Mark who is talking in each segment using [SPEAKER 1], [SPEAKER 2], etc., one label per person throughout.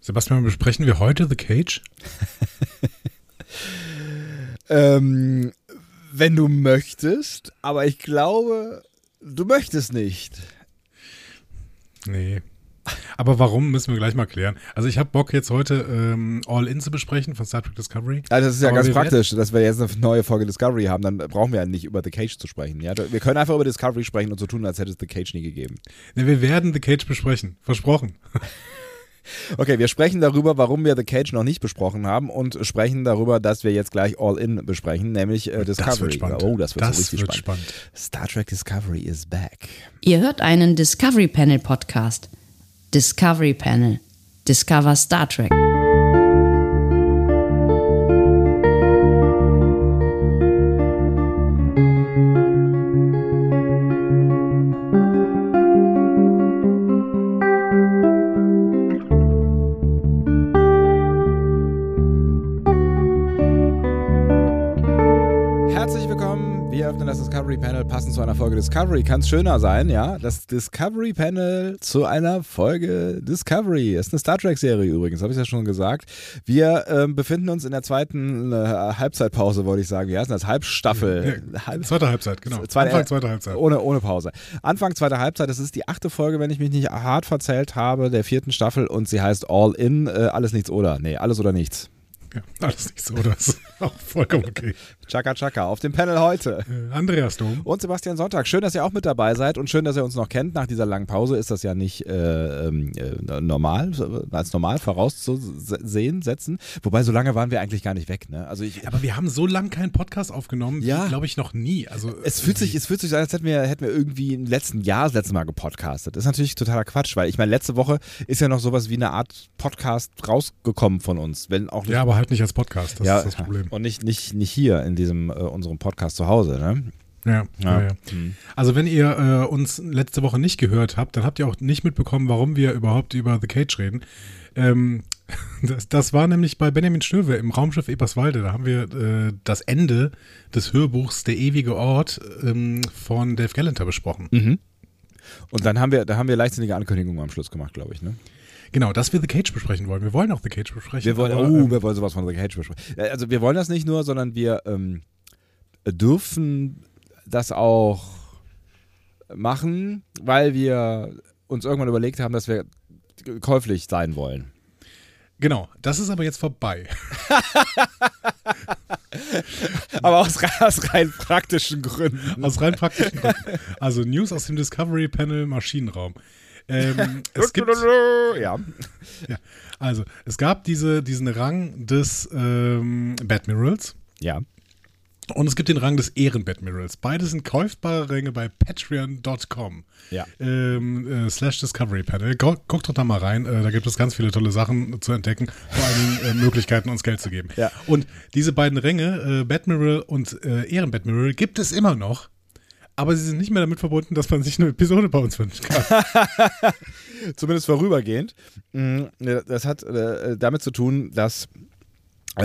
[SPEAKER 1] Sebastian, besprechen wir heute The Cage?
[SPEAKER 2] ähm, wenn du möchtest, aber ich glaube, du möchtest nicht.
[SPEAKER 1] Nee. Aber warum, müssen wir gleich mal klären. Also ich habe Bock jetzt heute ähm, All In zu besprechen von Star Trek Discovery.
[SPEAKER 2] Also das ist ja
[SPEAKER 1] Aber
[SPEAKER 2] ganz praktisch, dass wir jetzt eine neue Folge Discovery haben, dann brauchen wir ja nicht über The Cage zu sprechen. Ja? Wir können einfach über Discovery sprechen und so tun, als hätte es The Cage nie gegeben.
[SPEAKER 1] Nee, wir werden The Cage besprechen. Versprochen.
[SPEAKER 2] Okay, wir sprechen darüber, warum wir The Cage noch nicht besprochen haben und sprechen darüber, dass wir jetzt gleich All In besprechen, nämlich äh, Discovery.
[SPEAKER 1] Das wird spannend.
[SPEAKER 2] Oh, das wird
[SPEAKER 1] das
[SPEAKER 2] so richtig
[SPEAKER 1] wird
[SPEAKER 2] spannend.
[SPEAKER 1] spannend.
[SPEAKER 2] Star Trek Discovery is back.
[SPEAKER 3] Ihr hört einen Discovery Panel Podcast. Discovery Panel. Discover Star Trek.
[SPEAKER 2] Passend zu einer Folge Discovery. Kann es schöner sein, ja? Das Discovery Panel zu einer Folge Discovery. Ist eine Star Trek-Serie übrigens, habe ich ja schon gesagt. Wir ähm, befinden uns in der zweiten äh, Halbzeitpause, wollte ich sagen. Wie heißt das? Halbstaffel. Halb
[SPEAKER 1] Zweite Halbzeit, genau.
[SPEAKER 2] Zweite-
[SPEAKER 1] Anfang zweiter Halbzeit.
[SPEAKER 2] Ohne, ohne Pause. Anfang zweiter Halbzeit, das ist die achte Folge, wenn ich mich nicht hart verzählt habe, der vierten Staffel und sie heißt All In, äh, alles nichts oder. Nee, alles oder nichts.
[SPEAKER 1] Ja, alles nicht so, das ist auch vollkommen okay.
[SPEAKER 2] Chaka Chaka auf dem Panel heute.
[SPEAKER 1] Äh, Andreas Dom.
[SPEAKER 2] Und Sebastian Sonntag. Schön, dass ihr auch mit dabei seid und schön, dass ihr uns noch kennt. Nach dieser langen Pause ist das ja nicht äh, ähm, äh, normal, als normal vorauszusehen, setzen. Wobei, so lange waren wir eigentlich gar nicht weg. Ne? Also ich,
[SPEAKER 1] Aber wir haben so lange keinen Podcast aufgenommen,
[SPEAKER 2] Ja.
[SPEAKER 1] glaube ich, noch nie. Also,
[SPEAKER 2] es fühlt sich, es fühlt sich so an, als hätten wir, hätten wir irgendwie im letzten Jahr das letzte Mal gepodcastet. Das ist natürlich totaler Quatsch, weil ich meine, letzte Woche ist ja noch sowas wie eine Art Podcast rausgekommen von uns, wenn auch
[SPEAKER 1] ja, aber halt nicht als Podcast, das
[SPEAKER 2] ja,
[SPEAKER 1] ist das Problem.
[SPEAKER 2] Und nicht, nicht, nicht hier in diesem äh, unserem Podcast zu Hause, ne?
[SPEAKER 1] Ja, ja. ja.
[SPEAKER 2] Hm.
[SPEAKER 1] Also wenn ihr äh, uns letzte Woche nicht gehört habt, dann habt ihr auch nicht mitbekommen, warum wir überhaupt über The Cage reden. Ähm, das, das war nämlich bei Benjamin Stöwe im Raumschiff Eberswalde. Da haben wir äh, das Ende des Hörbuchs Der ewige Ort ähm, von Dave Gallenter besprochen.
[SPEAKER 2] Mhm. Und dann haben wir, da haben wir leichtsinnige Ankündigungen am Schluss gemacht, glaube ich, ne?
[SPEAKER 1] Genau, dass wir The Cage besprechen wollen. Wir wollen auch The Cage besprechen.
[SPEAKER 2] Wir wollen,
[SPEAKER 1] aber,
[SPEAKER 2] oh,
[SPEAKER 1] ähm,
[SPEAKER 2] wir wollen sowas von The Cage besprechen. Äh, Also wir wollen das nicht nur, sondern wir ähm, dürfen das auch machen, weil wir uns irgendwann überlegt haben, dass wir käuflich sein wollen.
[SPEAKER 1] genau, das ist aber jetzt vorbei.
[SPEAKER 2] Aber aus, aus rein praktischen Gründen.
[SPEAKER 1] Aus rein praktischen Gründen. Also News aus dem Discovery Panel Maschinenraum. Ähm, es gibt,
[SPEAKER 2] ja.
[SPEAKER 1] ja, also es gab diese, diesen Rang des ähm, Badmirals
[SPEAKER 2] Ja.
[SPEAKER 1] und es gibt den Rang des Ehrenbadmirals. Beide sind käufbare Ränge bei patreon.com.
[SPEAKER 2] Ja.
[SPEAKER 1] Ähm, äh, slash Discovery Panel. Gu- Guckt doch da mal rein, äh, da gibt es ganz viele tolle Sachen zu entdecken, vor allen Dingen äh, Möglichkeiten, uns Geld zu geben.
[SPEAKER 2] Ja.
[SPEAKER 1] Und diese beiden Ränge, äh, Badmiral und äh, Ehrenbadmiral, gibt es immer noch, aber sie sind nicht mehr damit verbunden, dass man sich eine Episode bei uns wünschen kann.
[SPEAKER 2] Zumindest vorübergehend. Mm, Das hat äh, damit zu tun, dass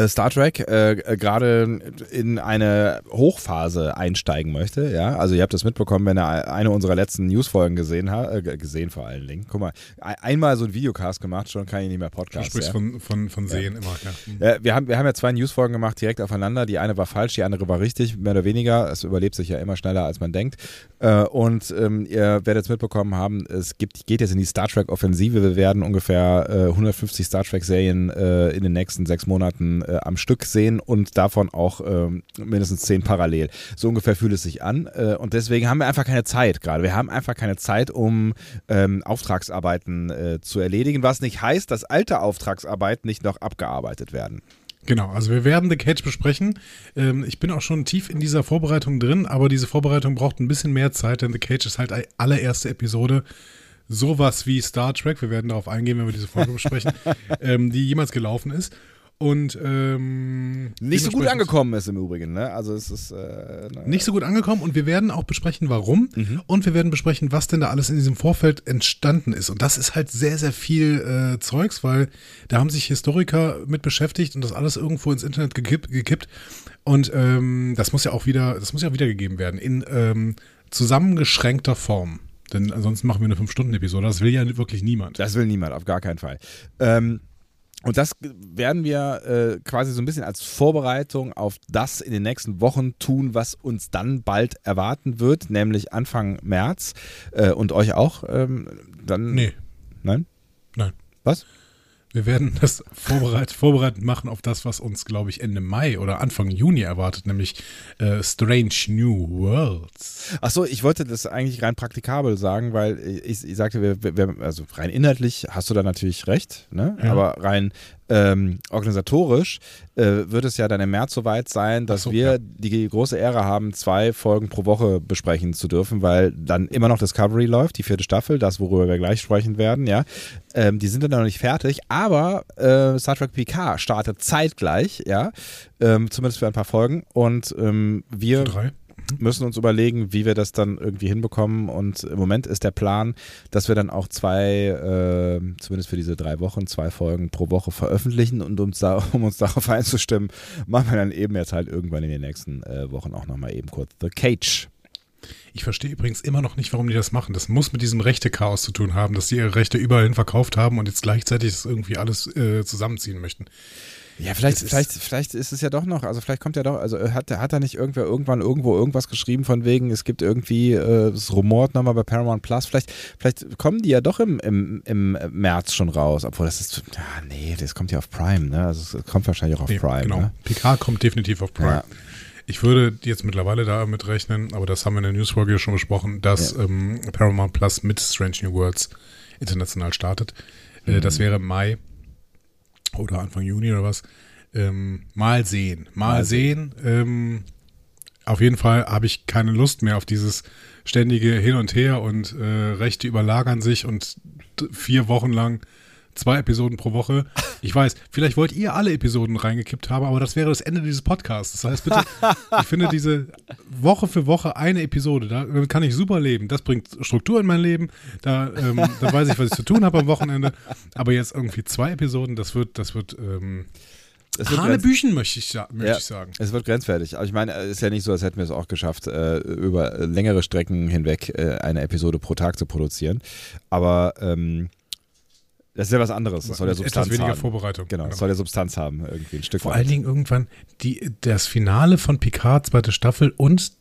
[SPEAKER 2] Star Trek äh, äh, gerade in eine Hochphase einsteigen möchte. Ja, also ihr habt das mitbekommen, wenn ihr eine unserer letzten Newsfolgen gesehen habt, äh, gesehen vor allen Dingen. Guck mal, ein- einmal so ein Videocast gemacht, schon kann ich nicht mehr
[SPEAKER 1] Du
[SPEAKER 2] Podcast.
[SPEAKER 1] sprichst
[SPEAKER 2] Ja.
[SPEAKER 1] von, von, von Sehen immer. Ja. Hm.
[SPEAKER 2] Äh, wir, haben, wir haben ja zwei Newsfolgen gemacht direkt aufeinander. Die eine war falsch, die andere war richtig, mehr oder weniger. Es überlebt sich ja immer schneller, als man denkt. Äh, und ähm, ihr werdet es mitbekommen haben, es gibt, geht jetzt in die Star Trek-Offensive. Wir werden ungefähr äh, 150 Star Trek-Serien äh, in den nächsten sechs Monaten äh, am Stück sehen und davon auch ähm, mindestens zehn parallel. So ungefähr fühlt es sich an. Äh, und deswegen haben wir einfach keine Zeit gerade. Wir haben einfach keine Zeit, um ähm, Auftragsarbeiten äh, zu erledigen, was nicht heißt, dass alte Auftragsarbeiten nicht noch abgearbeitet werden.
[SPEAKER 1] Genau, also wir werden The Cage besprechen. Ähm, ich bin auch schon tief in dieser Vorbereitung drin, aber diese Vorbereitung braucht ein bisschen mehr Zeit, denn The Cage ist halt die allererste Episode. Sowas wie Star Trek, wir werden darauf eingehen, wenn wir diese Folge besprechen, ähm, die jemals gelaufen ist. Und ähm,
[SPEAKER 2] Nicht so gut angekommen ist im Übrigen, ne? Also es ist äh?
[SPEAKER 1] Nicht so gut angekommen und wir werden auch besprechen, warum
[SPEAKER 2] Mhm.
[SPEAKER 1] und wir werden besprechen, was denn da alles in diesem Vorfeld entstanden ist. Und das ist halt sehr, sehr viel äh, Zeugs, weil da haben sich Historiker mit beschäftigt und das alles irgendwo ins Internet gekippt. gekippt. Und ähm, das muss ja auch wieder, das muss ja auch wiedergegeben werden in ähm, zusammengeschränkter Form. Denn ansonsten machen wir eine 5-Stunden-Episode. Das will ja wirklich niemand.
[SPEAKER 2] Das will niemand, auf gar keinen Fall. Ähm, Und das werden wir äh, quasi so ein bisschen als Vorbereitung auf das in den nächsten Wochen tun, was uns dann bald erwarten wird, nämlich Anfang März äh, und euch auch. Ähm, dann
[SPEAKER 1] Nee,
[SPEAKER 2] Nein?
[SPEAKER 1] nein.
[SPEAKER 2] Was?
[SPEAKER 1] Wir werden das vorbereit, vorbereitend machen auf das, was uns, glaube ich, Ende Mai oder Anfang Juni erwartet, nämlich äh, Strange New Worlds.
[SPEAKER 2] Achso, ich wollte das eigentlich rein praktikabel sagen, weil ich, ich sagte, wir, wir, also rein inhaltlich hast du da natürlich recht, ne?
[SPEAKER 1] Ja.
[SPEAKER 2] aber rein ähm, organisatorisch äh, wird es ja dann im März soweit sein, dass
[SPEAKER 1] so,
[SPEAKER 2] wir
[SPEAKER 1] ja.
[SPEAKER 2] die große Ehre haben, zwei Folgen pro Woche besprechen zu dürfen, weil dann immer noch Discovery läuft, die vierte Staffel, das, worüber wir gleich sprechen werden, ja. Ähm, die sind dann noch nicht fertig, aber äh, Star Trek PK startet zeitgleich, ja, ähm, zumindest für ein paar Folgen und ähm, wir
[SPEAKER 1] Für drei.
[SPEAKER 2] Müssen uns überlegen, wie wir das dann irgendwie hinbekommen. Und im Moment ist der Plan, dass wir dann auch zwei, äh, zumindest für diese drei Wochen, zwei Folgen pro Woche veröffentlichen. Und uns da, um uns darauf einzustimmen, machen wir dann eben jetzt halt irgendwann in den nächsten äh, Wochen auch nochmal eben kurz The Cage.
[SPEAKER 1] Ich verstehe übrigens immer noch nicht, warum die das machen. Das muss mit diesem Rechte-Chaos zu tun haben, dass die ihre Rechte überall hin verkauft haben und jetzt gleichzeitig das irgendwie alles äh, zusammenziehen möchten.
[SPEAKER 2] Ja, vielleicht,
[SPEAKER 1] Das ist-
[SPEAKER 2] vielleicht, vielleicht ist es ja doch noch, also vielleicht kommt ja doch, also hat, hat da nicht irgendwer irgendwann irgendwo irgendwas geschrieben von wegen, es gibt irgendwie, äh, es rumort nochmal bei Paramount Plus, vielleicht, vielleicht kommen die ja doch im, im, im März schon raus, obwohl das ist, ja, nee, das kommt ja auf Prime, ne, also es kommt wahrscheinlich auch auf
[SPEAKER 1] Nee,
[SPEAKER 2] Prime,
[SPEAKER 1] genau.
[SPEAKER 2] ne?
[SPEAKER 1] PK kommt definitiv auf Prime.
[SPEAKER 2] Ja.
[SPEAKER 1] Ich würde jetzt mittlerweile damit rechnen, aber das haben wir in der Newsfolge ja schon besprochen, dass ähm, Paramount Plus mit Strange New Worlds international startet.
[SPEAKER 2] Mhm.
[SPEAKER 1] Äh, das wäre im Mai oder Anfang Juni oder was. Ähm, mal sehen. Mal,
[SPEAKER 2] Mal
[SPEAKER 1] sehen. Ähm, auf jeden Fall habe ich keine Lust mehr auf dieses ständige Hin und Her und äh, Rechte überlagern sich und vier Wochen lang zwei Episoden pro Woche. Ich weiß, vielleicht wollt ihr alle Episoden reingekippt haben, aber das wäre das Ende dieses Podcasts. Das heißt bitte, ich finde diese Woche für Woche eine Episode, da damit kann ich super leben. Das bringt Struktur in mein Leben. Da, ähm, da weiß ich, was ich zu tun habe am Wochenende. Aber jetzt irgendwie zwei Episoden, das wird, das wird ähm,
[SPEAKER 2] Es wird
[SPEAKER 1] Hanebüchen, möchte ich, möchte
[SPEAKER 2] ja,
[SPEAKER 1] ich sagen.
[SPEAKER 2] Es wird grenzwertig. Aber ich meine, es ist ja nicht so, als hätten wir es auch geschafft, äh, über längere Strecken hinweg äh, eine Episode pro Tag zu produzieren. Aber ähm, das ist ja was anderes. Das soll ja Substanz
[SPEAKER 1] etwas weniger
[SPEAKER 2] haben.
[SPEAKER 1] Vorbereitung.
[SPEAKER 2] Genau, es soll ja Substanz haben, irgendwie ein Stück
[SPEAKER 1] Vor
[SPEAKER 2] weit.
[SPEAKER 1] allen Dingen irgendwann die, das Finale von Picard, zweite Staffel und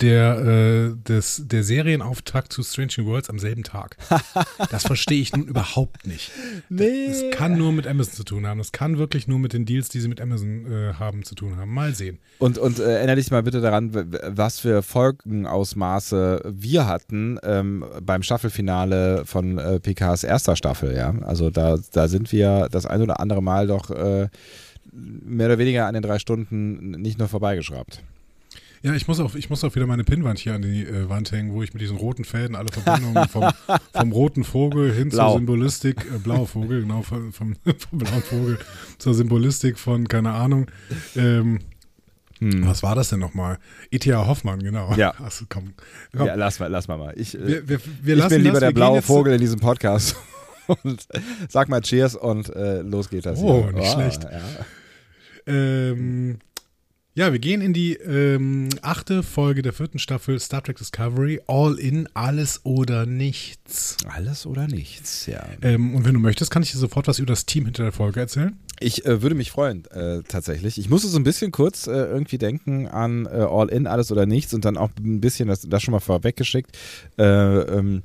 [SPEAKER 1] der, äh, des, der Serienauftakt zu Strange New Worlds am selben Tag. Das verstehe ich nun überhaupt nicht.
[SPEAKER 2] Nee.
[SPEAKER 1] Das kann nur mit Amazon zu tun haben. Das kann wirklich nur mit den Deals, die sie mit Amazon äh, haben, zu tun haben. Mal sehen.
[SPEAKER 2] Und, und äh, erinnere dich mal bitte daran, was für Folgenausmaße wir hatten ähm, beim Staffelfinale von äh, PKs erster Staffel. Ja? Also da, da sind wir das ein oder andere Mal doch äh, mehr oder weniger an den drei Stunden nicht nur vorbeigeschraubt.
[SPEAKER 1] Ja, ich muss auch, ich muss auch wieder meine Pinnwand hier an die äh, Wand hängen, wo ich mit diesen roten Fäden alle Verbindungen vom, vom roten Vogel hin
[SPEAKER 2] Blau.
[SPEAKER 1] zur Symbolistik, äh, blauer Vogel, genau, vom, vom, vom blauen Vogel zur Symbolistik von, keine Ahnung, ähm, was war das denn nochmal? E.T.A. Hoffmann, genau.
[SPEAKER 2] Ja.
[SPEAKER 1] Also, komm, komm.
[SPEAKER 2] Ja, lass mal, lass mal mal. Ich, äh,
[SPEAKER 1] wir, wir, wir
[SPEAKER 2] ich bin lieber
[SPEAKER 1] das,
[SPEAKER 2] der blaue Vogel in diesem Podcast. und sag mal Cheers und äh, los geht das.
[SPEAKER 1] Oh,
[SPEAKER 2] hier.
[SPEAKER 1] nicht schlecht.
[SPEAKER 2] Ja.
[SPEAKER 1] Ähm, ja, wir gehen in die ähm, achte Folge der vierten Staffel Star Trek Discovery. All in, alles oder nichts.
[SPEAKER 2] Alles oder nichts, ja.
[SPEAKER 1] Ähm, und wenn du möchtest, kann ich dir sofort was über das Team hinter der Folge erzählen.
[SPEAKER 2] Ich äh, würde mich freuen, äh, tatsächlich. Ich musste so ein bisschen kurz äh, irgendwie denken an äh, All In, alles oder nichts und dann auch ein bisschen das, das schon mal vorweggeschickt. Äh, ähm,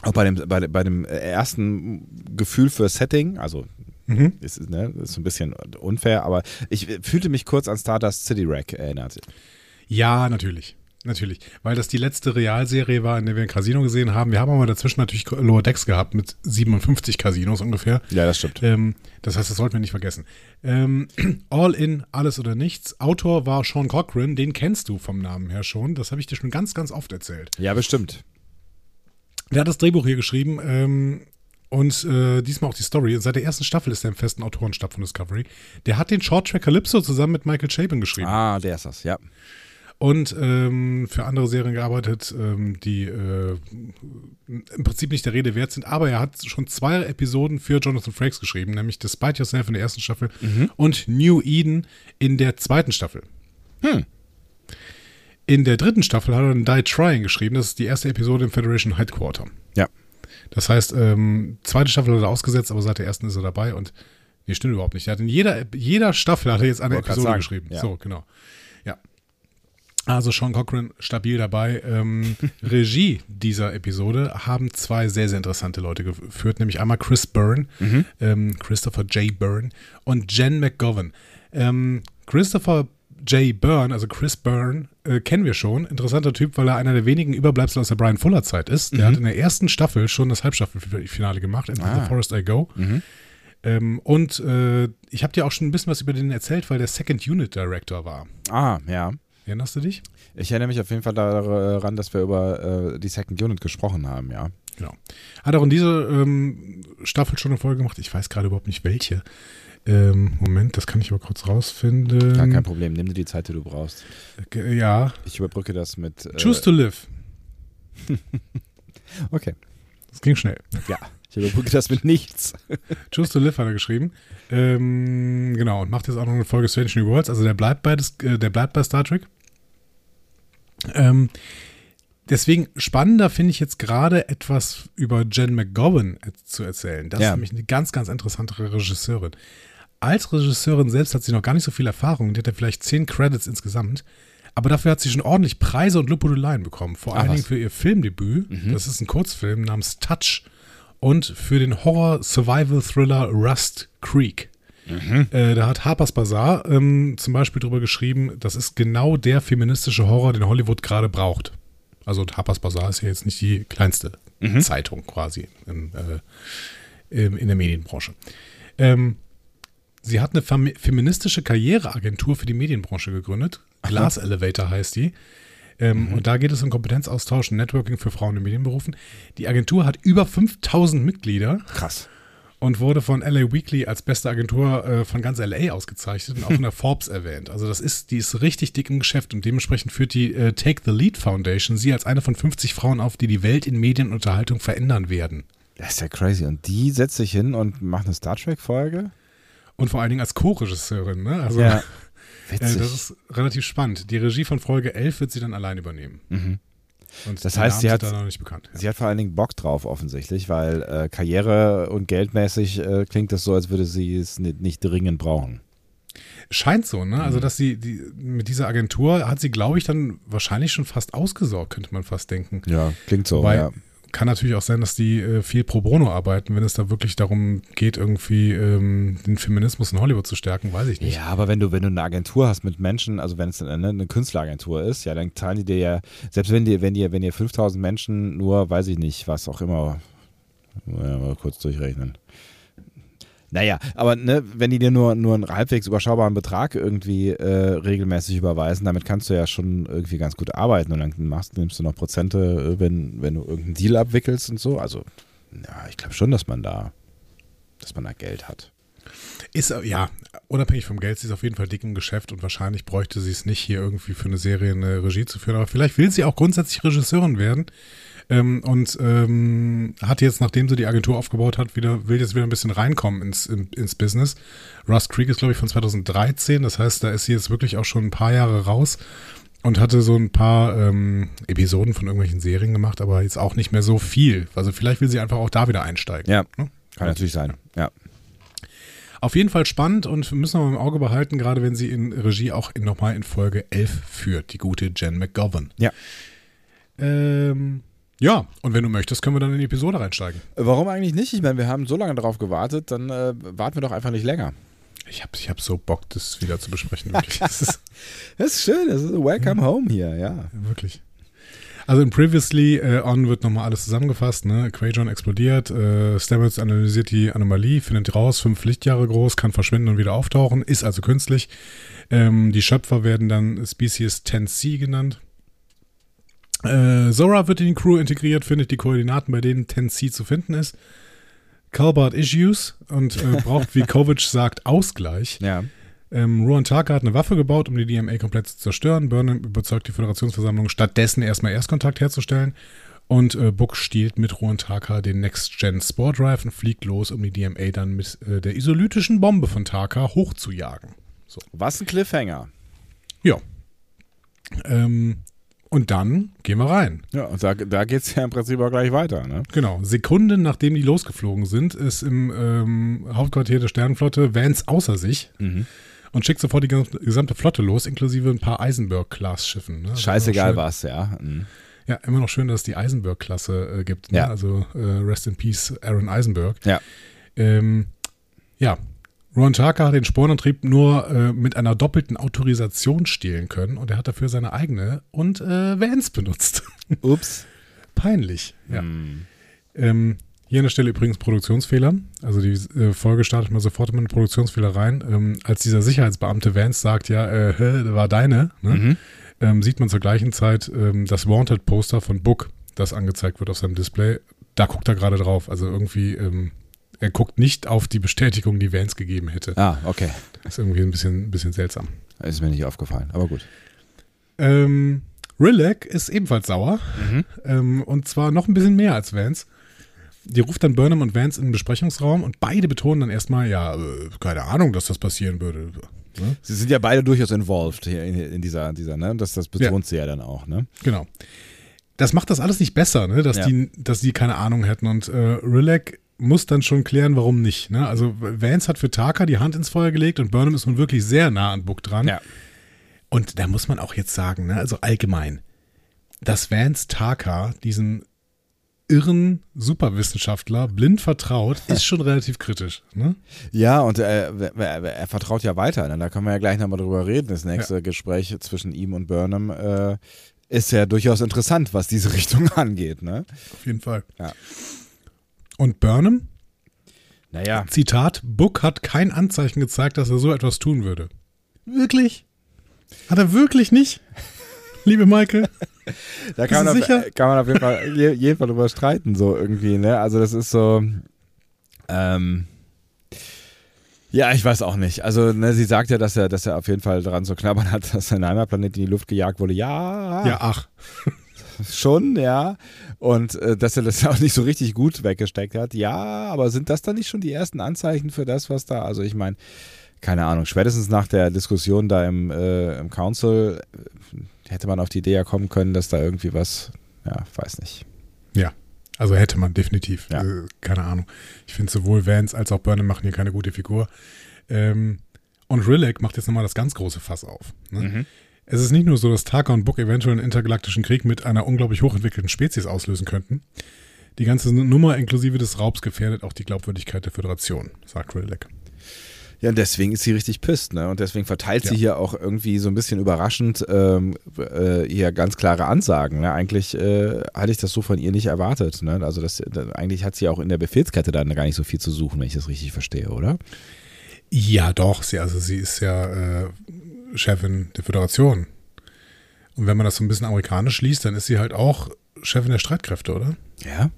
[SPEAKER 2] auch bei dem, bei, bei dem ersten Gefühl für Setting, also
[SPEAKER 1] Mhm.
[SPEAKER 2] ist, ne, ist so ein bisschen unfair, aber ich fühlte mich kurz an Stardust City Rack erinnert.
[SPEAKER 1] Ja, natürlich. Natürlich. Weil das die letzte Realserie war, in der wir ein Casino gesehen haben. Wir haben aber dazwischen natürlich Lower Decks gehabt mit 57 Casinos ungefähr.
[SPEAKER 2] Ja, das stimmt.
[SPEAKER 1] Ähm, das heißt, das sollten wir nicht vergessen. Ähm, All in, alles oder nichts. Autor war Sean Cochran, den kennst du vom Namen her schon. Das habe ich dir schon ganz, ganz oft erzählt.
[SPEAKER 2] Ja, bestimmt.
[SPEAKER 1] Der hat das Drehbuch hier geschrieben ähm, und äh, diesmal auch die Story. Seit der ersten Staffel ist er im festen Autorenstab von Discovery. Der hat den Short Track Calypso zusammen mit Michael Chabon geschrieben.
[SPEAKER 2] Ah, der ist das, ja.
[SPEAKER 1] Und ähm, für andere Serien gearbeitet, ähm, die äh, im Prinzip nicht der Rede wert sind. Aber er hat schon zwei Episoden für Jonathan Frakes geschrieben, nämlich Despite Yourself in der ersten Staffel und New Eden in der zweiten Staffel.
[SPEAKER 2] Hm.
[SPEAKER 1] In der dritten Staffel hat er einen Die Trying geschrieben. Das ist die erste Episode im Federation Headquarter.
[SPEAKER 2] Ja.
[SPEAKER 1] Das heißt, ähm, zweite Staffel hat er ausgesetzt, aber seit der ersten ist er dabei und Nee, stimmt überhaupt nicht. Er hat in jeder, jeder Staffel hat er jetzt eine Episode geschrieben.
[SPEAKER 2] ja.
[SPEAKER 1] So, genau. Ja. Also Sean Cochran stabil dabei. Ähm, Regie dieser Episode haben zwei sehr, sehr interessante Leute geführt, nämlich einmal Chris Byrne, ähm, Christopher J. Byrne und Jen McGovern. Ähm, Christopher J. Byrne, also Chris Byrne, äh, kennen wir schon. Interessanter Typ, weil er einer der wenigen Überbleibsel aus der Brian Fuller Zeit ist. Der hat in der ersten Staffel schon das Halbstaffelfinale gemacht, in
[SPEAKER 2] Ah.
[SPEAKER 1] The Forest I Go. Ähm, und äh, ich habe dir auch schon ein bisschen was über den erzählt, weil der Second Unit Director war.
[SPEAKER 2] Ah, ja.
[SPEAKER 1] Erinnerst du dich?
[SPEAKER 2] Ich erinnere mich auf jeden Fall daran, dass wir über äh, die Second Unit gesprochen haben, ja.
[SPEAKER 1] Genau. Hat auch in dieser ähm, Staffel schon eine Folge gemacht. Ich weiß gerade überhaupt nicht welche. Ähm, Moment, das kann ich aber kurz rausfinden.
[SPEAKER 2] Gar kein Problem. Nimm dir die Zeit, die du brauchst.
[SPEAKER 1] Ge- Ja.
[SPEAKER 2] Ich überbrücke das mit. Äh,
[SPEAKER 1] Choose to live.
[SPEAKER 2] Okay.
[SPEAKER 1] Das ging schnell.
[SPEAKER 2] Ja. Ich überbrücke das mit nichts.
[SPEAKER 1] Choose to live hat er geschrieben. Ähm, genau, und macht jetzt auch noch eine Folge Strange New Worlds. Also der bleibt bei, das, äh, der bleibt bei Star Trek. Ähm, deswegen spannender finde ich jetzt gerade etwas über Jen McGowan äh, zu erzählen. Das
[SPEAKER 2] Ja.
[SPEAKER 1] ist nämlich eine ganz, ganz interessante Regisseurin. Als Regisseurin selbst hat sie noch gar nicht so viel Erfahrung. Die hat ja vielleicht zehn Credits insgesamt. Aber dafür hat sie schon ordentlich Preise und Lobhudeleien bekommen. Vor
[SPEAKER 2] Ah,
[SPEAKER 1] allen
[SPEAKER 2] was?
[SPEAKER 1] Dingen für ihr Filmdebüt. Das ist ein Kurzfilm namens Touch. Und für den Horror-Survival-Thriller Rust Creek. Äh, da hat Harper's Bazaar ähm, zum Beispiel drüber geschrieben, das ist genau der feministische Horror, den Hollywood gerade braucht. Also Harper's Bazaar ist ja jetzt nicht die kleinste Zeitung quasi in, äh, in der Medienbranche. Ähm, sie hat eine fam- feministische Karriereagentur für die Medienbranche gegründet. Glass Elevator heißt die. Ähm, Und da geht es um Kompetenzaustausch und Networking für Frauen in Medienberufen. Die Agentur hat über 5000 Mitglieder
[SPEAKER 2] Krass.
[SPEAKER 1] und wurde von LA Weekly als beste Agentur äh, von ganz LA ausgezeichnet und auch in der Forbes erwähnt. Also das ist, die ist richtig dick im Geschäft und dementsprechend führt die äh, Take the Lead Foundation sie als eine von 50 Frauen auf, die die Welt in Medien und Unterhaltung verändern werden.
[SPEAKER 2] Das ist ja crazy. Und die setzt sich hin und macht eine Star Trek-Folge?
[SPEAKER 1] Und vor allen Dingen als Co-Regisseurin. Ne? Also äh,
[SPEAKER 2] Witzig.
[SPEAKER 1] das ist relativ spannend. Die Regie von Folge 11 wird sie dann allein übernehmen. Und
[SPEAKER 2] Das heißt, sie hat-
[SPEAKER 1] da noch nicht bekannt. Ja.
[SPEAKER 2] Sie hat vor allen Dingen Bock drauf, offensichtlich, weil äh, Karriere und geldmäßig äh, klingt das so, als würde sie es nicht, nicht dringend brauchen.
[SPEAKER 1] Scheint so, ne?
[SPEAKER 2] Mhm.
[SPEAKER 1] Also, dass sie die, mit dieser Agentur hat sie, glaube ich, dann wahrscheinlich schon fast ausgesorgt, könnte man fast denken.
[SPEAKER 2] Ja, klingt so.
[SPEAKER 1] Wobei,
[SPEAKER 2] ja.
[SPEAKER 1] Kann natürlich auch sein, dass die äh, viel pro bono arbeiten, wenn es da wirklich darum geht, irgendwie ähm, den Feminismus in Hollywood zu stärken, weiß ich nicht.
[SPEAKER 2] Ja, aber wenn du, wenn du eine Agentur hast mit Menschen, also wenn es eine, eine Künstleragentur ist, ja, dann zahlen die dir ja, selbst wenn dir, wenn ihr, wenn ihr 5000 Menschen nur, weiß ich nicht, was auch immer, ja, mal kurz durchrechnen. Naja, aber ne, wenn die dir nur, nur einen halbwegs überschaubaren Betrag irgendwie äh, regelmäßig überweisen, damit kannst du ja schon irgendwie ganz gut arbeiten und dann machst, nimmst du noch Prozente, äh, wenn, wenn du irgendeinen Deal abwickelst und so. Also, ja, ich glaube schon, dass man da, dass man da Geld hat.
[SPEAKER 1] Ist, äh, ja, unabhängig vom Geld, sie ist auf jeden Fall dick im Geschäft und wahrscheinlich bräuchte sie es nicht, hier irgendwie für eine Serie eine Regie zu führen. Aber vielleicht will sie auch grundsätzlich Regisseurin werden. Ähm, und ähm, hat jetzt, nachdem sie die Agentur aufgebaut hat, wieder, will jetzt wieder ein bisschen reinkommen ins, in, ins Business. Rust Creek ist, glaube ich, von 2013. Das heißt, da ist sie jetzt wirklich auch schon ein paar Jahre raus und hatte so ein paar ähm, Episoden von irgendwelchen Serien gemacht, aber jetzt auch nicht mehr so viel. Also vielleicht will sie einfach auch da wieder einsteigen.
[SPEAKER 2] Ja,
[SPEAKER 1] Ne?
[SPEAKER 2] kann natürlich sein. Ja.
[SPEAKER 1] Auf jeden Fall spannend und müssen wir im Auge behalten, gerade wenn sie in Regie auch in, nochmal in Folge 11 führt, die gute Jen McGovern.
[SPEAKER 2] Ja.
[SPEAKER 1] Ähm, ja, und wenn du möchtest, können wir dann in die Episode reinsteigen.
[SPEAKER 2] Warum eigentlich nicht? Ich meine, wir haben so lange darauf gewartet, dann äh, warten wir doch einfach nicht länger.
[SPEAKER 1] Ich habe ich hab so Bock, das wieder zu besprechen. Wirklich. das ist
[SPEAKER 2] Das ist schön, das ist Welcome Home hier, ja.
[SPEAKER 1] wirklich. Also in Previously äh, On wird nochmal alles zusammengefasst. Ne? Quajon explodiert, äh, Stamets analysiert die Anomalie, findet raus, fünf Lichtjahre groß, kann verschwinden und wieder auftauchen, ist also künstlich. Ähm, die Schöpfer werden dann Species 10C genannt. Äh, Zora wird in die Crew integriert, findet die Koordinaten, bei denen 10C zu finden ist. Calbart Issues und äh, braucht, wie Kovic sagt, Ausgleich.
[SPEAKER 2] Ja.
[SPEAKER 1] Ähm, Ruan Taka hat eine Waffe gebaut, um die DMA komplett zu zerstören. Burnham überzeugt die Föderationsversammlung, stattdessen erstmal Erstkontakt herzustellen. Und äh, Book stiehlt mit Ruan Taka den Next-Gen Spore Drive und fliegt los, um die DMA dann mit äh, der isolytischen Bombe von Taka hochzujagen. So.
[SPEAKER 2] Was ein Cliffhanger.
[SPEAKER 1] Ja. Ähm, Und dann gehen wir rein.
[SPEAKER 2] Ja, und da, da geht es ja im Prinzip auch gleich weiter. Ne?
[SPEAKER 1] Genau. Sekunden nachdem die losgeflogen sind, ist im ähm, Hauptquartier der Sternenflotte Vance außer sich
[SPEAKER 2] Mhm.
[SPEAKER 1] und schickt sofort die gesamte- Flotte los, inklusive ein paar Eisenberg-Class-Schiffen. Ne? Also
[SPEAKER 2] Scheißegal was, ja. Mhm.
[SPEAKER 1] Ja, immer noch schön, dass es die Eisenberg-Klasse äh, gibt. Ne?
[SPEAKER 2] Ja.
[SPEAKER 1] Also äh, Rest in Peace, Aaron Eisenberg.
[SPEAKER 2] Ja.
[SPEAKER 1] Ähm, ja, Ron Tarka hat den Spornantrieb nur äh, mit einer doppelten Autorisation stehlen können und er hat dafür seine eigene und äh, Vans benutzt.
[SPEAKER 2] Ups.
[SPEAKER 1] Peinlich. Ja.
[SPEAKER 2] Mhm.
[SPEAKER 1] Ähm, hier an der Stelle übrigens Produktionsfehler. Also die äh, Folge startet mal sofort mit einem Produktionsfehler rein. Ähm, als dieser Sicherheitsbeamte Vance sagt, ja, äh, war deine, ne?
[SPEAKER 2] Mhm.
[SPEAKER 1] ähm, sieht man zur gleichen Zeit ähm, das Wanted-Poster von Book, das angezeigt wird auf seinem Display. Da guckt er gerade drauf. Also irgendwie, ähm, er guckt nicht auf die Bestätigung, die Vance gegeben hätte.
[SPEAKER 2] Ah, okay.
[SPEAKER 1] Das ist irgendwie ein bisschen, ein bisschen seltsam.
[SPEAKER 2] Ist mir nicht aufgefallen, aber gut.
[SPEAKER 1] Ähm, Rilek ist ebenfalls sauer.
[SPEAKER 2] Mhm.
[SPEAKER 1] Ähm, und zwar noch ein bisschen mehr als Vance. Die ruft dann Burnham und Vance in den Besprechungsraum und beide betonen dann erstmal, ja, äh, keine Ahnung, dass das passieren würde. Ne?
[SPEAKER 2] Sie sind ja beide durchaus involved hier in, dieser, dieser, ne? Das, das betont sie ja dann auch, ne?
[SPEAKER 1] Genau. Das macht das alles nicht besser, ne? dass,
[SPEAKER 2] Ja.
[SPEAKER 1] die, dass die keine Ahnung hätten. Und äh, Rilek muss dann schon klären, warum nicht. Ne? Also Vance hat für Taka die Hand ins Feuer gelegt und Burnham ist nun wirklich sehr nah an Book dran.
[SPEAKER 2] Ja.
[SPEAKER 1] Und da muss man auch jetzt sagen, ne, also allgemein, dass Vance Taka diesen irren Superwissenschaftler blind vertraut, ist schon relativ kritisch. Ne?
[SPEAKER 2] Ja, und er, er, er vertraut ja weiter. Ne? Da können wir ja gleich nochmal drüber reden. Das nächste Gespräch zwischen ihm und Burnham äh, ist ja durchaus interessant, was diese Richtung angeht. Ne?
[SPEAKER 1] Auf jeden Fall.
[SPEAKER 2] Ja.
[SPEAKER 1] Und Burnham,
[SPEAKER 2] Naja,
[SPEAKER 1] Zitat, Book hat kein Anzeichen gezeigt, dass er so etwas tun würde. Wirklich? Hat er wirklich nicht? Liebe Maike?
[SPEAKER 2] da kann man, auf,
[SPEAKER 1] sicher?
[SPEAKER 2] kann man auf jeden Fall, je, jeden Fall drüber streiten, so irgendwie. Ne? Also, das ist so. Ähm, ja, ich weiß auch nicht. Also, ne, sie sagt ja, dass er, dass er auf jeden Fall daran zu knabbern hat, dass sein Heimatplanet in die Luft gejagt wurde. Ja,
[SPEAKER 1] Ja, ach.
[SPEAKER 2] Schon, ja. Und äh, dass er das auch nicht so richtig gut weggesteckt hat. Ja, aber sind das dann nicht schon die ersten Anzeichen für das, was da, also ich meine, keine Ahnung, spätestens nach der Diskussion da im, äh, im Council äh, hätte man auf die Idee ja kommen können, dass da irgendwie was, ja, weiß nicht.
[SPEAKER 1] Ja, also hätte man definitiv.
[SPEAKER 2] Ja.
[SPEAKER 1] Äh, keine Ahnung. Ich finde sowohl Vance als auch Burnham machen hier keine gute Figur. Ähm, und Rilek macht jetzt nochmal das ganz große Fass auf. Ne? Es ist nicht nur so, dass Taka und Book eventuell einen intergalaktischen Krieg mit einer unglaublich hochentwickelten Spezies auslösen könnten. Die ganze Nummer inklusive des Raubs gefährdet auch die Glaubwürdigkeit der Föderation, sagt Rilek.
[SPEAKER 2] Ja, und deswegen ist sie richtig pisst, ne? Und deswegen verteilt sie
[SPEAKER 1] Ja.
[SPEAKER 2] hier auch irgendwie so ein bisschen überraschend ähm, äh, hier ganz klare Ansagen. Ne? Eigentlich äh, hatte ich das so von ihr nicht erwartet. Ne? Also das, da, eigentlich hat sie auch in der Befehlskette dann gar nicht so viel zu suchen, wenn ich das richtig verstehe, oder?
[SPEAKER 1] Ja, doch. Sie, also sie ist ja äh, Chefin der Föderation. Und wenn man das so ein bisschen amerikanisch liest, dann ist sie halt auch Chefin der Streitkräfte, oder?
[SPEAKER 2] Ja.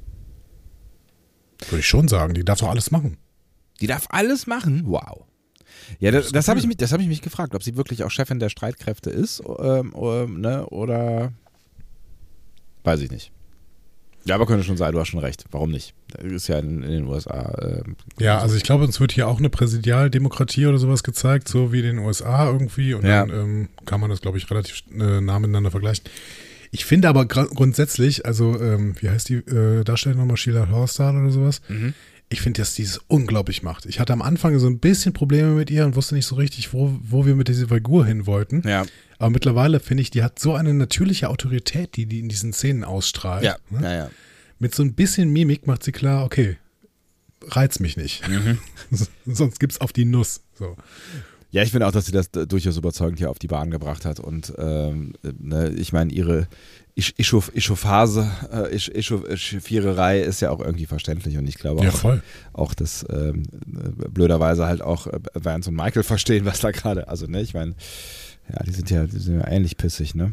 [SPEAKER 1] Würde ich schon sagen. Die darf doch alles machen.
[SPEAKER 2] Die darf alles machen? Wow. Ja, das,
[SPEAKER 1] Das
[SPEAKER 2] das habe ich, mich- das hab ich mich gefragt, ob sie wirklich auch Chefin der Streitkräfte ist ähm, ähm, ne? oder weiß ich nicht. Ja, aber könnte schon sein, du hast schon recht. Warum nicht? Das ist ja in, in den USA. ähm,
[SPEAKER 1] Ja, also ich glaube, uns wird hier auch eine Präsidialdemokratie oder sowas gezeigt, so wie in den USA irgendwie. Und
[SPEAKER 2] Ja.
[SPEAKER 1] dann ähm, kann man das, glaube ich, relativ äh, nah miteinander vergleichen. Ich finde aber grundsätzlich, also, ähm, wie heißt die äh, Darstellerin nochmal, Sheila Horstal oder sowas? Ich finde, dass die es unglaublich macht. Ich hatte am Anfang so ein bisschen Probleme mit ihr und wusste nicht so richtig, wo, wo wir mit dieser Figur hin wollten.
[SPEAKER 2] Ja,
[SPEAKER 1] Aber mittlerweile finde ich, die hat so eine natürliche Autorität, die die in diesen Szenen ausstrahlt.
[SPEAKER 2] ja,
[SPEAKER 1] ne?
[SPEAKER 2] ja, ja.
[SPEAKER 1] Mit so ein bisschen Mimik macht sie klar, okay, reiz mich nicht. Sonst gibt's auf die Nuss. So.
[SPEAKER 2] Ja, ich finde auch, dass sie das durchaus überzeugend hier auf die Bahn gebracht hat. Und ähm, ne, ich meine, ihre Isch- Ischof, Ischophase, äh, Isch, ist ja auch irgendwie verständlich. Und ich glaube
[SPEAKER 1] Ja,
[SPEAKER 2] auch, auch, dass ähm, äh, blöderweise halt auch äh, Vance und Michael verstehen, was da gerade, also ne, ich meine, ja, die sind ja, die sind ja ähnlich pissig, ne?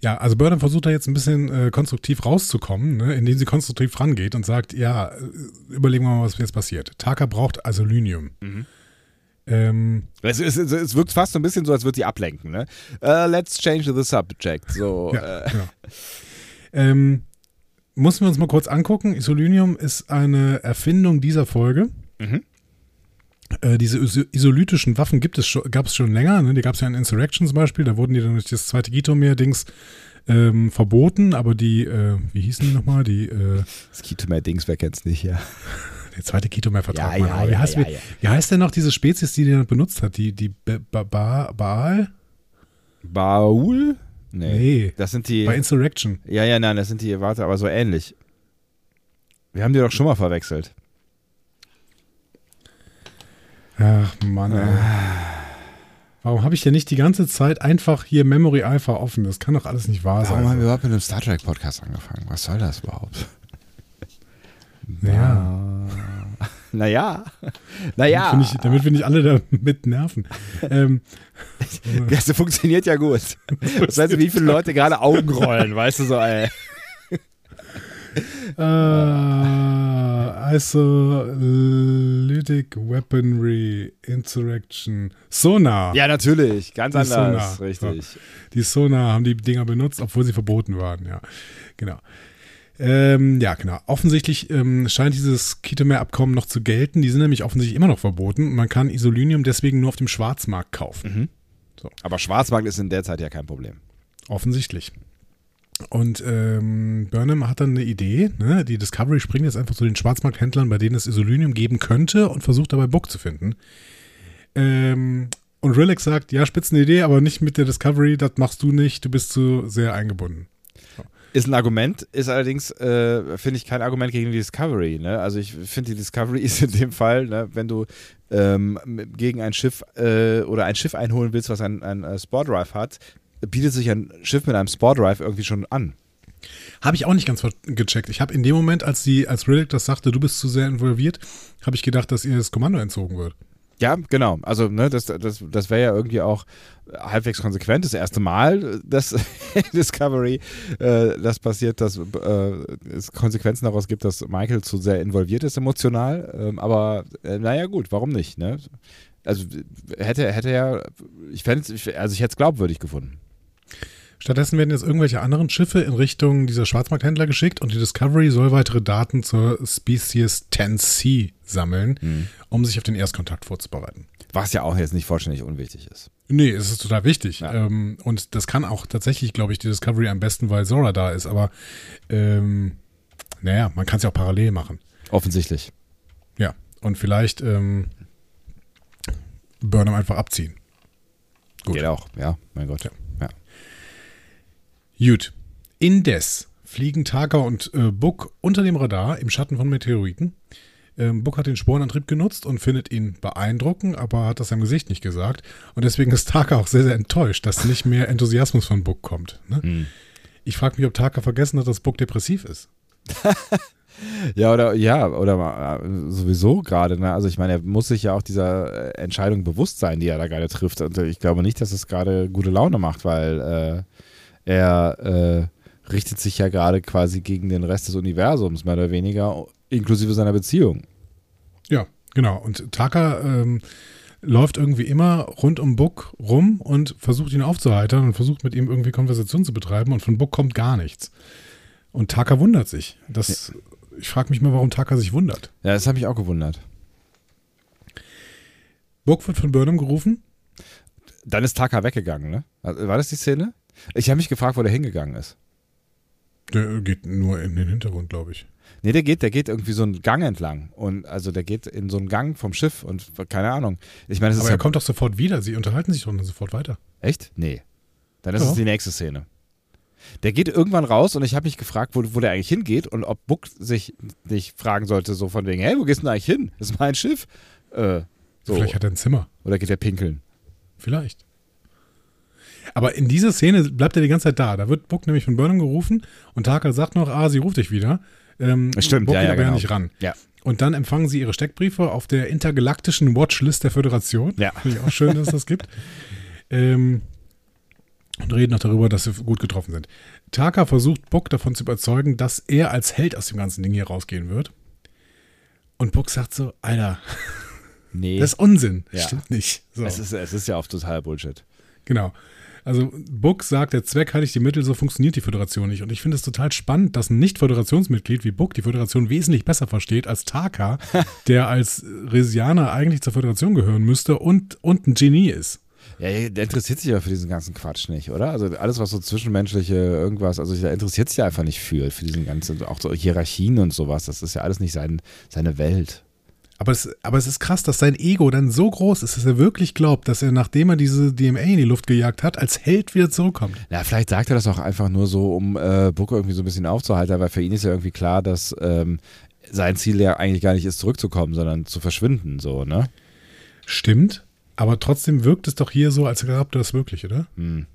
[SPEAKER 1] Ja, also Burnham versucht da jetzt ein bisschen äh, konstruktiv rauszukommen, ne, indem sie konstruktiv rangeht und sagt, ja, äh, überlegen wir mal, was jetzt passiert. Taka braucht Asolinium.
[SPEAKER 2] Mhm.
[SPEAKER 1] Ähm,
[SPEAKER 2] Es, es, es, es wirkt fast so ein bisschen so, als würde sie ablenken, ne? Äh, let's change the subject. So,
[SPEAKER 1] Ja,
[SPEAKER 2] äh,
[SPEAKER 1] genau. ähm, müssen wir uns mal kurz angucken. Isolinium ist eine Erfindung dieser Folge.
[SPEAKER 2] Mhm.
[SPEAKER 1] Äh, diese iso isolytischen Waffen gibt es schon, gab es schon länger. Ne? Die gab es ja in Insurrection zum Beispiel. Da wurden die dann durch das zweite Gitomer-Dings ähm, verboten, aber die, äh, wie hießen die nochmal? Die, äh,
[SPEAKER 2] Das Kitomer-Dings, wer kennt's nicht, ja.
[SPEAKER 1] der zweite Kitomer-Vertrag.
[SPEAKER 2] Ja, ja,
[SPEAKER 1] aber wie,
[SPEAKER 2] ja,
[SPEAKER 1] heißt,
[SPEAKER 2] ja,
[SPEAKER 1] wie,
[SPEAKER 2] ja.
[SPEAKER 1] wie heißt denn noch diese Spezies, die der benutzt hat? Die, die Ba- Ba- Baal?
[SPEAKER 2] Baul? Nee.
[SPEAKER 1] Nee.
[SPEAKER 2] Das sind die.
[SPEAKER 1] Bei Insurrection.
[SPEAKER 2] Ja, ja, nein, das sind die, warte, aber so ähnlich. Wir haben die doch schon mal verwechselt.
[SPEAKER 1] Ach, Mann. ey. Warum habe ich denn nicht die ganze Zeit einfach hier Memory Alpha offen? Das kann doch alles nicht wahr
[SPEAKER 2] Warum haben wir
[SPEAKER 1] sein.
[SPEAKER 2] überhaupt mit einem Star Trek Podcast angefangen? Was soll das überhaupt?
[SPEAKER 1] Ja.
[SPEAKER 2] Naja. Naja.
[SPEAKER 1] Damit, wir nicht, damit wir nicht alle damit nerven. ähm,
[SPEAKER 2] Das funktioniert ja gut. Was weißt du, wie viele Leute gerade Augen rollen, weißt du so, ey.
[SPEAKER 1] Äh, Isolytic Weaponry Insurrection. Sonar.
[SPEAKER 2] Ja, natürlich. Ganz
[SPEAKER 1] Die
[SPEAKER 2] anders.
[SPEAKER 1] Sonar.
[SPEAKER 2] Richtig.
[SPEAKER 1] Die Sonar haben die Dinger benutzt, obwohl sie verboten waren, ja. Genau. Ähm, ja, genau. Offensichtlich ähm, scheint dieses Kitomer-Abkommen noch zu gelten. Die sind nämlich offensichtlich immer noch verboten. Man kann Isolynium deswegen nur auf dem Schwarzmarkt kaufen.
[SPEAKER 2] Aber Schwarzmarkt ist in der Zeit ja kein Problem.
[SPEAKER 1] Offensichtlich. Und ähm, Burnham hat dann eine Idee. Ne? Die Discovery springt jetzt einfach zu den Schwarzmarkthändlern, bei denen es Isolynium geben könnte und versucht dabei Book zu finden. Ähm, und Rillick sagt, ja, Spitzenidee, aber nicht mit der Discovery, das machst du nicht, du bist zu sehr eingebunden.
[SPEAKER 2] Ist ein Argument, ist allerdings, äh, finde ich, kein Argument gegen die Discovery. Ne? Also ich finde, die Discovery ist in dem Fall, ne, wenn du ähm, gegen ein Schiff äh, oder ein Schiff einholen willst, was ein, ein äh, Spore Drive hat, bietet sich ein Schiff mit einem Spore Drive irgendwie schon an.
[SPEAKER 1] Habe ich auch nicht ganz gecheckt. Ich habe in dem Moment, als die, als Rillick das sagte, du bist zu sehr involviert, habe ich gedacht, dass ihr das Kommando entzogen wird.
[SPEAKER 2] Ja, genau. Also, ne, das, das, das wäre ja irgendwie auch halbwegs konsequent. Das erste Mal, dass Discovery äh, das passiert, dass äh, es Konsequenzen daraus gibt, dass Michael zu sehr involviert ist emotional. Ähm, aber äh, naja, gut, warum nicht? Ne? Also hätte, hätte ja, ich fände also ich hätte es glaubwürdig gefunden.
[SPEAKER 1] Stattdessen werden jetzt irgendwelche anderen Schiffe in Richtung dieser Schwarzmarkthändler geschickt und die Discovery soll weitere Daten zur Species 10C sammeln, um sich auf den Erstkontakt vorzubereiten.
[SPEAKER 2] Was ja auch jetzt nicht vollständig unwichtig ist.
[SPEAKER 1] Nee, es ist total wichtig.
[SPEAKER 2] Ja.
[SPEAKER 1] Ähm, und das kann auch tatsächlich, glaube ich, die Discovery am besten, weil Zora da ist. Aber ähm, naja, man kann es ja auch parallel machen.
[SPEAKER 2] Offensichtlich.
[SPEAKER 1] Ja. Und vielleicht ähm, Burnham einfach abziehen. Gut.
[SPEAKER 2] Geht auch, ja, mein Gott.
[SPEAKER 1] Ja. Gut. Indes fliegen Taka und äh, Buck unter dem Radar im Schatten von Meteoriten. Ähm, Buck hat den Sporenantrieb genutzt und findet ihn beeindruckend, aber hat das seinem Gesicht nicht gesagt. Und deswegen ist Taka auch sehr, sehr enttäuscht, dass nicht mehr Enthusiasmus von Buck kommt. Ne?
[SPEAKER 2] Hm.
[SPEAKER 1] Ich frage mich, ob Taka vergessen hat, dass Buck depressiv ist.
[SPEAKER 2] Ja, oder ja, oder äh, sowieso gerade, ne? Also ich meine, er muss sich ja auch dieser äh, Entscheidung bewusst sein, die er da gerade trifft. Und ich glaube nicht, dass es gerade gute Laune macht, weil äh, er äh, richtet sich ja gerade quasi gegen den Rest des Universums, mehr oder weniger, inklusive seiner Beziehung.
[SPEAKER 1] Ja, genau. Und Taka ähm, läuft irgendwie immer rund um Buck rum und versucht ihn aufzuheitern und versucht mit ihm irgendwie Konversation zu betreiben und von Buck kommt gar nichts. Und Taka wundert sich. Das, Ich frage mich mal, warum Taka sich wundert.
[SPEAKER 2] Ja, das habe ich auch gewundert.
[SPEAKER 1] Buck wird von Burnham gerufen.
[SPEAKER 2] Dann ist Taka weggegangen, ne? War das die Szene? Ich habe mich gefragt, wo der hingegangen ist.
[SPEAKER 1] Der geht nur in den Hintergrund, glaube ich.
[SPEAKER 2] Nee, der geht, der geht irgendwie so einen Gang entlang. Und also der geht in so einen Gang vom Schiff und keine Ahnung. Ich meine, das ist
[SPEAKER 1] Aber
[SPEAKER 2] ja
[SPEAKER 1] er kommt doch sofort wieder. Sie unterhalten sich doch dann sofort weiter.
[SPEAKER 2] Echt? Nee. Dann ist
[SPEAKER 1] Ja.
[SPEAKER 2] es die nächste Szene. Der geht irgendwann raus und ich habe mich gefragt, wo, wo der eigentlich hingeht und ob Buck sich nicht fragen sollte, so von wegen, hey, wo gehst du denn eigentlich hin? Das ist mein Schiff. Äh, so.
[SPEAKER 1] Vielleicht hat er ein Zimmer.
[SPEAKER 2] Oder geht er pinkeln?
[SPEAKER 1] Vielleicht. Aber in dieser Szene bleibt er die ganze Zeit da. Da wird Buck nämlich von Burnham gerufen und Taka sagt noch, ah, sie ruft dich wieder. Ähm,
[SPEAKER 2] Stimmt,
[SPEAKER 1] Buck
[SPEAKER 2] ja,
[SPEAKER 1] geht
[SPEAKER 2] ja,
[SPEAKER 1] aber ja
[SPEAKER 2] genau.
[SPEAKER 1] nicht ran.
[SPEAKER 2] Ja.
[SPEAKER 1] Und dann empfangen sie ihre Steckbriefe auf der intergalaktischen Watchlist der Föderation.
[SPEAKER 2] Ja.
[SPEAKER 1] Finde ich auch schön, dass es das gibt. Ähm, und reden noch darüber, dass sie gut getroffen sind. Taka versucht Buck davon zu überzeugen, dass er als Held aus dem ganzen Ding hier rausgehen wird. Und Buck sagt so, Alter,
[SPEAKER 2] Nee.
[SPEAKER 1] das ist Unsinn.
[SPEAKER 2] Ja.
[SPEAKER 1] Stimmt nicht. So.
[SPEAKER 2] es, ist, es ist ja oft total Bullshit.
[SPEAKER 1] Genau. Also Buck sagt, der Zweck heiligt die Mittel, so funktioniert die Föderation nicht. Und ich finde es total spannend, dass ein Nicht-Föderationsmitglied wie Buck die Föderation wesentlich besser versteht als Taka, der als Resianer eigentlich zur Föderation gehören müsste und, und ein Genie ist.
[SPEAKER 2] Ja, der interessiert sich ja für diesen ganzen Quatsch nicht, oder? Also alles, was so zwischenmenschliche irgendwas, also der interessiert sich einfach nicht für, für diesen ganzen, auch so Hierarchien und sowas. Das ist ja alles nicht sein, seine Welt.
[SPEAKER 1] Aber es, aber es ist krass, dass sein Ego dann so groß ist, dass er wirklich glaubt, dass er, nachdem er diese DMA in die Luft gejagt hat, als Held wieder zurückkommt.
[SPEAKER 2] Na, vielleicht sagt er das auch einfach nur so, um äh, Booker irgendwie so ein bisschen aufzuhalten, weil für ihn ist ja irgendwie klar, dass ähm, sein Ziel ja eigentlich gar nicht ist, zurückzukommen, sondern zu verschwinden, so, ne?
[SPEAKER 1] Stimmt, aber trotzdem wirkt es doch hier so, als glaubt er das wirklich, oder?
[SPEAKER 2] Hm.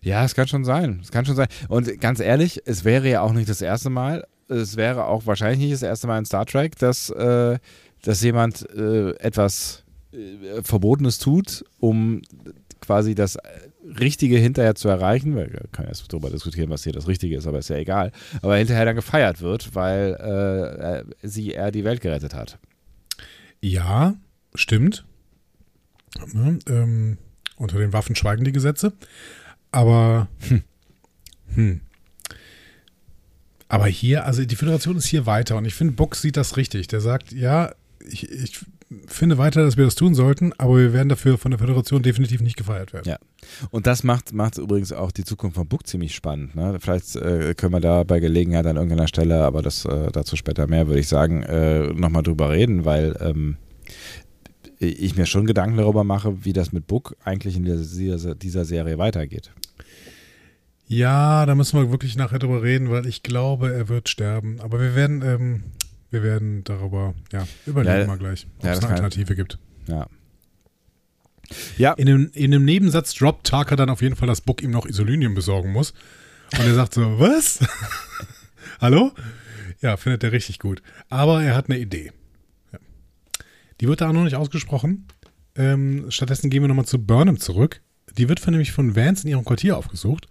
[SPEAKER 2] Ja, es kann schon sein. Es kann schon sein. Und ganz ehrlich, es wäre ja auch nicht das erste Mal, es wäre auch wahrscheinlich nicht das erste Mal in Star Trek, dass, äh, dass jemand äh, etwas äh, Verbotenes tut, um quasi das Richtige hinterher zu erreichen. Wir können jetzt darüber diskutieren, was hier das Richtige ist, aber ist ja egal. Aber hinterher dann gefeiert wird, weil äh, sie er die Welt gerettet hat.
[SPEAKER 1] Ja, stimmt. Ja, ähm, unter den Waffen schweigen die Gesetze. Aber hm, hm. Aber hier, also die Föderation ist hier weiter und ich finde, Book sieht das richtig. Der sagt, ja, ich, ich finde weiter, dass wir das tun sollten, aber wir werden dafür von der Föderation definitiv nicht gefeiert werden.
[SPEAKER 2] Ja. Und das macht, macht übrigens auch die Zukunft von Book ziemlich spannend. Ne? Vielleicht äh, können wir da bei Gelegenheit an irgendeiner Stelle, aber das äh, dazu später mehr, würde ich sagen, äh, nochmal drüber reden, weil ähm, ich mir schon Gedanken darüber mache, wie das mit Book eigentlich in dieser, dieser Serie weitergeht.
[SPEAKER 1] Ja, da müssen wir wirklich nachher drüber reden, weil ich glaube, er wird sterben. Aber wir werden, ähm, wir werden darüber, ja, überlegen ja, mal gleich, ob ja, es eine Alternative gibt.
[SPEAKER 2] Ja.
[SPEAKER 1] Ja. In einem, in einem Nebensatz droppt Tarker dann auf jeden Fall, dass Book ihm noch Isolinium besorgen muss. Und er sagt so, was? Hallo? Ja, findet er richtig gut. Aber er hat eine Idee. Ja. Die wird da auch noch nicht ausgesprochen. Ähm, stattdessen gehen wir nochmal zu Burnham zurück. Die wird von, nämlich von Vance in ihrem Quartier aufgesucht.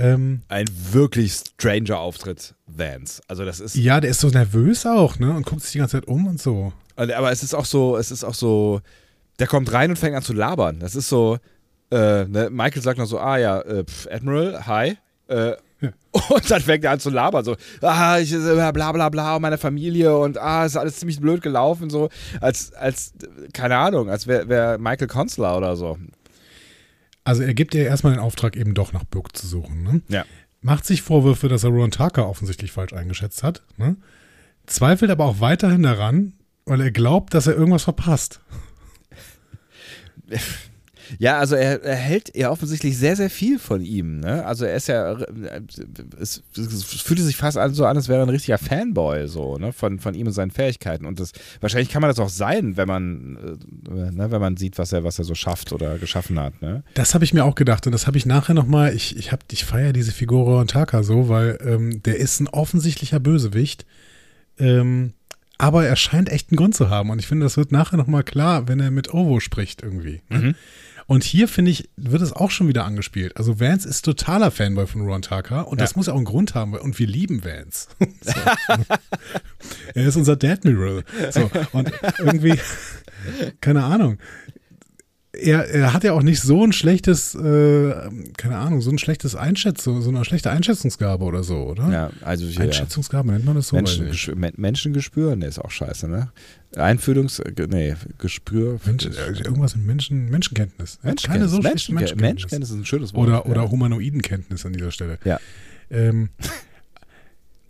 [SPEAKER 2] Ähm, Ein wirklich stranger Auftritt, Vance. Also das ist.
[SPEAKER 1] Ja, der ist so nervös auch, ne? Und guckt sich die ganze Zeit um und so.
[SPEAKER 2] Aber es ist auch so, es ist auch so, der kommt rein und fängt an zu labern. Das ist so, äh, ne? Michael sagt noch so, ah ja, äh, pf, Admiral, hi. Äh, ja. Und dann fängt er an zu labern, so, ah, ich, äh, bla bla bla, meine Familie und ah, ist alles ziemlich blöd gelaufen, so, als, als, keine Ahnung, als wäre wär Michael Consular oder so.
[SPEAKER 1] Also er gibt ihr erstmal den Auftrag, eben doch nach Burke zu suchen. Ne?
[SPEAKER 2] Ja.
[SPEAKER 1] Macht sich Vorwürfe, dass er Ron Tucker offensichtlich falsch eingeschätzt hat. Ne? Zweifelt aber auch weiterhin daran, weil er glaubt, dass er irgendwas verpasst.
[SPEAKER 2] Ja, also er, er hält ja offensichtlich sehr, sehr viel von ihm. Ne? Also er ist ja, es, es fühlte sich fast an, so an, als wäre er ein richtiger Fanboy so, ne? von, von ihm und seinen Fähigkeiten. Und das, wahrscheinlich kann man das auch sein, wenn man, äh, ne, wenn man sieht, was er, was er so schafft oder geschaffen hat. Ne?
[SPEAKER 1] Das habe ich mir auch gedacht und das habe ich nachher nochmal, ich, ich, ich feiere diese Figur Ron Taka so, weil ähm, der ist ein offensichtlicher Bösewicht. Ähm, aber er scheint echt einen Grund zu haben. Und ich finde, das wird nachher nochmal klar, wenn er mit Ovo spricht irgendwie. Ne? Mhm. Und hier, finde ich, wird es auch schon wieder angespielt. Also Vance ist totaler Fanboy von Ron Tucker und ja. das muss auch einen Grund haben. Und wir lieben Vance. er ist unser Admiral. So, und irgendwie, keine Ahnung er, er hat ja auch nicht so ein schlechtes, äh, keine Ahnung, so ein schlechtes Einschätzung, so eine schlechte Einschätzungsgabe oder so, oder?
[SPEAKER 2] Ja, also hier,
[SPEAKER 1] Einschätzungsgabe nennt man das so.
[SPEAKER 2] Menschen, Menschengespür, ne, ist auch scheiße, ne? Einfühlungs, nee, Gespür.
[SPEAKER 1] Mensch, irgendwas mit Menschen, Menschenkenntnis.
[SPEAKER 2] Keine so
[SPEAKER 1] Menschen, Menschenkenntnis. Menschenkenntnis
[SPEAKER 2] ist ein schönes Wort.
[SPEAKER 1] Oder, oder ja. Humanoidenkenntnis an dieser Stelle.
[SPEAKER 2] Ja.
[SPEAKER 1] Ähm,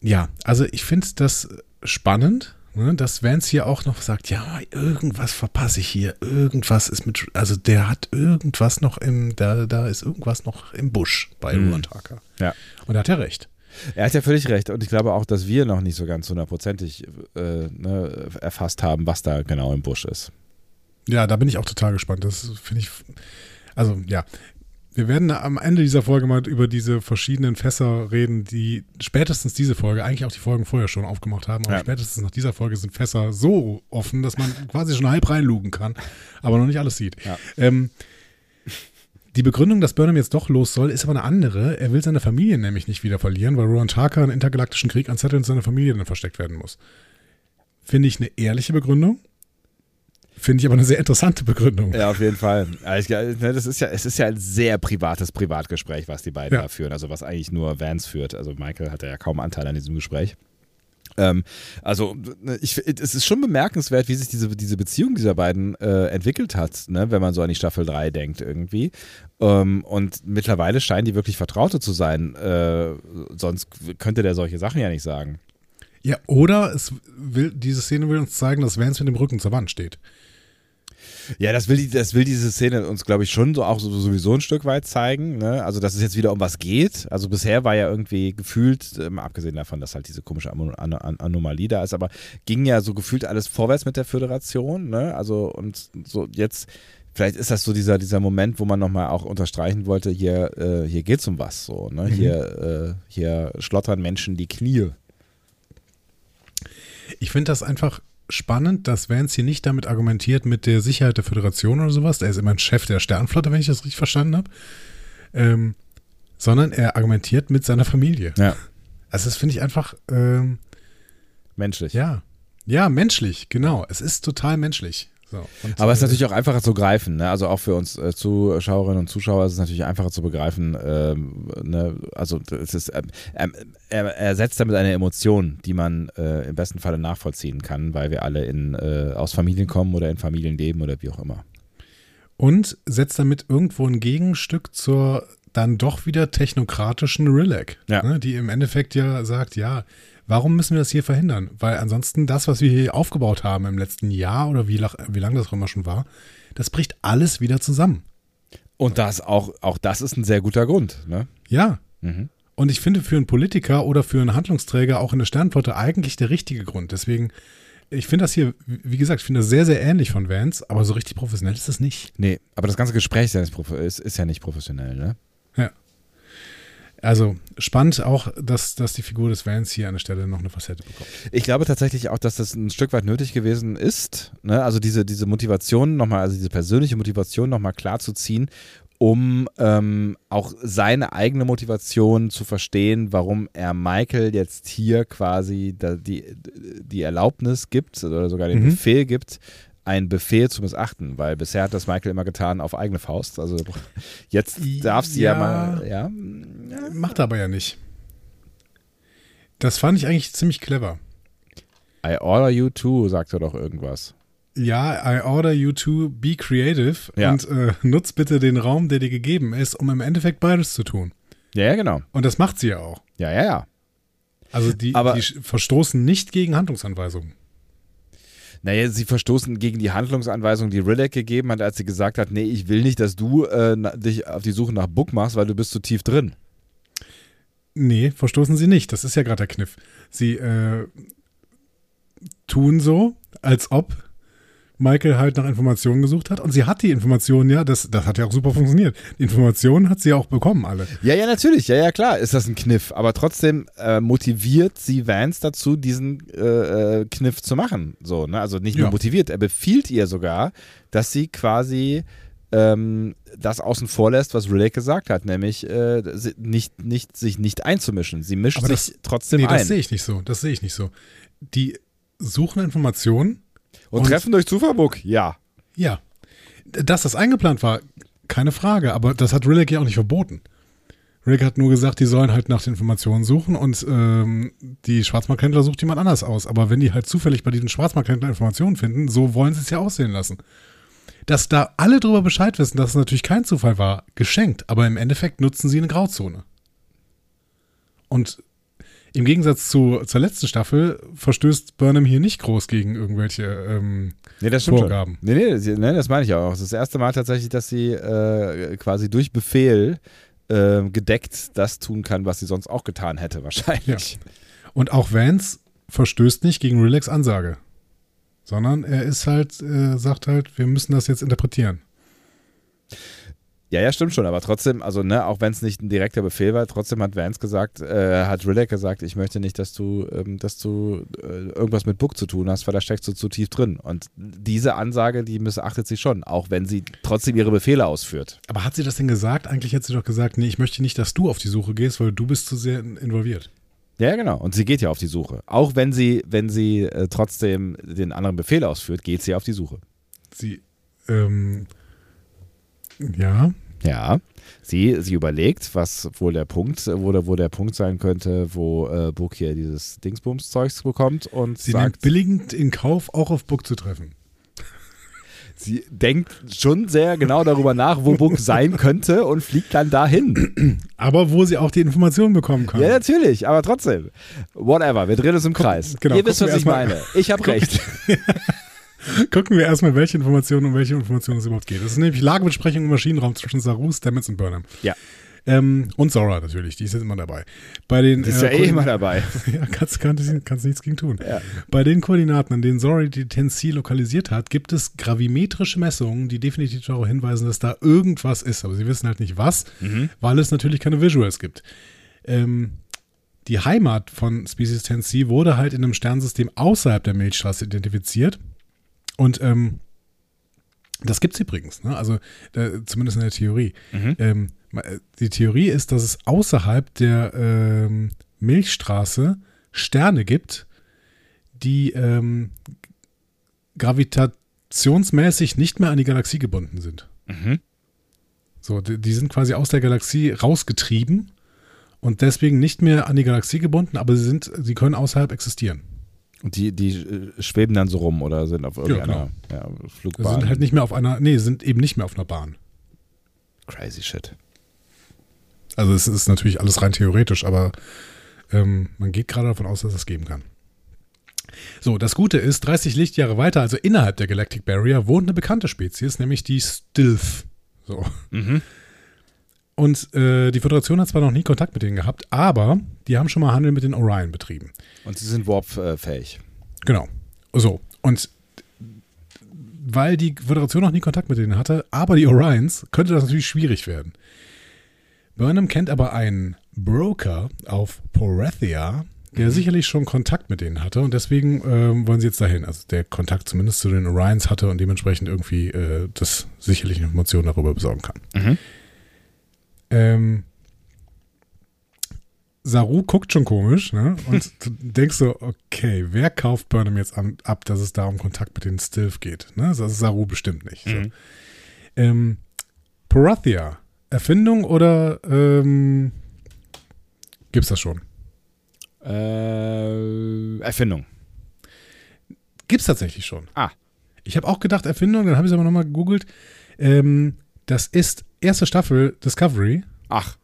[SPEAKER 1] ja, also ich finde das spannend Ne, dass Vance hier auch noch sagt, ja, irgendwas verpasse ich hier, irgendwas ist mit, also der hat irgendwas noch im, da, da ist irgendwas noch im Busch bei mhm. Ruan Tucker.
[SPEAKER 2] Ja.
[SPEAKER 1] Und da hat er recht.
[SPEAKER 2] Er hat ja völlig recht und ich glaube auch, dass wir noch nicht so ganz hundertprozentig äh, ne, erfasst haben, was da genau im Busch ist.
[SPEAKER 1] Ja, da bin ich auch total gespannt. Das finde ich, also ja, wir werden am Ende dieser Folge mal über diese verschiedenen Fässer reden, die spätestens diese Folge, eigentlich auch die Folgen vorher schon aufgemacht haben, aber ja. spätestens nach dieser Folge sind Fässer so offen, dass man quasi schon halb reinlugen kann, aber noch nicht alles sieht. Ja. Ähm, die Begründung, dass Burnham jetzt doch los soll, ist aber eine andere. Er will seine Familie nämlich nicht wieder verlieren, weil Rowan Tarker einen intergalaktischen Krieg anzettelt und seine Familie dann versteckt werden muss. Finde ich eine ehrliche Begründung. Finde ich aber eine sehr interessante Begründung.
[SPEAKER 2] Ja, auf jeden Fall. Ne, das ist ja, es ist ja ein sehr privates Privatgespräch, was die beiden ja. da führen. Also was eigentlich nur Vance führt. Also Michael hat ja kaum Anteil an diesem Gespräch. Ähm, also ich, es ist schon bemerkenswert, wie sich diese, diese Beziehung dieser beiden äh, entwickelt hat, ne, wenn man so an die Staffel 3 denkt irgendwie. Ähm, und mittlerweile scheinen die wirklich Vertraute zu sein. Äh, sonst könnte der solche Sachen ja nicht sagen.
[SPEAKER 1] Ja, oder es will, diese Szene will uns zeigen, dass Vance mit dem Rücken zur Wand steht.
[SPEAKER 2] Ja, das will, die, das will diese Szene uns, glaube ich, schon so auch so, sowieso ein Stück weit zeigen. Ne? Also, dass es jetzt wieder um was geht. Also, bisher war ja irgendwie gefühlt, ähm, abgesehen davon, dass halt diese komische An An An Anomalie da ist, aber ging ja so gefühlt alles vorwärts mit der Föderation. Ne? Also, und so jetzt. Vielleicht ist das so dieser, dieser Moment, wo man nochmal auch unterstreichen wollte, hier, äh, hier geht es um was. So, ne? Mhm. hier, äh, hier schlottern Menschen die Knie.
[SPEAKER 1] Ich finde das einfach spannend, dass Vance hier nicht damit argumentiert mit der Sicherheit der Föderation oder sowas. Der ist immer ein Chef der Sternflotte, wenn ich das richtig verstanden habe. Ähm, sondern er argumentiert mit seiner Familie.
[SPEAKER 2] Ja.
[SPEAKER 1] Also das finde ich einfach ähm,
[SPEAKER 2] menschlich.
[SPEAKER 1] Ja. Ja, menschlich, genau. Es ist total menschlich. So,
[SPEAKER 2] Aber es ist natürlich auch einfacher zu greifen. Ne? Also auch für uns äh, Zuschauerinnen und Zuschauer ist es natürlich einfacher zu begreifen. Ähm, ne? Also es ist, ähm, er, er, setzt damit eine Emotion, die man äh, im besten Falle nachvollziehen kann, weil wir alle in, äh, aus Familien kommen oder in Familien leben oder wie auch immer.
[SPEAKER 1] Und setzt damit irgendwo ein Gegenstück zur dann doch wieder technokratischen Rillac,
[SPEAKER 2] ja.
[SPEAKER 1] ne? die im Endeffekt ja sagt, ja, Warum müssen wir das hier verhindern? Weil ansonsten das, was wir hier aufgebaut haben im letzten Jahr oder wie, wie lange das auch immer schon war, das bricht alles wieder zusammen.
[SPEAKER 2] Und das auch, auch das ist ein sehr guter Grund, ne?
[SPEAKER 1] Ja. Mhm. Und ich finde für einen Politiker oder für einen Handlungsträger auch in der Sternflotte eigentlich der richtige Grund. Deswegen, ich finde das hier, wie gesagt, ich finde das sehr, sehr ähnlich von Vance, aber so richtig professionell ist das nicht.
[SPEAKER 2] Nee, aber das ganze Gespräch ist, ist, ist ja nicht professionell, ne?
[SPEAKER 1] Ja. Also spannend auch, dass, dass die Figur des Vans hier an der Stelle noch eine Facette bekommt.
[SPEAKER 2] Ich glaube tatsächlich auch, dass das ein Stück weit nötig gewesen ist. Ne? Also diese, diese Motivation nochmal, also diese persönliche Motivation nochmal klar zu ziehen, um ähm, auch seine eigene Motivation zu verstehen, warum er Michael jetzt hier quasi die, die Erlaubnis gibt oder sogar den mhm. Befehl gibt, einen Befehl zu missachten, weil bisher hat das Michael immer getan auf eigene Faust. Also jetzt darf sie ja, ja mal, ja.
[SPEAKER 1] Macht er aber ja nicht. Das fand ich eigentlich ziemlich clever.
[SPEAKER 2] I order you to, sagt er doch irgendwas.
[SPEAKER 1] Ja, I order you to be creative ja. und äh, nutz bitte den Raum, der dir gegeben ist, um im Endeffekt beides zu tun.
[SPEAKER 2] Ja, ja, genau.
[SPEAKER 1] Und das macht sie ja auch.
[SPEAKER 2] Ja, ja, ja.
[SPEAKER 1] Also die,
[SPEAKER 2] aber,
[SPEAKER 1] die verstoßen nicht gegen Handlungsanweisungen.
[SPEAKER 2] Naja, sie verstoßen gegen die Handlungsanweisung, die Rilek gegeben hat, als sie gesagt hat, nee, ich will nicht, dass du äh, dich auf die Suche nach Book machst, weil du bist zu tief drin.
[SPEAKER 1] Nee, verstoßen sie nicht. Das ist ja gerade der Kniff. Sie äh, tun so, als ob Michael halt nach Informationen gesucht hat und sie hat die Informationen ja, das, das hat ja auch super funktioniert. Die Informationen hat sie ja auch bekommen, alle.
[SPEAKER 2] Ja, ja, natürlich, ja, ja, klar, ist das ein Kniff, aber trotzdem äh, motiviert sie Vance dazu, diesen äh, äh, Kniff zu machen. So, ne? Also nicht nur ja. motiviert, er befiehlt ihr sogar, dass sie quasi ähm, das außen vor lässt, was Riley gesagt hat, nämlich äh, nicht, nicht, sich nicht einzumischen. Sie mischt das, sich trotzdem nee, ein.
[SPEAKER 1] Das sehe ich nicht so. Das sehe ich nicht so. Die suchen Informationen
[SPEAKER 2] und, und treffen durch Zufallbuck, ja.
[SPEAKER 1] Ja. Dass das eingeplant war, keine Frage, aber das hat Rillick ja auch nicht verboten. Rick hat nur gesagt, die sollen halt nach den Informationen suchen und ähm, die Schwarzmarkthändler sucht jemand anders aus. Aber wenn die halt zufällig bei diesen Schwarzmarkthändlern Informationen finden, so wollen sie es ja aussehen lassen. Dass da alle drüber Bescheid wissen, dass es natürlich kein Zufall war, geschenkt, aber im Endeffekt nutzen sie eine Grauzone. Und im Gegensatz zu, zur letzten Staffel verstößt Burnham hier nicht groß gegen irgendwelche ähm,
[SPEAKER 2] nee, das Vorgaben. Nee, nee, das, nee, das meine ich auch. Das ist das erste Mal tatsächlich, dass sie äh, quasi durch Befehl äh, gedeckt das tun kann, was sie sonst auch getan hätte, wahrscheinlich.
[SPEAKER 1] Ja. Und auch Vance verstößt nicht gegen Relax Ansage, sondern er ist halt, äh, sagt halt, wir müssen das jetzt interpretieren.
[SPEAKER 2] Ja, ja, stimmt schon, aber trotzdem, also ne, auch wenn es nicht ein direkter Befehl war, trotzdem hat Vance gesagt, äh, hat Riddick gesagt, ich möchte nicht, dass du, ähm, dass du äh, irgendwas mit Book zu tun hast, weil da steckst du zu tief drin. Und diese Ansage, die missachtet sie schon, auch wenn sie trotzdem ihre Befehle ausführt.
[SPEAKER 1] Aber hat sie das denn gesagt? Eigentlich hat sie doch gesagt, nee, ich möchte nicht, dass du auf die Suche gehst, weil du bist zu sehr involviert.
[SPEAKER 2] Ja, genau. Und sie geht ja auf die Suche. Auch wenn sie, wenn sie äh, trotzdem den anderen Befehl ausführt, geht sie auf die Suche.
[SPEAKER 1] Sie, ähm, ja,
[SPEAKER 2] Ja. Sie, sie überlegt, was wohl der Punkt, wo der, wo der Punkt sein könnte, wo äh, Book hier dieses Dingsbums-Zeugs bekommt und
[SPEAKER 1] Sie
[SPEAKER 2] sagt,
[SPEAKER 1] nimmt billigend in Kauf, auch auf Book zu treffen.
[SPEAKER 2] sie denkt schon sehr genau darüber nach, wo Book sein könnte und fliegt dann dahin.
[SPEAKER 1] Aber wo sie auch die Informationen bekommen kann.
[SPEAKER 2] Ja, natürlich, aber trotzdem. Whatever, wir drehen uns im Kreis.
[SPEAKER 1] genau,
[SPEAKER 2] Ihr wisst, was ich meine. Ich habe recht.
[SPEAKER 1] Gucken wir erstmal, welche Informationen um welche Informationen es überhaupt geht. Das ist nämlich Lagebesprechung im Maschinenraum zwischen Saru, Stamets und Burnham.
[SPEAKER 2] Ja.
[SPEAKER 1] Ähm, und Zora natürlich, die ist jetzt immer dabei. Bei den,
[SPEAKER 2] Die ist ja
[SPEAKER 1] äh,
[SPEAKER 2] eh
[SPEAKER 1] Koordin-
[SPEAKER 2] immer dabei.
[SPEAKER 1] ja, kannst, kannst, kannst nichts gegen tun.
[SPEAKER 2] Ja.
[SPEAKER 1] Bei den Koordinaten, an denen Zora die Tennessee lokalisiert hat, gibt es gravimetrische Messungen, die definitiv darauf hinweisen, dass da irgendwas ist. Aber sie wissen halt nicht was, weil es natürlich keine Visuals gibt. Ähm, die Heimat von Species Tennessee wurde halt in einem Sternensystem außerhalb der Milchstraße identifiziert. Und ähm, das gibt es übrigens, ne? also äh, zumindest in der Theorie. Ähm, ma- äh, die Theorie ist, dass es außerhalb der ähm, Milchstraße Sterne gibt, die ähm, gravitationsmäßig nicht mehr an die Galaxie gebunden sind.
[SPEAKER 2] Mhm.
[SPEAKER 1] So, die, die sind quasi aus der Galaxie rausgetrieben und deswegen nicht mehr an die Galaxie gebunden, aber sie sind, sie können außerhalb existieren.
[SPEAKER 2] Die, die äh, schweben dann so rum oder sind auf irgendeiner ja,
[SPEAKER 1] Sie
[SPEAKER 2] Flugbahn.
[SPEAKER 1] sind halt nicht mehr auf einer, nee, sind eben nicht mehr auf einer Bahn.
[SPEAKER 2] Crazy shit.
[SPEAKER 1] Also es ist natürlich alles rein theoretisch, aber ähm, man geht gerade davon aus, dass es geben kann. So, das Gute ist, 30 Lichtjahre weiter, also innerhalb der Galactic Barrier, wohnt eine bekannte Spezies, nämlich die Stilth. So.
[SPEAKER 2] Mhm.
[SPEAKER 1] Und äh, die Föderation hat zwar noch nie Kontakt mit denen gehabt, aber die haben schon mal Handel mit den Orion betrieben.
[SPEAKER 2] Und sie sind warp-fähig.
[SPEAKER 1] Genau. So. Und weil die Föderation noch nie Kontakt mit denen hatte, aber die Orions, könnte das natürlich schwierig werden. Burnham kennt aber einen Broker auf Porethia, der sicherlich schon Kontakt mit denen hatte und deswegen ähm, wollen sie jetzt dahin. Also der Kontakt zumindest zu den Orions hatte und dementsprechend irgendwie äh, das sicherlich Informationen darüber besorgen kann.
[SPEAKER 2] Mhm.
[SPEAKER 1] Ähm, Saru guckt schon komisch, ne? Und du denkst so, okay, wer kauft Burnham jetzt an, ab, dass es da um Kontakt mit den Stilf geht? Ne? Das ist Saru bestimmt nicht. So.
[SPEAKER 2] Mhm.
[SPEAKER 1] Ähm, Parathia, Erfindung oder ähm, gibt's das schon?
[SPEAKER 2] Äh, Erfindung.
[SPEAKER 1] Gibt's tatsächlich schon.
[SPEAKER 2] Ah.
[SPEAKER 1] Ich habe auch gedacht Erfindung, dann habe ich es aber nochmal gegoogelt. Ähm, das ist erste Staffel Discovery.
[SPEAKER 2] Ach,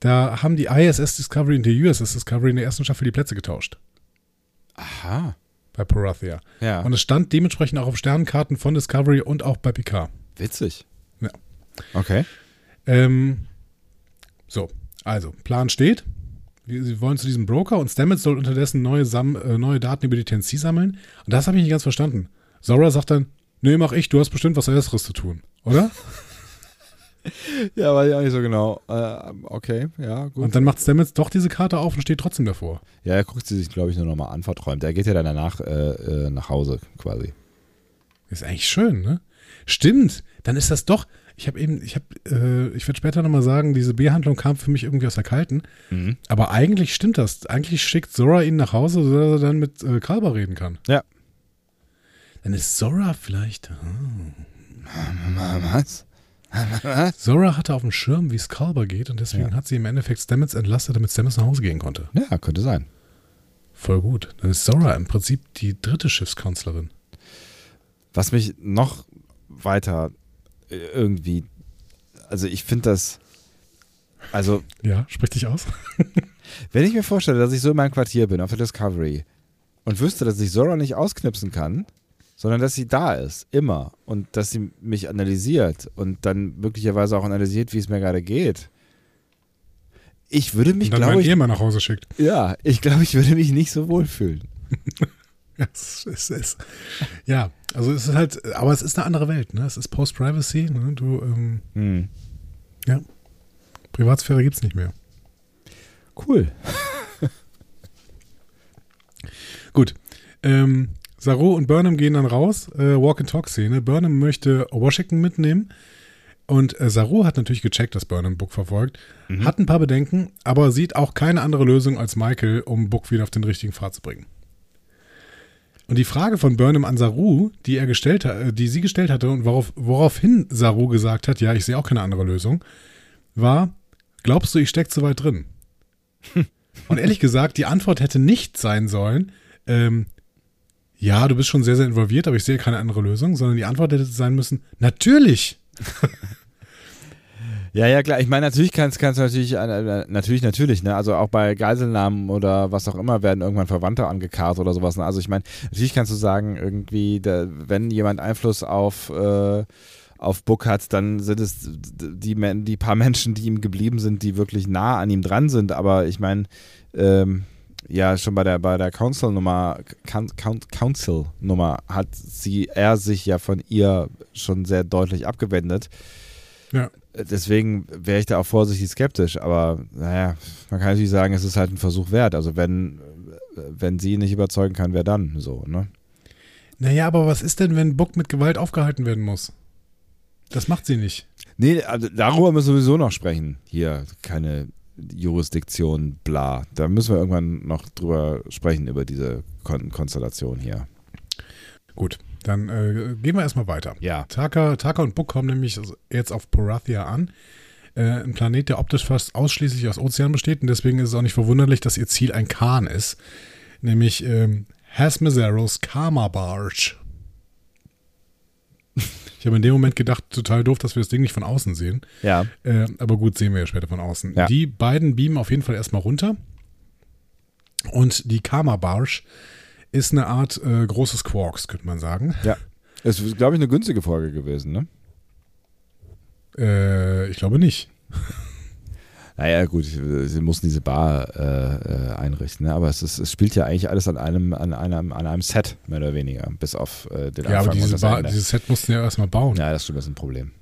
[SPEAKER 1] Da haben die ISS Discovery und die USS Discovery in der ersten Staffel die Plätze getauscht.
[SPEAKER 2] aha.
[SPEAKER 1] Bei Parathia.
[SPEAKER 2] Ja,
[SPEAKER 1] Und es stand dementsprechend auch auf Sternenkarten von Discovery und auch bei Picard.
[SPEAKER 2] witzig.
[SPEAKER 1] Ja.
[SPEAKER 2] Okay.
[SPEAKER 1] Ähm, so, also, Plan steht. Wir, sie wollen zu diesem Broker und Stamets soll unterdessen neue, Sam äh, neue Daten über die Tennessee sammeln. Und das habe ich nicht ganz verstanden. Zora sagt dann, nee, mach ich, du hast bestimmt was Besseres zu tun, oder?
[SPEAKER 2] Ja, weiß ich auch nicht so genau. Äh, okay, ja, gut.
[SPEAKER 1] Und dann macht Stamets doch diese Karte auf und steht trotzdem davor.
[SPEAKER 2] ja, er guckt sie sich, glaube ich, nur nochmal an, verträumt. Er geht ja dann danach äh, äh, nach Hause quasi.
[SPEAKER 1] Ist eigentlich schön, ne? Stimmt, dann ist das doch. Ich habe eben, ich habe, äh, ich werde später nochmal sagen, diese Behandlung kam für mich irgendwie aus der Kalten.
[SPEAKER 2] Mhm.
[SPEAKER 1] Aber eigentlich stimmt das. Eigentlich schickt Zora ihn nach Hause, sodass er dann mit äh, Kalber reden kann.
[SPEAKER 2] Ja.
[SPEAKER 1] Dann ist Zora vielleicht.
[SPEAKER 2] Was?
[SPEAKER 1] Zora hatte auf dem Schirm, wie es Kalber geht und deswegen
[SPEAKER 2] Ja.
[SPEAKER 1] hat sie im Endeffekt Stamets entlastet, damit Stamets nach Hause gehen konnte.
[SPEAKER 2] Ja, könnte sein.
[SPEAKER 1] Voll gut. Dann ist Zora im Prinzip die dritte Schiffskanzlerin.
[SPEAKER 2] Was mich noch weiter äh, irgendwie, also ich finde das, also
[SPEAKER 1] Ja, sprich dich aus.
[SPEAKER 2] wenn ich mir vorstelle, dass ich so in meinem Quartier bin auf der Discovery und wüsste, dass ich Zora nicht ausknipsen kann, sondern dass sie da ist, immer und dass sie mich analysiert und dann möglicherweise auch analysiert, wie es mir gerade geht. Ich würde mich, glaube ich,
[SPEAKER 1] Ehemann nach Hause schickt.
[SPEAKER 2] ja, ich glaube, ich würde mich nicht so wohlfühlen.
[SPEAKER 1] Ja, es ist, es ja, also es ist halt, aber es ist eine andere Welt, ne? Es ist Post-Privacy, ne? Du, ähm,
[SPEAKER 2] Hm.
[SPEAKER 1] ja. Privatsphäre gibt's nicht mehr.
[SPEAKER 2] Cool.
[SPEAKER 1] Gut. Ähm, Saru und Burnham gehen dann raus, äh, Walk-and-Talk-Szene. Burnham möchte Washington mitnehmen. Und äh, Saru hat natürlich gecheckt, dass Burnham Book verfolgt, hat ein paar Bedenken, aber sieht auch keine andere Lösung als Michael, um Book wieder auf den richtigen Pfad zu bringen. Und die Frage von Burnham an Saru, die er gestellt hat, äh, die sie gestellt hatte und worauf, woraufhin Saru gesagt hat, ja, ich sehe auch keine andere Lösung, war, glaubst du, ich stecke zu weit drin? und ehrlich gesagt, die Antwort hätte nicht sein sollen, ähm, ja, du bist schon sehr, sehr involviert, aber ich sehe keine andere Lösung, sondern die Antwort hätte sein müssen, natürlich.
[SPEAKER 2] Ja, ja, klar. Ich meine, natürlich kannst du natürlich, äh, natürlich, natürlich, ne? Also auch bei Geiselnahmen oder was auch immer werden irgendwann Verwandte angekarrt oder sowas. Ne? Also ich meine, natürlich kannst du sagen, irgendwie, der, wenn jemand Einfluss auf äh, auf Book hat, dann sind es die, die paar Menschen, die ihm geblieben sind, die wirklich nah an ihm dran sind. Aber ich meine, ähm, ja, schon bei der bei der Council-Nummer, Council-Nummer hat sie, er sich ja von ihr schon sehr deutlich abgewendet.
[SPEAKER 1] Ja.
[SPEAKER 2] Deswegen wäre ich da auch vorsichtig skeptisch, aber naja, man kann natürlich sagen, es ist halt ein Versuch wert. Also wenn, wenn sie nicht überzeugen kann, wer dann so, ne?
[SPEAKER 1] Naja, aber was ist denn, wenn Book mit Gewalt aufgehalten werden muss? Das macht sie nicht.
[SPEAKER 2] Nee, also darüber müssen wir sowieso noch sprechen. Hier, keine Jurisdiktion, bla. Da müssen wir irgendwann noch drüber sprechen, über diese Kon Konstellation hier.
[SPEAKER 1] Gut, dann äh, gehen wir erstmal weiter.
[SPEAKER 2] Ja.
[SPEAKER 1] Taka, Taka und Book kommen nämlich jetzt auf Porathia an. Äh, ein Planet, der optisch fast ausschließlich aus Ozean besteht. Und deswegen ist es auch nicht verwunderlich, dass ihr Ziel ein Kahn ist. Nämlich ähm, Hasmazeros Karma Barge. Ich habe in dem Moment gedacht, total doof, dass wir das Ding nicht von außen sehen.
[SPEAKER 2] Ja.
[SPEAKER 1] Äh, aber gut, sehen wir ja später von außen.
[SPEAKER 2] Ja.
[SPEAKER 1] Die beiden beamen auf jeden Fall erstmal runter. Und die Karma Barge ist eine Art äh, großes Quarks, könnte man sagen.
[SPEAKER 2] Ja. Es ist, glaube ich, eine günstige Folge gewesen, ne?
[SPEAKER 1] Äh, ich glaube nicht.
[SPEAKER 2] Naja, gut, sie mussten diese Bar äh, äh, einrichten, ne? aber es, ist, es spielt ja eigentlich alles an einem, an einem, an einem Set, mehr oder weniger, bis auf äh, den
[SPEAKER 1] Ja,
[SPEAKER 2] Anfang
[SPEAKER 1] aber diese Bar, dieses Set mussten ja erstmal bauen.
[SPEAKER 2] Ja, das stimmt, das ist ein Problem.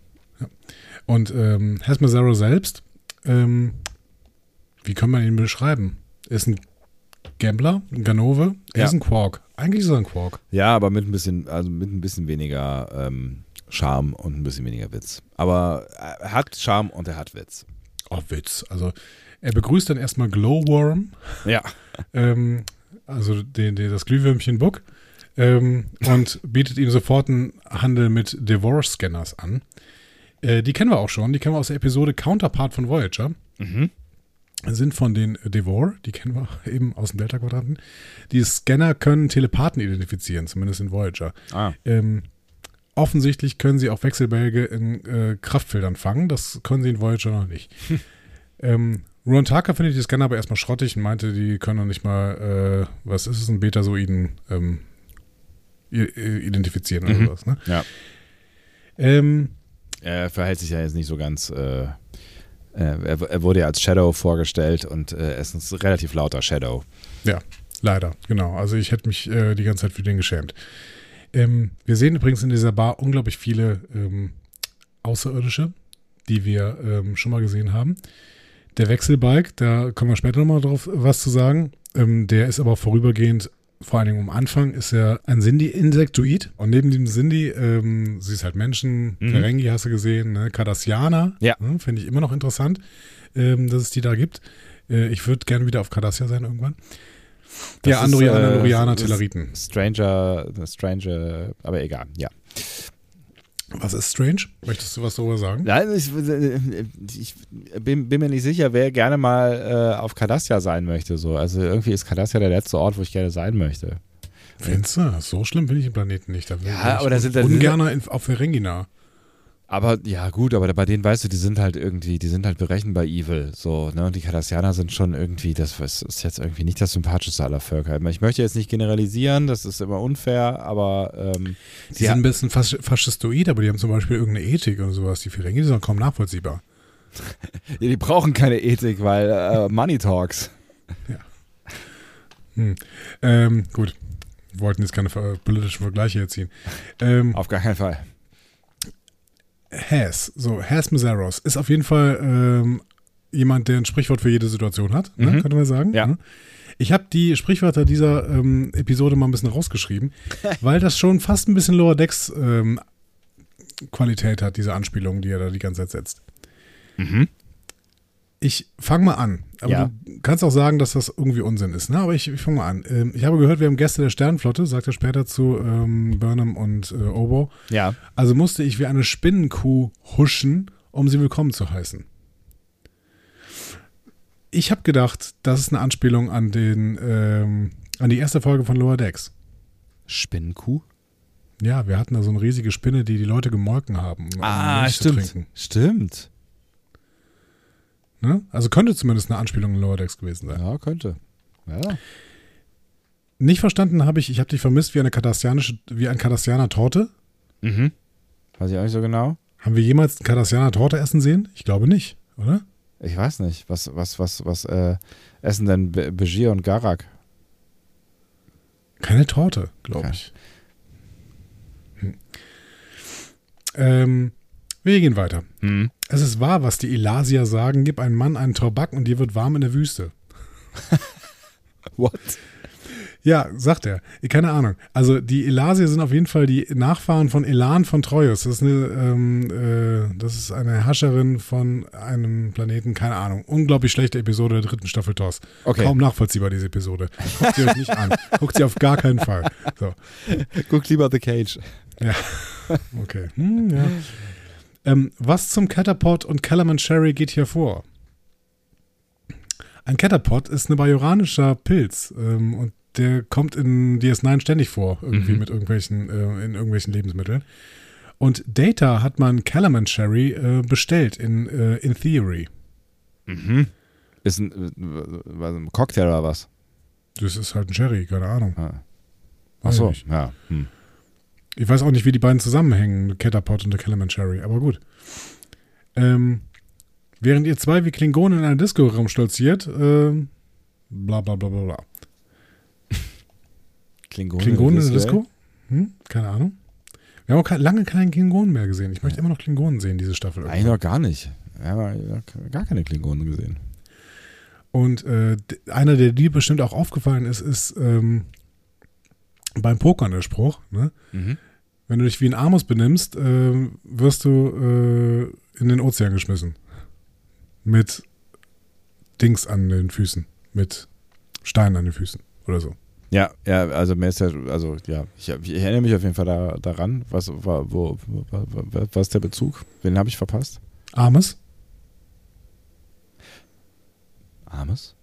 [SPEAKER 1] Und ähm, Hasmazero selbst, ähm, wie kann man ihn beschreiben? Ist ein Gambler, ein Ganove, er
[SPEAKER 2] Ja.
[SPEAKER 1] ist ein Quark. Eigentlich ist er ein Quark.
[SPEAKER 2] Ja, aber mit ein bisschen, also mit ein bisschen weniger ähm, Charme und ein bisschen weniger Witz. Aber er hat Charme und er hat Witz.
[SPEAKER 1] Oh, Witz. Also er begrüßt dann erstmal Glowworm,
[SPEAKER 2] Ja.
[SPEAKER 1] ähm, also den, den, das Glühwürmchen Book, ähm, und bietet ihm sofort einen Handel mit Divorce-Scanners an. Äh, die kennen wir auch schon, die kennen wir aus der Episode Counterpart von Voyager.
[SPEAKER 2] Mhm.
[SPEAKER 1] Sind von den Devor, die kennen wir eben aus dem Delta-Quadranten. Die Scanner können Telepathen identifizieren, zumindest in Voyager.
[SPEAKER 2] Ah.
[SPEAKER 1] Ähm, offensichtlich können sie auch Wechselbälge in äh, Kraftfeldern fangen. Das können sie in Voyager noch nicht. ähm, Ron Tucker findet die Scanner aber erstmal schrottig und meinte, die können noch nicht mal, äh, was ist es, ein Betasoiden ähm, identifizieren oder
[SPEAKER 2] Mhm.
[SPEAKER 1] sowas. Ne?
[SPEAKER 2] Ja.
[SPEAKER 1] Ähm,
[SPEAKER 2] Er verhält sich ja jetzt nicht so ganz. Äh, äh, er, er wurde ja als Shadow vorgestellt und äh, er ist ein relativ lauter Shadow.
[SPEAKER 1] Ja, leider, genau. Also ich hätte mich äh, die ganze Zeit für den geschämt. Ähm, wir sehen übrigens in dieser Bar unglaublich viele ähm, Außerirdische, die wir ähm, schon mal gesehen haben. Der Wechselbalg, da kommen wir später nochmal drauf was zu sagen. Ähm, der ist aber vorübergehend, vor allen Dingen am Anfang, ist er ein Sindhi-Insektoid. Und neben dem Sindhi, ähm, sie ist halt Menschen,
[SPEAKER 2] Mhm.
[SPEAKER 1] Ferengi hast du gesehen, ne? Cardassianer,
[SPEAKER 2] Ja.
[SPEAKER 1] ne? finde ich immer noch interessant, ähm, dass es die da gibt. Äh, ich würde gerne wieder auf Cardassia sein irgendwann.
[SPEAKER 2] Das
[SPEAKER 1] ja, Andorianer,
[SPEAKER 2] äh,
[SPEAKER 1] Andorianer, Telleriten.
[SPEAKER 2] Stranger, Stranger, aber egal, ja.
[SPEAKER 1] Was ist strange? Möchtest du was darüber sagen?
[SPEAKER 2] Nein, ich, ich bin, bin mir nicht sicher, wer gerne mal äh, auf Cardassia sein möchte. So. Also irgendwie ist Cardassia der letzte Ort, wo ich gerne sein möchte.
[SPEAKER 1] Findest du? So schlimm finde ich den Planeten nicht. Da
[SPEAKER 2] Ja,
[SPEAKER 1] ich
[SPEAKER 2] aber da sind- da
[SPEAKER 1] in, auf Ferengina.
[SPEAKER 2] Aber ja, gut, aber bei denen weißt du, die sind halt irgendwie, die sind halt berechenbar evil. So, ne? Und die Cardassianer sind schon irgendwie, das ist jetzt irgendwie nicht das sympathischste aller Völker. Ich möchte jetzt nicht generalisieren, das ist immer unfair, aber ähm,
[SPEAKER 1] Die sind ein bisschen fas faschistoid, aber die haben zum Beispiel irgendeine Ethik oder sowas. Die Ferengi sind kaum nachvollziehbar.
[SPEAKER 2] ja, die brauchen keine Ethik, weil äh, Money Talks.
[SPEAKER 1] Hm. Ähm, gut. Wir wollten jetzt keine politischen Vergleiche hier ziehen. Ähm,
[SPEAKER 2] Auf gar keinen Fall.
[SPEAKER 1] Has, so, Has Miseros ist auf jeden Fall ähm, jemand, der ein Sprichwort für jede Situation hat, ne,
[SPEAKER 2] Mhm.
[SPEAKER 1] könnte man sagen.
[SPEAKER 2] Ja.
[SPEAKER 1] ne? Ich habe die Sprichwörter dieser ähm, Episode mal ein bisschen rausgeschrieben, weil das schon fast ein bisschen Lower Decks ähm, Qualität hat, diese Anspielung, die er da die ganze Zeit setzt.
[SPEAKER 2] Mhm.
[SPEAKER 1] Ich fange mal an. Aber
[SPEAKER 2] Ja.
[SPEAKER 1] du kannst auch sagen, dass das irgendwie Unsinn ist. Ne? Aber ich, ich fange mal an. Ähm, ich habe gehört, wir haben Gäste der Sternenflotte, sagt er später zu ähm, Burnham und äh, Obo.
[SPEAKER 2] Ja.
[SPEAKER 1] Also musste ich wie eine Spinnenkuh huschen, um sie willkommen zu heißen. Ich habe gedacht, das ist eine Anspielung an den ähm, an die erste Folge von Lower Decks.
[SPEAKER 2] Spinnenkuh?
[SPEAKER 1] Ja, wir hatten da so eine riesige Spinne, die die Leute gemolken haben, um
[SPEAKER 2] Ah,
[SPEAKER 1] Milch zu
[SPEAKER 2] stimmt.
[SPEAKER 1] trinken.
[SPEAKER 2] Stimmt.
[SPEAKER 1] Ne? Also könnte zumindest eine Anspielung in Lower Decks gewesen sein.
[SPEAKER 2] Ja, könnte. Ja.
[SPEAKER 1] Nicht verstanden habe ich, ich habe dich vermisst wie eine kardassianische, wie ein kardassianer Torte.
[SPEAKER 2] Mhm. Weiß ich auch nicht so genau.
[SPEAKER 1] Haben wir jemals einen kardassianer Torte essen sehen? Ich glaube nicht, oder?
[SPEAKER 2] Ich weiß nicht. Was, was, was, was äh, essen denn Be Begier und Garak?
[SPEAKER 1] Keine Torte, glaube
[SPEAKER 2] Okay.
[SPEAKER 1] ich. Hm. Ähm, wir gehen weiter.
[SPEAKER 2] Hm.
[SPEAKER 1] Es ist wahr, was die Elasier sagen, gib einem Mann einen Tobak und dir wird warm in der Wüste.
[SPEAKER 2] What?
[SPEAKER 1] Ja, sagt er. Keine Ahnung. Also die Elasier sind auf jeden Fall die Nachfahren von Elan von Troyes. Das ist eine, ähm, äh, das ist eine Herrscherin von einem Planeten, keine Ahnung. Unglaublich schlechte Episode der dritten Staffel TOS.
[SPEAKER 2] Okay.
[SPEAKER 1] Kaum nachvollziehbar, diese Episode. Guckt sie euch nicht an. Guckt sie auf gar keinen Fall. So.
[SPEAKER 2] Guck lieber The Cage.
[SPEAKER 1] Ja, okay. Hm, ja. Ähm, was zum Catapod und Kellerman Sherry geht hier vor? Ein Catapod ist ein bajoranischer Pilz ähm, und der kommt in DS9 ständig vor, irgendwie
[SPEAKER 2] Mhm.
[SPEAKER 1] mit irgendwelchen, äh, in irgendwelchen Lebensmitteln. Und Data hat man Kellerman Sherry äh, bestellt in, äh, in Theory.
[SPEAKER 2] Mhm. Ist ein, äh, was, ein Cocktail oder was?
[SPEAKER 1] Das ist halt ein Sherry, keine Ahnung.
[SPEAKER 2] Ah.
[SPEAKER 1] Nicht.
[SPEAKER 2] ja. Hm.
[SPEAKER 1] Ich weiß auch nicht, wie die beiden zusammenhängen, Catapod und der Kellerman Sherry, aber gut. Ähm, während ihr zwei wie Klingonen in einer Disco rumstolziert, ähm, bla bla bla bla bla.
[SPEAKER 2] Klingonen,
[SPEAKER 1] Klingonen in der
[SPEAKER 2] Disco?
[SPEAKER 1] Hm? Keine Ahnung. Wir haben auch lange keinen Klingonen mehr gesehen. Ich möchte immer noch Klingonen sehen, diese Staffel.
[SPEAKER 2] Eigentlich noch gar nicht. Wir haben ja gar keine Klingonen gesehen.
[SPEAKER 1] Und äh, einer, der dir bestimmt auch aufgefallen ist, ist ähm, beim Pokern der Spruch, ne?
[SPEAKER 2] Mhm.
[SPEAKER 1] Wenn du dich wie ein Amos benimmst, äh, wirst du äh, in den Ozean geschmissen. Mit Dings an den Füßen. Mit Steinen an den Füßen oder so.
[SPEAKER 2] Ja, ja, also mir ist ja, also ja, ich, ich erinnere mich auf jeden Fall da, daran, was, war, wo, wo, wo, was ist der Bezug? Wen habe ich verpasst?
[SPEAKER 1] Amos?
[SPEAKER 2] Armes?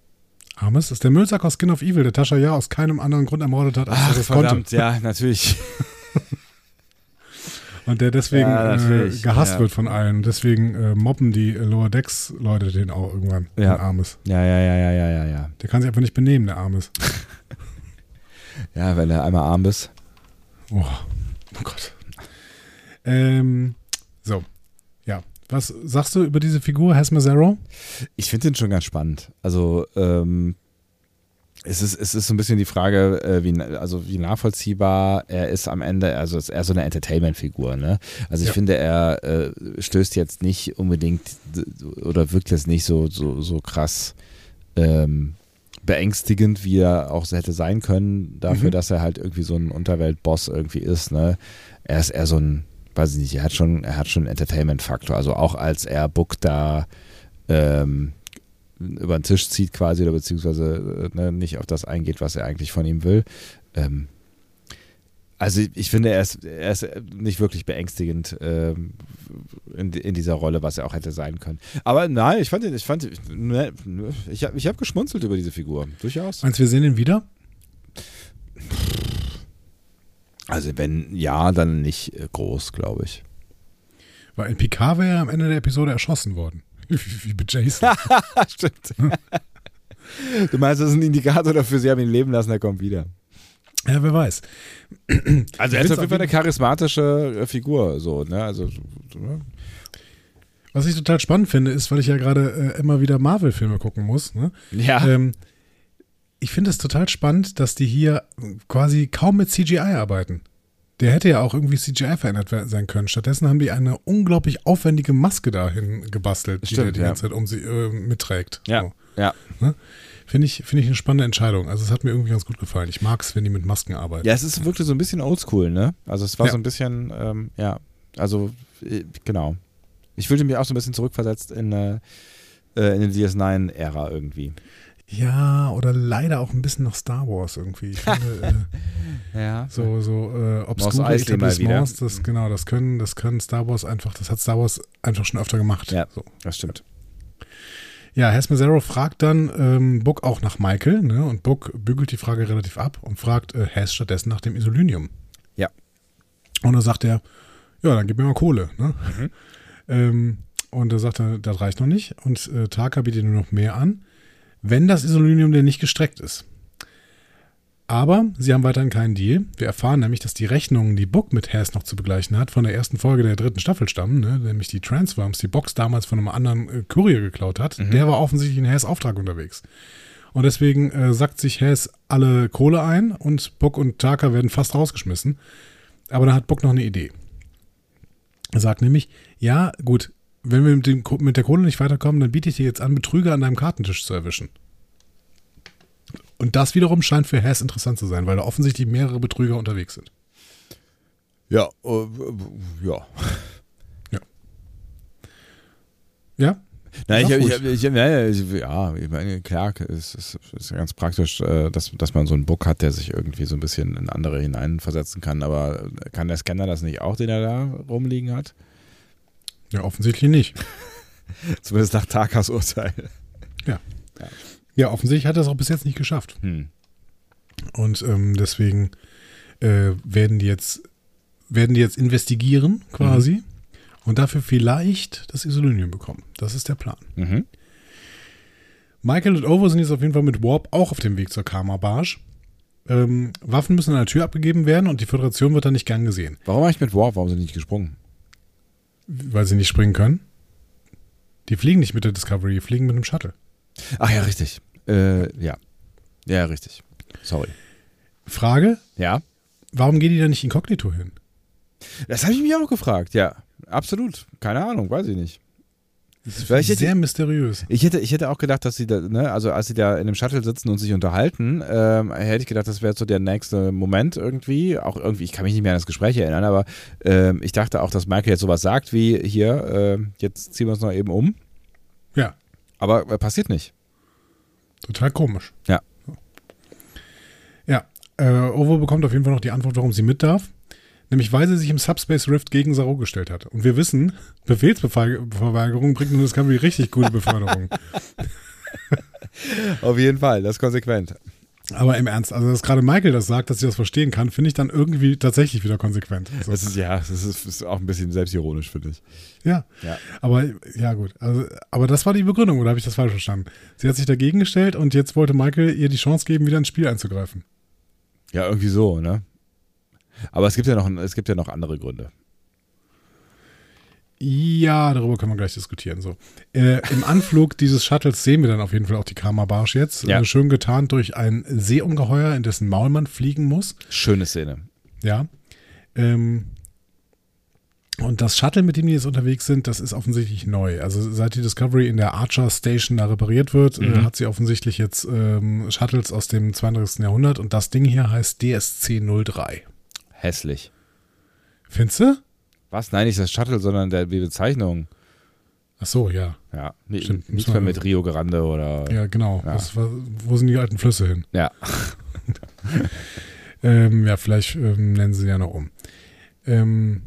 [SPEAKER 1] Amos ist der Müllsack aus Skin of Evil, der Tascha ja aus keinem anderen Grund ermordet hat, als er das konnte.
[SPEAKER 2] ja, natürlich.
[SPEAKER 1] Und der deswegen
[SPEAKER 2] Ja,
[SPEAKER 1] äh, gehasst
[SPEAKER 2] ja.
[SPEAKER 1] wird von allen. Deswegen äh, mobben die Lower Decks Leute den auch irgendwann.
[SPEAKER 2] Ja.
[SPEAKER 1] Den Amos.
[SPEAKER 2] Ja, ja, ja, ja, ja, ja, ja.
[SPEAKER 1] Der kann sich einfach nicht benehmen, der Amos.
[SPEAKER 2] Ja, wenn er einmal arm bist.
[SPEAKER 1] Oh, oh Gott. Ähm. Was sagst du über diese Figur, Hasme Zero?
[SPEAKER 2] Ich finde den schon ganz spannend. Also, ähm, es ist, es ist so ein bisschen die Frage, äh, wie, also wie nachvollziehbar er ist am Ende. Also, es ist eher so eine Entertainment-Figur. Ne? Also, ich
[SPEAKER 1] Ja.
[SPEAKER 2] finde, er äh, stößt jetzt nicht unbedingt oder wirkt jetzt nicht so, so, so krass ähm, beängstigend, wie er auch hätte sein können, dafür,
[SPEAKER 1] Mhm.
[SPEAKER 2] dass er halt irgendwie so ein Unterweltboss irgendwie ist. Ne? Er ist eher so ein, weiß ich nicht, er hat schon, er hat schon einen Entertainment-Faktor. Also auch als er Book da ähm, über den Tisch zieht quasi oder beziehungsweise äh, ne, nicht auf das eingeht, was er eigentlich von ihm will. Ähm, also ich, ich finde, er ist, er ist nicht wirklich beängstigend ähm, in, in dieser Rolle, was er auch hätte sein können. Aber nein, ich fand, ihn- ich fand, ne, ich habe ich hab geschmunzelt über diese Figur, durchaus.
[SPEAKER 1] Meinst du, wir sehen ihn wieder?
[SPEAKER 2] Also wenn ja, dann nicht äh, groß, glaube ich.
[SPEAKER 1] Weil in Picard wäre er am Ende der Episode erschossen worden. Wie bei Jason.
[SPEAKER 2] Stimmt. du meinst, das ist ein Indikator dafür, sie haben ihn leben lassen, er kommt wieder.
[SPEAKER 1] ja, wer weiß.
[SPEAKER 2] Also er ist auf jeden Fall eine charismatische äh, Figur, so, ne? Also, ne?
[SPEAKER 1] Was ich total spannend finde, ist, weil ich ja gerade äh, immer wieder Marvel-Filme gucken muss. Ne?
[SPEAKER 2] ja.
[SPEAKER 1] Ähm, ich finde es total spannend, dass die hier quasi kaum mit CGI arbeiten. Der hätte ja auch irgendwie CGI verändert sein können. Stattdessen haben die eine unglaublich aufwendige Maske dahin gebastelt, die
[SPEAKER 2] Stimmt,
[SPEAKER 1] der die
[SPEAKER 2] ja.
[SPEAKER 1] ganze Zeit um sie äh, mitträgt.
[SPEAKER 2] Ja,
[SPEAKER 1] So.
[SPEAKER 2] ja.
[SPEAKER 1] Finde ich, finde ich eine spannende Entscheidung. Also es hat mir irgendwie ganz gut gefallen. Ich mag es, wenn die mit Masken arbeiten.
[SPEAKER 2] Ja, es ist wirklich so ein bisschen oldschool, ne? Also es war
[SPEAKER 1] Ja.
[SPEAKER 2] so ein bisschen, ähm, ja, also äh, genau. Ich fühlte mich auch so ein bisschen zurückversetzt in, äh, äh, in der DS9-Ära irgendwie.
[SPEAKER 1] Ja, oder leider auch ein bisschen noch Star Wars irgendwie. Ich finde, äh,
[SPEAKER 2] Ja.
[SPEAKER 1] so so äh, obskure Etablissements, das genau, das können, das können Star Wars einfach, das hat Star Wars einfach schon öfter gemacht.
[SPEAKER 2] Ja.
[SPEAKER 1] So.
[SPEAKER 2] Das stimmt.
[SPEAKER 1] Ja, Hess Mazzaro fragt dann ähm, Book auch nach Michael, ne? Und Book bügelt die Frage relativ ab und fragt äh, Hess stattdessen nach dem Isolynium.
[SPEAKER 2] Ja.
[SPEAKER 1] Und dann sagt er, ja, dann gib mir mal Kohle, ne?
[SPEAKER 2] Mhm.
[SPEAKER 1] ähm, und da sagt er, das reicht noch nicht. Und äh, Taka bietet nur noch mehr an, wenn das Isolynium denn nicht gestreckt ist. Aber sie haben weiterhin keinen Deal. Wir erfahren nämlich, dass die Rechnungen, die Book mit Hess noch zu begleichen hat, von der ersten Folge der dritten Staffel stammen, ne? nämlich die Transforms, die Box damals von einem anderen äh, Kurier geklaut hat. Der war offensichtlich in Hess Auftrag unterwegs. Und deswegen äh, sackt sich Hess alle Kohle ein und Book und Taka werden fast rausgeschmissen. Aber dann hat Book noch eine Idee. Er sagt nämlich, ja, gut, wenn wir mit, dem, mit der Kohle nicht weiterkommen, dann biete ich dir jetzt an, Betrüger an deinem Kartentisch zu erwischen. Und das wiederum scheint für Hess interessant zu sein, weil da offensichtlich mehrere Betrüger unterwegs sind.
[SPEAKER 2] Ja, äh, ja.
[SPEAKER 1] Ja?
[SPEAKER 2] Nein, ich, ich, ich, ich, ich, ja, ich meine, klar, es ist, ist ganz praktisch, äh, dass, dass man so einen Book hat, der sich irgendwie so ein bisschen in andere hineinversetzen kann, aber kann der Scanner das nicht auch, den er da rumliegen hat?
[SPEAKER 1] Ja, offensichtlich nicht.
[SPEAKER 2] Zumindest nach Takas Urteil.
[SPEAKER 1] Ja, offensichtlich hat er es auch bis jetzt nicht geschafft.
[SPEAKER 2] Hm.
[SPEAKER 1] Und ähm, deswegen äh, werden die jetzt werden die jetzt investigieren quasi und dafür vielleicht das Isolynium bekommen. Das ist der Plan.
[SPEAKER 2] Mhm.
[SPEAKER 1] Michael und Ovo sind jetzt auf jeden Fall mit Warp auch auf dem Weg zur Karma Barge. Ähm, Waffen müssen an der Tür abgegeben werden und die Föderation wird dann nicht gern gesehen,
[SPEAKER 2] Warum eigentlich mit Warp? Warum sind die nicht gesprungen?
[SPEAKER 1] Weil sie nicht springen können. Die fliegen nicht mit der Discovery, die fliegen mit dem Shuttle.
[SPEAKER 2] Ach ja, richtig. Äh, ja. Ja, richtig. Sorry.
[SPEAKER 1] Frage,
[SPEAKER 2] Ja?
[SPEAKER 1] warum gehen die da nicht inkognito hin?
[SPEAKER 2] Das habe ich mich auch gefragt, ja. Absolut. Keine Ahnung, weiß ich nicht. Ich hätte-
[SPEAKER 1] sehr mysteriös.
[SPEAKER 2] Ich hätte, ich hätte auch gedacht, dass sie da, ne, also als sie da in dem Shuttle sitzen und sich unterhalten, ähm, hätte ich gedacht, das wäre so der nächste Moment irgendwie. Auch irgendwie, ich kann mich nicht mehr an das Gespräch erinnern, aber ähm, ich dachte auch, dass Michael jetzt sowas sagt wie, hier, äh, jetzt ziehen wir uns noch eben um.
[SPEAKER 1] Ja,
[SPEAKER 2] Aber äh, passiert nicht.
[SPEAKER 1] total komisch.
[SPEAKER 2] Ja.
[SPEAKER 1] Ja, äh, Ovo bekommt auf jeden Fall noch die Antwort, warum sie mit darf. Nämlich, weil sie sich im Subspace Rift gegen Saru gestellt hat. Und wir wissen, Befehlsverweigerung bringt in Discovery richtig gute Beförderung.
[SPEAKER 2] Auf jeden Fall, das ist konsequent.
[SPEAKER 1] Aber im Ernst, also dass gerade Michael das sagt, dass sie das verstehen kann, finde ich dann irgendwie tatsächlich wieder konsequent. So.
[SPEAKER 2] Das ist, ja, das ist, das ist auch ein bisschen selbstironisch, finde ich.
[SPEAKER 1] Ja.
[SPEAKER 2] Ja.
[SPEAKER 1] Aber ja, gut. Also, aber das war die Begründung, oder habe ich das falsch verstanden? Sie hat sich dagegen gestellt und jetzt wollte Michael ihr die Chance geben, wieder ins Spiel einzugreifen.
[SPEAKER 2] Ja, irgendwie so, ne? Aber es gibt ja noch, es gibt ja noch andere Gründe.
[SPEAKER 1] Ja, darüber können wir gleich diskutieren. So. Äh, Im Anflug dieses Shuttles sehen wir dann auf jeden Fall auch die Karma Barsch jetzt.
[SPEAKER 2] Ja.
[SPEAKER 1] Äh, schön getarnt durch ein Seeungeheuer, in dessen Maul man fliegen muss.
[SPEAKER 2] Schöne Szene.
[SPEAKER 1] Ja. Ähm, und das Shuttle, mit dem die jetzt unterwegs sind, das ist offensichtlich neu. Also seit die Discovery in der Archer Station da repariert wird, äh,
[SPEAKER 2] Mhm.
[SPEAKER 1] hat sie offensichtlich jetzt ähm, Shuttles aus dem 32. Jahrhundert und das Ding hier heißt DSC-03.
[SPEAKER 2] Hässlich.
[SPEAKER 1] Findest du?
[SPEAKER 2] Was? Nein, nicht das Shuttle, sondern der, die Bezeichnung.
[SPEAKER 1] Ach so, ja.
[SPEAKER 2] Ja,
[SPEAKER 1] Stimmt,
[SPEAKER 2] nicht
[SPEAKER 1] muss
[SPEAKER 2] mehr mit Rio Grande oder.
[SPEAKER 1] Ja, genau.
[SPEAKER 2] Ja.
[SPEAKER 1] Was, was, wo sind die alten Flüsse hin?
[SPEAKER 2] Ja.
[SPEAKER 1] Ähm, ja, vielleicht ähm, nennen sie ja noch um. Ähm,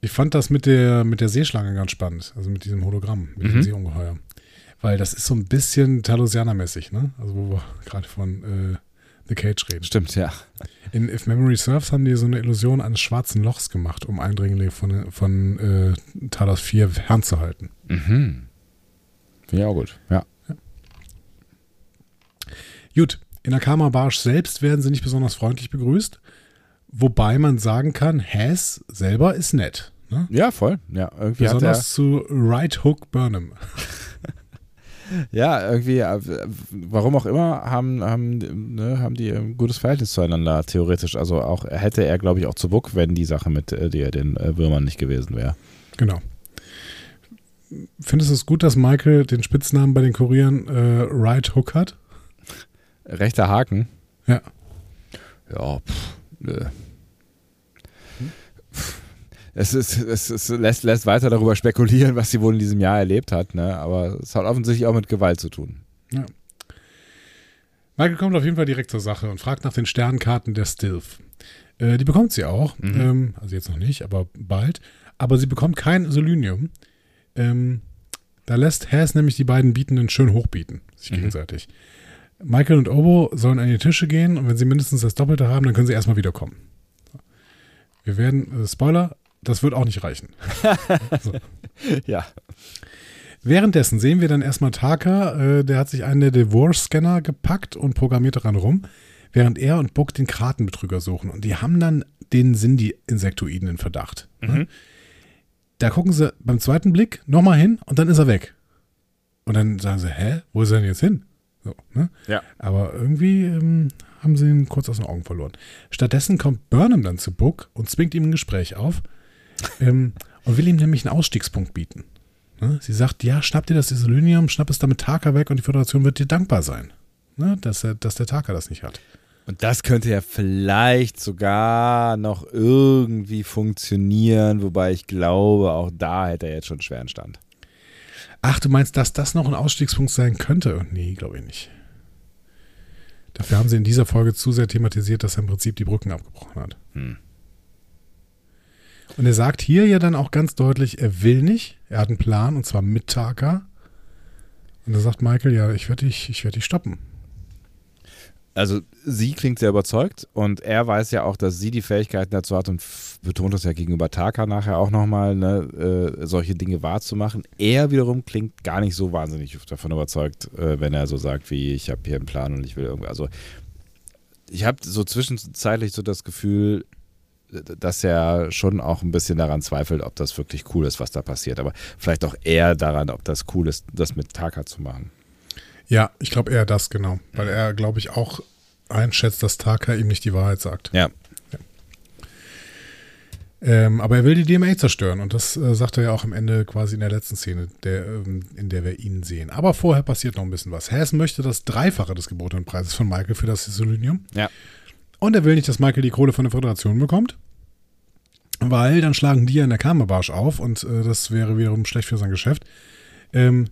[SPEAKER 1] ich fand das mit der, mit der Seeschlange ganz spannend, also mit diesem Hologramm, mit
[SPEAKER 2] Mhm.
[SPEAKER 1] dem Seeungeheuer. Weil das ist so ein bisschen Talosianer-mäßig, ne? Also wo wir gerade von äh, The Cage reden.
[SPEAKER 2] Stimmt, ja.
[SPEAKER 1] In If Memory Serves haben die so eine Illusion eines schwarzen Lochs gemacht, um Eindringlinge von, von äh, Talos 4 fernzuhalten.
[SPEAKER 2] Mhm. Finde ich auch gut. Ja.
[SPEAKER 1] Gut, in der Karma Barsch selbst werden sie nicht besonders freundlich begrüßt, wobei man sagen kann, Hass selber ist nett. Ne?
[SPEAKER 2] Ja, voll. Ja, irgendwie er,
[SPEAKER 1] Besonders zu Right Hook Burnham.
[SPEAKER 2] ja, irgendwie, äh, warum auch immer, haben, haben, ne, haben die ein gutes Verhältnis zueinander, theoretisch. Also auch hätte er, glaube ich, auch zu Buck, wenn die Sache mit äh, den äh, Würmern nicht gewesen wäre.
[SPEAKER 1] Genau. Findest du es gut, dass Michael den Spitznamen bei den Kurieren äh, Right Hook hat?
[SPEAKER 2] Rechter Haken.
[SPEAKER 1] Ja.
[SPEAKER 2] Ja, pff, nö. Pff. Es, ist, es, es lässt, lässt weiter darüber spekulieren, was sie wohl in diesem Jahr erlebt hat, ne? aber es hat offensichtlich auch mit Gewalt zu tun.
[SPEAKER 1] Ja. Michael kommt auf jeden Fall direkt zur Sache und fragt nach den Sternkarten der Stilf. Äh, die bekommt sie auch,
[SPEAKER 2] Mhm.
[SPEAKER 1] ähm, also jetzt noch nicht, aber bald. Aber sie bekommt kein Selenium. Ähm, da lässt Haas nämlich die beiden Bietenden schön hochbieten, sich
[SPEAKER 2] Mhm.
[SPEAKER 1] gegenseitig. Michael und Obo sollen an die Tische gehen und wenn sie mindestens das Doppelte haben, dann können sie erstmal wiederkommen. Wir werden, äh, Spoiler, das wird auch nicht reichen.
[SPEAKER 2] Ja.
[SPEAKER 1] Währenddessen sehen wir dann erstmal Taka, äh, der hat sich einen der Divorce-Scanner gepackt und programmiert daran rum, während er und Buck den Kartenbetrüger suchen. Und die haben dann den Cindy-Insektoiden in Verdacht. Ne? Da gucken sie beim zweiten Blick nochmal hin und dann ist er weg. Und dann sagen sie, hä, wo ist er denn jetzt hin? So, ne?
[SPEAKER 2] Ja.
[SPEAKER 1] Aber irgendwie ähm, haben sie ihn kurz aus den Augen verloren. Stattdessen kommt Burnham dann zu Buck und zwingt ihm ein Gespräch auf ähm, und will ihm nämlich einen Ausstiegspunkt bieten. Ne? Sie sagt, ja, schnapp dir das Isolinium, schnapp es damit Taka weg und die Föderation wird dir dankbar sein, ne? dass, er, dass der Taka das nicht hat.
[SPEAKER 2] Und das könnte ja vielleicht sogar noch irgendwie funktionieren, wobei ich glaube, auch da hätte er jetzt schon einen schweren Stand.
[SPEAKER 1] Ach, du meinst, dass das noch ein Ausstiegspunkt sein könnte? Nee, glaube ich nicht. Dafür haben sie in dieser Folge zu sehr thematisiert, dass er im Prinzip die Brücken abgebrochen hat.
[SPEAKER 2] Hm.
[SPEAKER 1] Und er sagt hier ja dann auch ganz deutlich, er will nicht, er hat einen Plan und zwar mit Taka. Und da sagt Michael, ja, ich werde dich, ich werde dich stoppen.
[SPEAKER 2] Also sie klingt sehr überzeugt und er weiß ja auch, dass sie die Fähigkeiten dazu hat und betont das ja gegenüber Taka nachher auch nochmal, ne, äh, solche Dinge wahrzumachen. Er wiederum klingt gar nicht so wahnsinnig davon überzeugt, äh, wenn er so sagt, wie ich habe hier einen Plan und ich will irgendwie. Also ich habe so zwischenzeitlich so das Gefühl, dass er schon auch ein bisschen daran zweifelt, ob das wirklich cool ist, was da passiert. Aber vielleicht auch eher daran, ob das cool ist, das mit Taka zu machen.
[SPEAKER 1] Ja, ich glaube eher das, genau. Weil er, glaube ich, auch einschätzt, dass Taka ihm nicht die Wahrheit sagt.
[SPEAKER 2] Ja.
[SPEAKER 1] Ähm, aber er will die DMA zerstören und das äh, sagt er ja auch am Ende quasi in der letzten Szene, der, ähm, in der wir ihn sehen. Aber vorher passiert noch ein bisschen was. Haas möchte das Dreifache des gebotenen Preises von Michael für das Isolinium.
[SPEAKER 2] Ja.
[SPEAKER 1] Und er will nicht, dass Michael die Kohle von der Föderation bekommt, weil dann schlagen die ja in der Kammerbarsch auf und äh, das wäre wiederum schlecht für sein Geschäft. Ähm,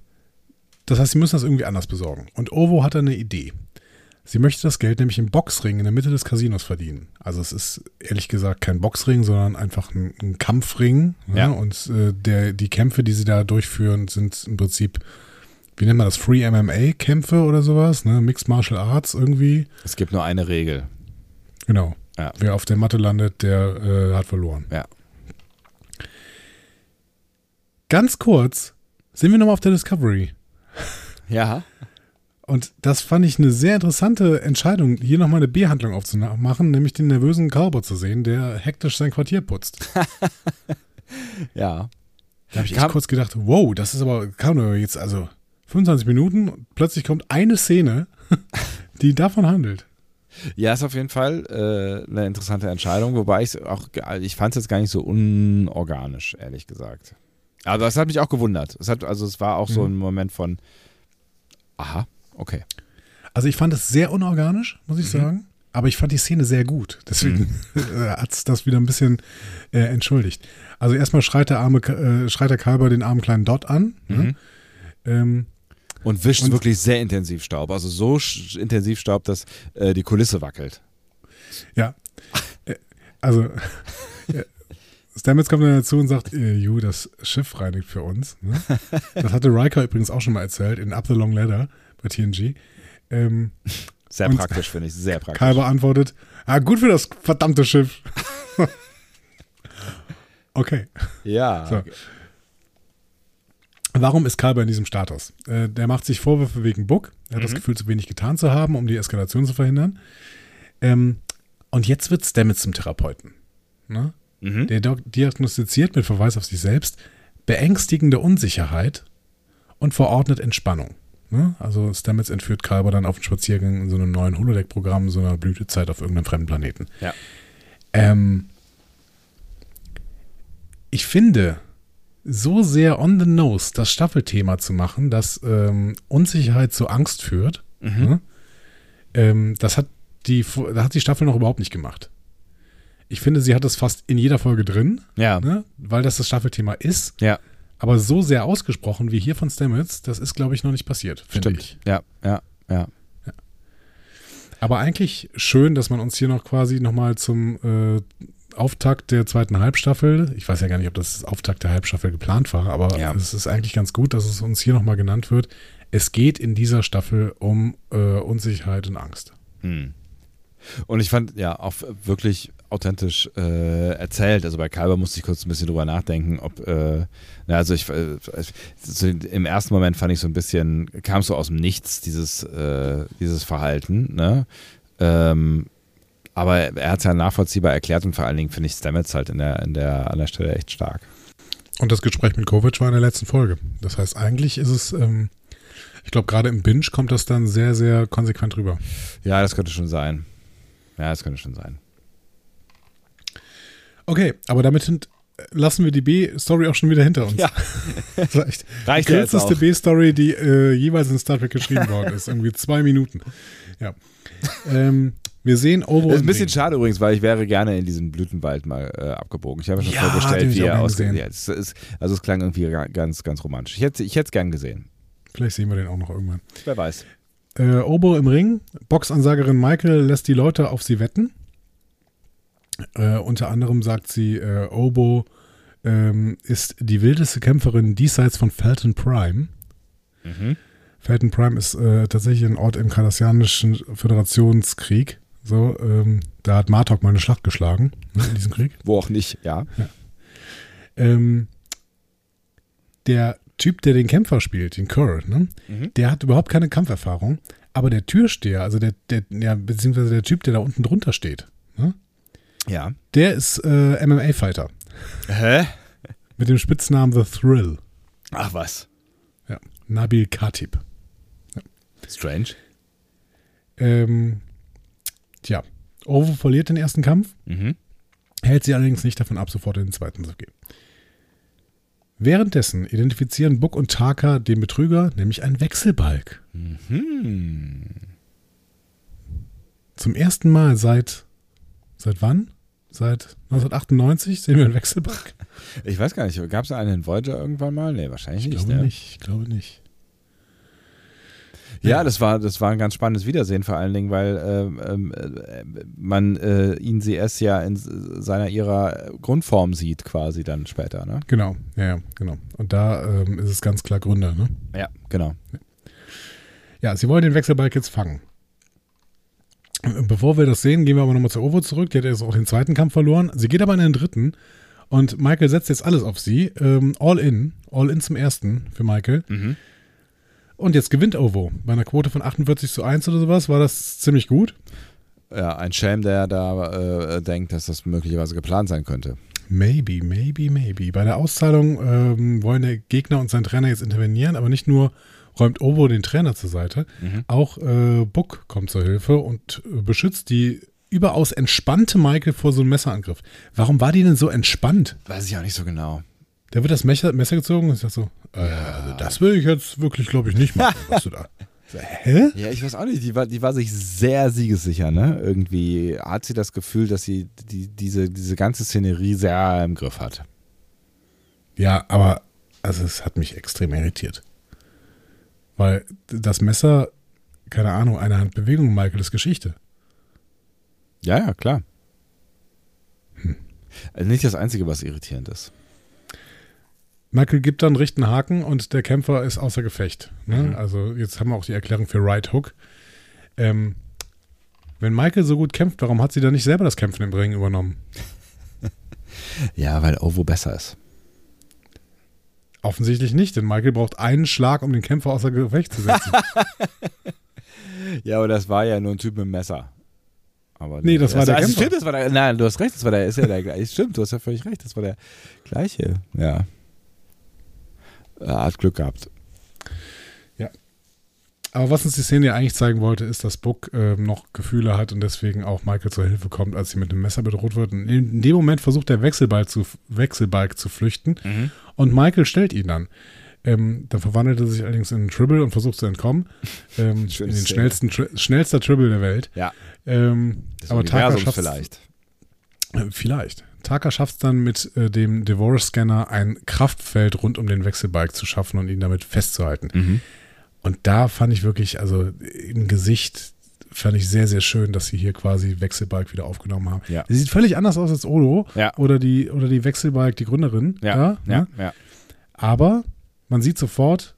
[SPEAKER 1] das heißt, sie müssen das irgendwie anders besorgen. Und Ovo hat eine Idee. Sie möchte das Geld nämlich im Boxring in der Mitte des Casinos verdienen. Also es ist ehrlich gesagt kein Boxring, sondern einfach ein, ein Kampfring. ne?
[SPEAKER 2] Ja.
[SPEAKER 1] Und äh, der, die Kämpfe, die sie da durchführen, sind im Prinzip, wie nennt man das, Free MMA-Kämpfe oder sowas, ne? Mixed Martial Arts irgendwie.
[SPEAKER 2] Es gibt nur eine Regel.
[SPEAKER 1] Genau.
[SPEAKER 2] Ja.
[SPEAKER 1] Wer auf der Matte landet, der äh, hat verloren.
[SPEAKER 2] Ja.
[SPEAKER 1] Ganz kurz sind wir nochmal auf der Discovery.
[SPEAKER 2] Ja.
[SPEAKER 1] Und das fand ich eine sehr interessante Entscheidung, hier nochmal eine B-Handlung aufzumachen, nämlich den nervösen Kalber zu sehen, der hektisch sein Quartier putzt.
[SPEAKER 2] Ja.
[SPEAKER 1] Da habe ich echt kurz gedacht, wow, das ist aber, kann doch jetzt, also 25 Minuten, und plötzlich kommt eine Szene, die davon handelt.
[SPEAKER 2] Ja, ist auf jeden Fall äh, eine interessante Entscheidung, wobei ich auch, ich fand es jetzt gar nicht so unorganisch, ehrlich gesagt. Aber das hat mich auch gewundert. Es hat, also es war auch so ein Moment von, aha, okay.
[SPEAKER 1] Also ich fand es sehr unorganisch, muss ich sagen. Aber ich fand die Szene sehr gut. Deswegen hat es das wieder ein bisschen äh, entschuldigt. Also erstmal schreit der arme, äh, schreit der Kalber den armen kleinen Dot an. Ne? Ähm,
[SPEAKER 2] Und wischt
[SPEAKER 1] Und-
[SPEAKER 2] wirklich sehr intensiv Staub. Also so intensiv Staub, dass äh, die Kulisse wackelt.
[SPEAKER 1] ja. Äh, also äh, Stamets kommt dann dazu und sagt, äh, Ju, das Schiff reinigt für uns. Ne? Das hatte Riker übrigens auch schon mal erzählt in Up the Long Ladder bei TNG. Ähm,
[SPEAKER 2] Sehr praktisch, finde ich. Sehr praktisch.
[SPEAKER 1] Kalber antwortet, ah, gut für das verdammte Schiff. okay.
[SPEAKER 2] Ja.
[SPEAKER 1] So. Warum ist Kalber in diesem Status? Äh, der macht sich Vorwürfe wegen Buck. Er hat das Gefühl, zu wenig getan zu haben, um die Eskalation zu verhindern. Ähm, und jetzt wird Stamets zum Therapeuten. Ne?
[SPEAKER 2] Mhm.
[SPEAKER 1] Der diagnostiziert mit Verweis auf sich selbst beängstigende Unsicherheit und verordnet Entspannung. Ne? Also Stamets entführt Kalber dann auf einen Spaziergang in so einem neuen Holodeck-Programm, so einer Blütezeit auf irgendeinem fremden Planeten.
[SPEAKER 2] Ja.
[SPEAKER 1] Ähm, ich finde, so sehr on the nose das Staffelthema zu machen, dass ähm, Unsicherheit zu Angst führt, ne? ähm, das hat die, da hat die Staffel noch überhaupt nicht gemacht. Ich finde, sie hat es fast in jeder Folge drin,
[SPEAKER 2] Ja.
[SPEAKER 1] ne? weil das das Staffelthema ist.
[SPEAKER 2] Ja,
[SPEAKER 1] Aber so sehr ausgesprochen wie hier von Stamets, das ist, glaube ich, noch nicht passiert, finde
[SPEAKER 2] stimmt.
[SPEAKER 1] ich.
[SPEAKER 2] Ja, ja, ja.
[SPEAKER 1] Aber eigentlich schön, dass man uns hier noch quasi nochmal zum äh, Auftakt der zweiten Halbstaffel, ich weiß ja gar nicht, ob das Auftakt der Halbstaffel geplant war, aber
[SPEAKER 2] Ja.
[SPEAKER 1] es ist eigentlich ganz gut, dass es uns hier nochmal genannt wird. Es geht in dieser Staffel um äh, Unsicherheit und Angst.
[SPEAKER 2] Hm. Und ich fand ja auch wirklich authentisch äh, erzählt. Also bei Kalber musste ich kurz ein bisschen drüber nachdenken, ob, äh, na, also ich, äh, so im ersten Moment fand ich so ein bisschen, kam so aus dem Nichts, dieses, äh, dieses Verhalten, ne? Ähm, aber er hat es ja nachvollziehbar erklärt und vor allen Dingen finde ich Stamets halt in der, in der, an der Stelle echt stark.
[SPEAKER 1] Und das Gespräch mit Kovic war in der letzten Folge. Das heißt, eigentlich ist es, ähm, ich glaube, gerade im Binge kommt das dann sehr, sehr konsequent rüber.
[SPEAKER 2] Ja, das könnte schon sein. Ja, das könnte schon sein.
[SPEAKER 1] Okay, aber damit sind, lassen wir die B-Story auch schon wieder hinter uns.
[SPEAKER 2] Ja.
[SPEAKER 1] Das war echt
[SPEAKER 2] Reicht
[SPEAKER 1] die kürzeste. B-Story, die äh, jeweils in Star Trek geschrieben worden ist. Irgendwie zwei Minuten. Ja. Ähm, wir sehen Ovo.
[SPEAKER 2] Das ist ein bisschen
[SPEAKER 1] Ring.
[SPEAKER 2] schade übrigens, weil ich wäre gerne in diesen Blütenwald mal äh, abgebogen. Ich habe mir schon
[SPEAKER 1] Ja,
[SPEAKER 2] vorgestellt, wie er aussieht.
[SPEAKER 1] gesehen.
[SPEAKER 2] Ja, es ist, also es klang irgendwie ga- ganz, ganz romantisch. Ich hätte ich es gern gesehen.
[SPEAKER 1] Vielleicht sehen wir den auch noch irgendwann.
[SPEAKER 2] Wer weiß.
[SPEAKER 1] Äh, Obo im Ring. Boxansagerin Michael lässt die Leute auf sie wetten. Äh, unter anderem sagt sie, äh, Obo ähm, ist die wildeste Kämpferin diesseits von Felton Prime.
[SPEAKER 2] Mhm.
[SPEAKER 1] Felton Prime ist äh, tatsächlich ein Ort im kardassianischen Föderationskrieg. So, ähm, da hat Martok mal eine Schlacht geschlagen ne, in diesem Krieg.
[SPEAKER 2] Wo auch nicht, ja.
[SPEAKER 1] Ähm, der Typ, der den Kämpfer spielt, den Kerr, ne,
[SPEAKER 2] Mhm.
[SPEAKER 1] der hat überhaupt keine Kampferfahrung, aber der Türsteher, also der, der ja, beziehungsweise der Typ, der da unten drunter steht, ne,
[SPEAKER 2] Ja.
[SPEAKER 1] der ist äh, MMA-Fighter
[SPEAKER 2] Hä?
[SPEAKER 1] mit dem Spitznamen The Thrill.
[SPEAKER 2] Ach was.
[SPEAKER 1] Ja, Nabil Khatib.
[SPEAKER 2] Strange.
[SPEAKER 1] Ähm, tja, Ovo verliert den ersten Kampf,
[SPEAKER 2] Mhm.
[SPEAKER 1] hält sie allerdings nicht davon ab, sofort in den zweiten zu gehen. Währenddessen identifizieren Buck und Taka den Betrüger, nämlich einen Wechselbalg.
[SPEAKER 2] Mhm.
[SPEAKER 1] Zum ersten Mal seit, seit wann? Seit 1998 sehen wir einen Wechselbalg?
[SPEAKER 2] Ich weiß gar nicht, gab es einen in Voyager irgendwann mal? Nee, wahrscheinlich
[SPEAKER 1] Ich
[SPEAKER 2] nicht.
[SPEAKER 1] glaube
[SPEAKER 2] ne?
[SPEAKER 1] nicht, ich glaube nicht.
[SPEAKER 2] Ja, das war, das war ein ganz spannendes Wiedersehen, vor allen Dingen, weil ähm, ähm, äh, man äh, ihn CS ja in seiner ihrer Grundform sieht, quasi dann später, ne?
[SPEAKER 1] Genau, ja, ja, genau. Und da ähm, ist es ganz klar Gründer, ne?
[SPEAKER 2] Ja, genau.
[SPEAKER 1] Ja, sie wollen den Wechselbalg jetzt fangen. Bevor wir das sehen, gehen wir aber nochmal zu Ovo zurück. Die hat jetzt auch den zweiten Kampf verloren. Sie geht aber in den dritten. Und Michael setzt jetzt alles auf sie. Ähm, all in. All in zum ersten für Michael.
[SPEAKER 2] Mhm.
[SPEAKER 1] Und jetzt gewinnt Ovo. Bei einer Quote von 48 zu 1 oder sowas war das ziemlich gut.
[SPEAKER 2] Ja, ein Schelm, der da äh, denkt, dass das möglicherweise geplant sein könnte.
[SPEAKER 1] Maybe, maybe, maybe. Bei der Auszahlung ähm, wollen der Gegner und sein Trainer jetzt intervenieren, aber nicht nur räumt Ovo den Trainer zur Seite,
[SPEAKER 2] Mhm.
[SPEAKER 1] auch äh, Buck kommt zur Hilfe und äh, beschützt die überaus entspannte Michael vor so einem Messerangriff. Warum war die denn so entspannt?
[SPEAKER 2] Weiß ich auch nicht so genau.
[SPEAKER 1] Da wird das Messer, Messer gezogen und ich sag so, äh, also das will ich jetzt wirklich, glaube ich, nicht machen, was du da. Hä?
[SPEAKER 2] Ja, ich weiß auch nicht. Die war, die war sich sehr siegessicher, ne? Irgendwie hat sie das Gefühl, dass sie die, diese, diese ganze Szenerie sehr im Griff hat.
[SPEAKER 1] Ja, aber also es hat mich extrem irritiert. Weil das Messer, keine Ahnung, eine Handbewegung, Michael, ist Geschichte.
[SPEAKER 2] Ja, ja, klar. Also nicht das Einzige, was irritierend ist.
[SPEAKER 1] Michael gibt dann richten Haken und der Kämpfer ist außer Gefecht. Ne?
[SPEAKER 2] Mhm.
[SPEAKER 1] Also jetzt haben wir auch die Erklärung für Right Hook. Ähm, wenn Michael so gut kämpft, warum hat sie dann nicht selber das Kämpfen im Ring übernommen?
[SPEAKER 2] Ja, weil Ovo besser ist.
[SPEAKER 1] Offensichtlich nicht, denn Michael braucht einen Schlag, um den Kämpfer außer Gefecht zu setzen.
[SPEAKER 2] Ja, aber das war ja nur ein Typ mit dem Messer. Aber
[SPEAKER 1] Nee, das war der
[SPEAKER 2] also,
[SPEAKER 1] Kämpfer.
[SPEAKER 2] Stimmt, das war der, nein, du hast recht, das war der, ist ja der gleiche. Stimmt, du hast ja völlig recht, das war der gleiche. Ja. Er hat Glück gehabt.
[SPEAKER 1] Aber was uns die Szene ja eigentlich zeigen wollte, ist, dass Buck ähm, noch Gefühle hat und deswegen auch Michael zur Hilfe kommt, als sie mit dem Messer bedroht wird. Und in dem Moment versucht der Wechselbalg zu, Wechselbalg zu flüchten und Michael stellt ihn dann. Ähm, dann verwandelt er sich allerdings in einen Tribble und versucht zu entkommen. Ähm, in den schnellsten, Tri schnellster Tribble der Welt.
[SPEAKER 2] Ja.
[SPEAKER 1] Ähm, aber Taka schafft
[SPEAKER 2] vielleicht.
[SPEAKER 1] Äh, Vielleicht. Taka schafft es dann mit äh, dem Divorce-Scanner ein Kraftfeld rund um den Wechselbalg zu schaffen und ihn damit festzuhalten.
[SPEAKER 2] Mhm.
[SPEAKER 1] Und da fand ich wirklich, also im Gesicht fand ich sehr, sehr schön, dass sie hier quasi Wechselbalg wieder aufgenommen haben.
[SPEAKER 2] Ja.
[SPEAKER 1] Sie sieht völlig anders aus als Odo
[SPEAKER 2] Ja.
[SPEAKER 1] oder die, oder die Wechselbalg, die Gründerin.
[SPEAKER 2] Ja,
[SPEAKER 1] da,
[SPEAKER 2] ja,
[SPEAKER 1] ne?
[SPEAKER 2] ja.
[SPEAKER 1] Aber man sieht sofort,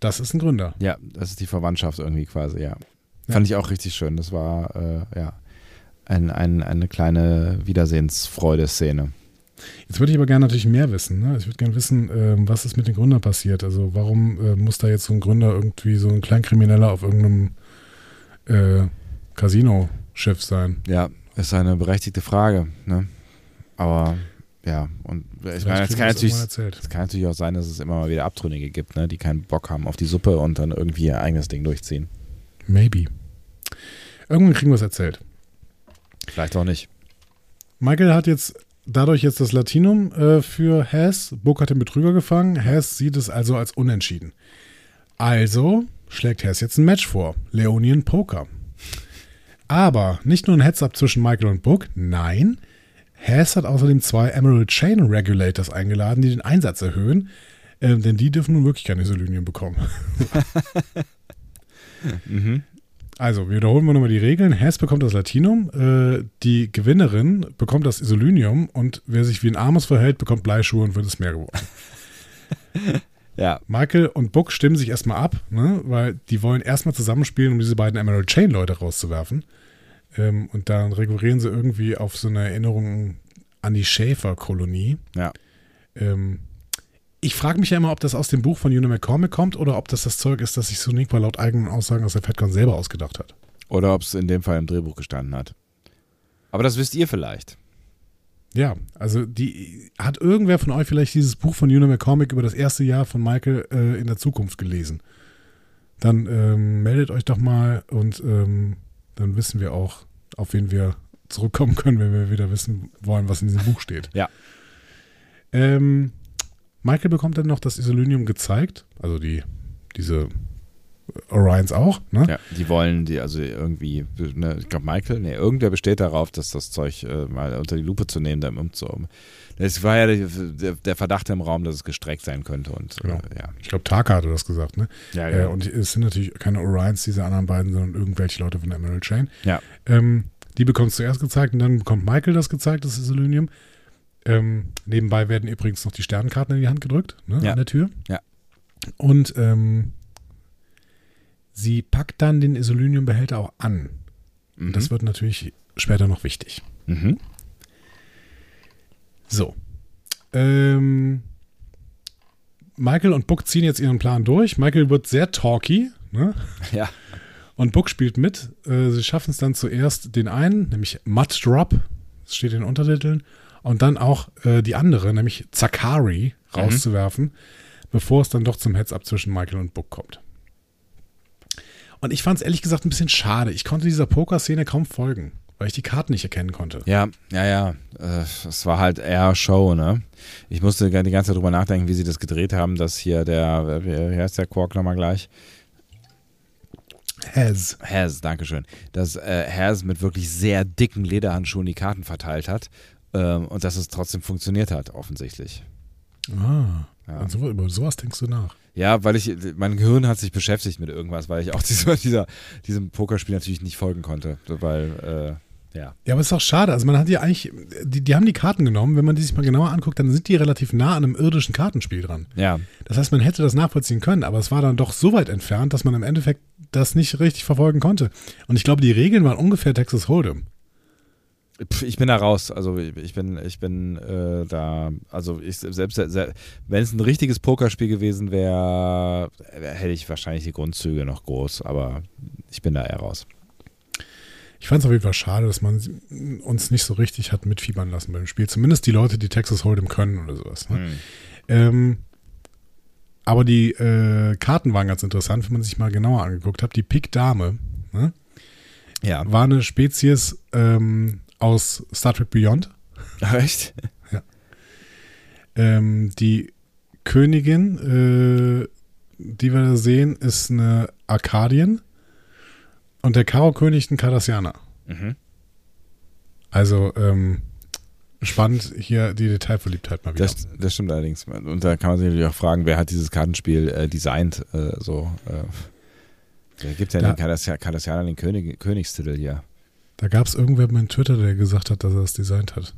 [SPEAKER 1] das ist ein Gründer.
[SPEAKER 2] Ja, das ist die Verwandtschaft irgendwie quasi, ja. Fand ich auch richtig schön. Das war, äh, ja, ein, ein, eine kleine Wiedersehensfreude-Szene.
[SPEAKER 1] Jetzt würde ich aber gerne natürlich mehr wissen. Ne? Ich würde gerne wissen, ähm, was ist mit den Gründern passiert. Also warum äh, muss da jetzt so ein Gründer irgendwie so ein Kleinkrimineller auf irgendeinem äh, Casino-Schiff sein?
[SPEAKER 2] Ja, ist eine berechtigte Frage, ne? Aber, ja, und ich meine, es kann natürlich, es kann natürlich auch sein, dass es immer mal wieder Abtrünnige gibt, ne? Die keinen Bock haben auf die Suppe und dann irgendwie ihr eigenes Ding durchziehen.
[SPEAKER 1] Maybe. Irgendwann kriegen wir es erzählt.
[SPEAKER 2] Vielleicht auch nicht.
[SPEAKER 1] Michael hat jetzt dadurch jetzt das Latinum äh, für Hess. Book hat den Betrüger gefangen. Hess sieht es also als unentschieden. Also schlägt Hess jetzt ein Match vor. Leonian Poker. Aber nicht nur ein Heads-up zwischen Michael und Book, nein. Hess hat außerdem zwei Emerald Chain Regulators eingeladen, die den Einsatz erhöhen. Ähm, denn die dürfen nun wirklich keine Isolinium bekommen.
[SPEAKER 2] Mhm.
[SPEAKER 1] Also, wiederholen wir nochmal die Regeln. Hess bekommt das Latinum, äh, die Gewinnerin bekommt das Isolinium und wer sich wie ein Armes verhält, bekommt Bleischuhe und wird ins Meer geworfen.
[SPEAKER 2] Ja,
[SPEAKER 1] Michael und Book stimmen sich erstmal ab, ne, weil die wollen erstmal zusammenspielen, um diese beiden Emerald Chain Leute rauszuwerfen. Ähm, und dann rekurrieren sie irgendwie auf so eine Erinnerung an die Schäferkolonie.
[SPEAKER 2] ja.
[SPEAKER 1] Ähm, ich frage mich ja immer, ob das aus dem Buch von Una McCormick kommt oder ob das das Zeug ist, das sich Soniqua laut eigenen Aussagen aus der FedCon selber ausgedacht hat.
[SPEAKER 2] Oder ob es in dem Fall im Drehbuch gestanden hat. Aber das wisst ihr vielleicht.
[SPEAKER 1] Ja, also die hat irgendwer von euch vielleicht dieses Buch von Una McCormick über das erste Jahr von Michael äh, in der Zukunft gelesen? Dann ähm, meldet euch doch mal und ähm, dann wissen wir auch, auf wen wir zurückkommen können, wenn wir wieder wissen wollen, was in diesem Buch steht.
[SPEAKER 2] Ja.
[SPEAKER 1] Ähm, Michael bekommt dann noch das Isolinium gezeigt, also die diese Orions auch, ne?
[SPEAKER 2] Ja, die wollen die, also irgendwie, ne, ich glaube Michael, ne, irgendwer besteht darauf, dass das Zeug äh, mal unter die Lupe zu nehmen, dann umzuhauen. Es war ja der, der Verdacht im Raum, dass es gestreckt sein könnte und
[SPEAKER 1] Genau.
[SPEAKER 2] äh, ja.
[SPEAKER 1] Ich glaube, Taka hatte das gesagt, ne?
[SPEAKER 2] Ja,
[SPEAKER 1] Äh, und es sind natürlich keine Orions, diese anderen beiden, sondern irgendwelche Leute von der Emerald Chain.
[SPEAKER 2] Ja.
[SPEAKER 1] Ähm, die bekommt es zuerst gezeigt und dann bekommt Michael das gezeigt, das Isolinium. Ähm, nebenbei werden übrigens noch die Sternkarten in die Hand gedrückt, ne,
[SPEAKER 2] Ja.
[SPEAKER 1] an der Tür.
[SPEAKER 2] Ja.
[SPEAKER 1] Und ähm, sie packt dann den Isoliniumbehälter auch an.
[SPEAKER 2] Mhm.
[SPEAKER 1] Das wird natürlich später noch wichtig.
[SPEAKER 2] mhm.
[SPEAKER 1] So. Ähm, Michael und Book ziehen jetzt ihren Plan durch. Michael wird sehr talky, ne?
[SPEAKER 2] Ja.
[SPEAKER 1] Und Book spielt mit. Äh, sie schaffen es dann zuerst den einen, nämlich Mud Drop, das steht in den Untertiteln, und dann auch äh, die andere, nämlich Zakari, rauszuwerfen, bevor es dann doch zum Heads-up zwischen Michael und Book kommt. Und ich fand es ehrlich gesagt ein bisschen schade. Ich konnte dieser Poker-Szene kaum folgen, weil ich die Karten nicht erkennen konnte.
[SPEAKER 2] Ja, ja, ja. Äh, Es war halt eher Show, ne? Ich musste die ganze Zeit drüber nachdenken, wie sie das gedreht haben, dass hier der, wie wie heißt der Quark nochmal gleich?
[SPEAKER 1] Has.
[SPEAKER 2] Has, Dankeschön. Dass äh, Has mit wirklich sehr dicken Lederhandschuhen die Karten verteilt hat ähm, und dass es trotzdem funktioniert hat, offensichtlich.
[SPEAKER 1] Ah,
[SPEAKER 2] Ja.
[SPEAKER 1] und so, über sowas denkst du nach.
[SPEAKER 2] Ja, weil ich, mein Gehirn hat sich beschäftigt mit irgendwas, weil ich auch dieser, dieser, diesem Pokerspiel natürlich nicht folgen konnte, weil, äh, ja.
[SPEAKER 1] Ja, aber es ist auch schade. Also man hat ja eigentlich, die, die haben die Karten genommen. Wenn man die sich mal genauer anguckt, dann sind die relativ nah an einem irdischen Kartenspiel dran.
[SPEAKER 2] Ja,
[SPEAKER 1] Das heißt, man hätte das nachvollziehen können, aber es war dann doch so weit entfernt, dass man im Endeffekt das nicht richtig verfolgen konnte. Und ich glaube, die Regeln waren ungefähr Texas Hold'em.
[SPEAKER 2] Ich bin da raus. Also ich bin, ich bin äh, da, also ich selbst, se- wenn es ein richtiges Pokerspiel gewesen wäre, hätte ich wahrscheinlich die Grundzüge noch groß, aber ich bin da eher raus.
[SPEAKER 1] Ich fand es auf jeden Fall schade, dass man uns nicht so richtig hat mitfiebern lassen beim Spiel. Zumindest die Leute, die Texas Hold'em können oder sowas. Ne?
[SPEAKER 2] Hm.
[SPEAKER 1] Ähm, aber die äh, Karten waren ganz interessant, wenn man sich mal genauer angeguckt hat. Die Pik Dame ne,
[SPEAKER 2] Ja.
[SPEAKER 1] war eine Spezies ähm, aus Star Trek Beyond.
[SPEAKER 2] Echt?
[SPEAKER 1] Ähm, die Königin, äh, die wir da sehen, ist eine Arkadien und der Karo-König ein Cardassianer.
[SPEAKER 2] Mhm.
[SPEAKER 1] Also ähm, spannend, hier die Detailverliebtheit mal wieder.
[SPEAKER 2] Das, das stimmt allerdings. Und da kann man sich natürlich auch fragen, wer hat dieses Kartenspiel äh, designt? Äh, so, äh, wer gibt ja den Cardassianer den König, Königstitel hier?
[SPEAKER 1] Da gab es irgendwer bei Twitter, der gesagt hat, dass er das designt hat.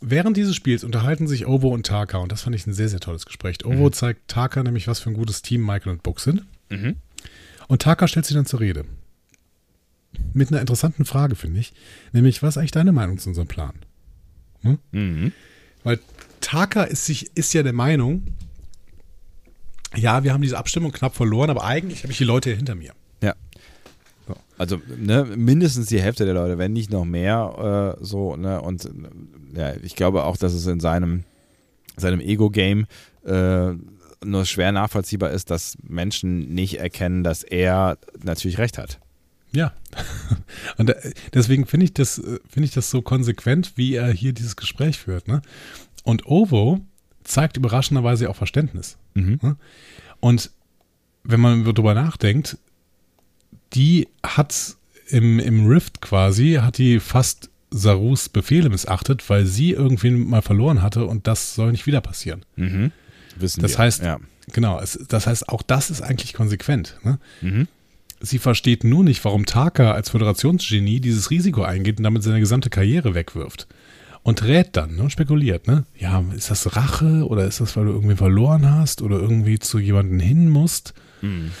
[SPEAKER 1] Während dieses Spiels unterhalten sich Ovo und Taka und das fand ich ein sehr, sehr tolles Gespräch. Ovo
[SPEAKER 2] Mhm.
[SPEAKER 1] zeigt Taka nämlich, was für ein gutes Team Michael und Book sind.
[SPEAKER 2] Mhm.
[SPEAKER 1] Und Taka stellt sie dann zur Rede. Mit einer interessanten Frage, finde ich. Nämlich, was ist eigentlich deine Meinung zu unserem Plan?
[SPEAKER 2] Mhm.
[SPEAKER 1] Weil Taka ist, sich, ist ja der Meinung, ja, wir haben diese Abstimmung knapp verloren, aber eigentlich habe ich die Leute hinter mir.
[SPEAKER 2] Ja. So. Also ne, mindestens die Hälfte der Leute, wenn nicht noch mehr, äh, so, ne? Und ja, ich glaube auch, dass es in seinem, seinem Ego-Game äh, nur schwer nachvollziehbar ist, dass Menschen nicht erkennen, dass er natürlich recht hat.
[SPEAKER 1] Ja. Und äh, deswegen finde ich, das, äh, finde ich das so konsequent, wie er hier dieses Gespräch führt. Ne? Und Ovo zeigt überraschenderweise auch Verständnis.
[SPEAKER 2] Mhm.
[SPEAKER 1] Und wenn man darüber nachdenkt, die hat im, im Rift quasi, hat die fast Sarus Befehle missachtet, weil sie irgendwie mal verloren hatte und das soll nicht wieder passieren.
[SPEAKER 2] Mhm. Wissen
[SPEAKER 1] Das
[SPEAKER 2] wir.
[SPEAKER 1] heißt,
[SPEAKER 2] ja.
[SPEAKER 1] genau, es, das heißt, auch das ist eigentlich konsequent. Ne?
[SPEAKER 2] Mhm.
[SPEAKER 1] Sie versteht nur nicht, warum Taka als Föderationsgenie dieses Risiko eingeht und damit seine gesamte Karriere wegwirft. Und rät dann, ne, spekuliert, ne? Ja, ist das Rache oder ist das, weil du irgendwie verloren hast oder irgendwie zu jemandem hin musst?
[SPEAKER 2] Mhm.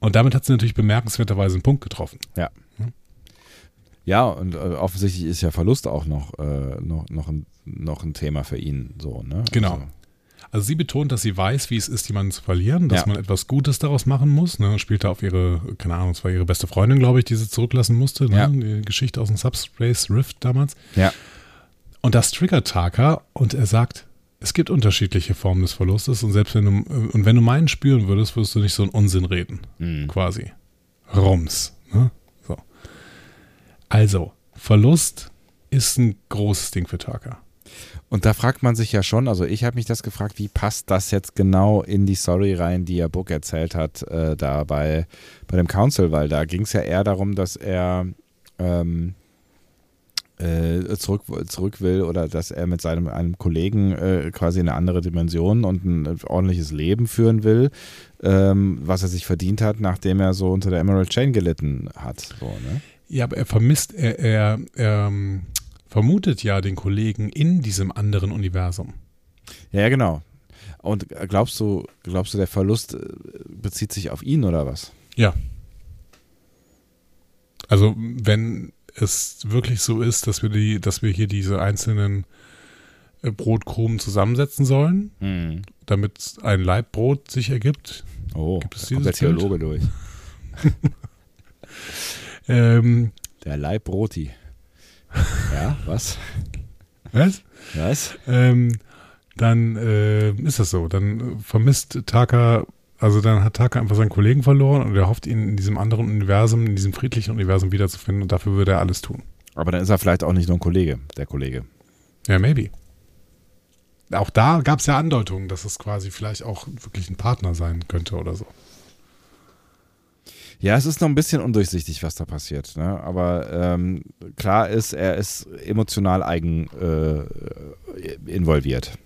[SPEAKER 1] Und damit hat sie natürlich bemerkenswerterweise einen Punkt getroffen.
[SPEAKER 2] Ja. Ja, und äh, offensichtlich ist ja Verlust auch noch, äh, noch, noch, ein, noch ein Thema für ihn. So, ne?
[SPEAKER 1] Genau.
[SPEAKER 2] Also,
[SPEAKER 1] Also sie betont, dass sie weiß, wie es ist, jemanden zu verlieren, dass
[SPEAKER 2] Ja.
[SPEAKER 1] man etwas Gutes daraus machen muss. Ne? Spielt da auf ihre, keine Ahnung, es war ihre beste Freundin, glaube ich, die sie zurücklassen musste. Ne?
[SPEAKER 2] Ja.
[SPEAKER 1] Die Geschichte aus dem Subspace Rift damals.
[SPEAKER 2] ja.
[SPEAKER 1] Und das triggert Taka und er sagt, es gibt unterschiedliche Formen des Verlustes und selbst wenn du, und wenn du meinen spüren würdest, würdest du nicht so einen Unsinn reden.
[SPEAKER 2] Mhm.
[SPEAKER 1] Quasi. Rums. Ne? So. Also, Verlust ist ein großes Ding für Taka.
[SPEAKER 2] Und da fragt man sich ja schon, also ich habe mich das gefragt, wie passt das jetzt genau in die Story rein, die ja Book erzählt hat, äh, da bei, bei dem Council, weil da ging es ja eher darum, dass er ähm, äh, zurück, zurück will oder dass er mit seinem einem Kollegen äh, quasi in eine andere Dimension und ein ordentliches Leben führen will, ähm, was er sich verdient hat, nachdem er so unter der Emerald Chain gelitten hat. So, ne?
[SPEAKER 1] Ja, aber er vermisst, er, er, ähm, vermutet ja den Kollegen in diesem anderen Universum.
[SPEAKER 2] Ja, ja, genau. Und glaubst du, glaubst du, der Verlust äh, bezieht sich auf ihn oder was?
[SPEAKER 1] Ja. Also, wenn es wirklich so ist, dass wir die, dass wir hier diese einzelnen äh, Brotkrumen zusammensetzen sollen,
[SPEAKER 2] Hm.
[SPEAKER 1] damit ein Leibbrot sich ergibt.
[SPEAKER 2] Oh,
[SPEAKER 1] Gibt es
[SPEAKER 2] da kommt der? Theologe durch.
[SPEAKER 1] Ähm,
[SPEAKER 2] Der Leibroti. Ja, was?
[SPEAKER 1] was?
[SPEAKER 2] Was?
[SPEAKER 1] Ähm, dann äh, ist das so. Dann äh, vermisst Taka, also dann hat Taka einfach seinen Kollegen verloren und er hofft ihn in diesem anderen Universum, in diesem friedlichen Universum wiederzufinden und dafür würde er alles tun.
[SPEAKER 2] Aber dann ist er vielleicht auch nicht nur ein Kollege, der Kollege.
[SPEAKER 1] Ja, maybe. Auch da gab es ja Andeutungen, dass es quasi vielleicht auch wirklich ein Partner sein könnte oder so.
[SPEAKER 2] Ja, es ist noch ein bisschen undurchsichtig, was da passiert. Ne? Aber ähm, klar ist, er ist emotional eigen äh, involviert.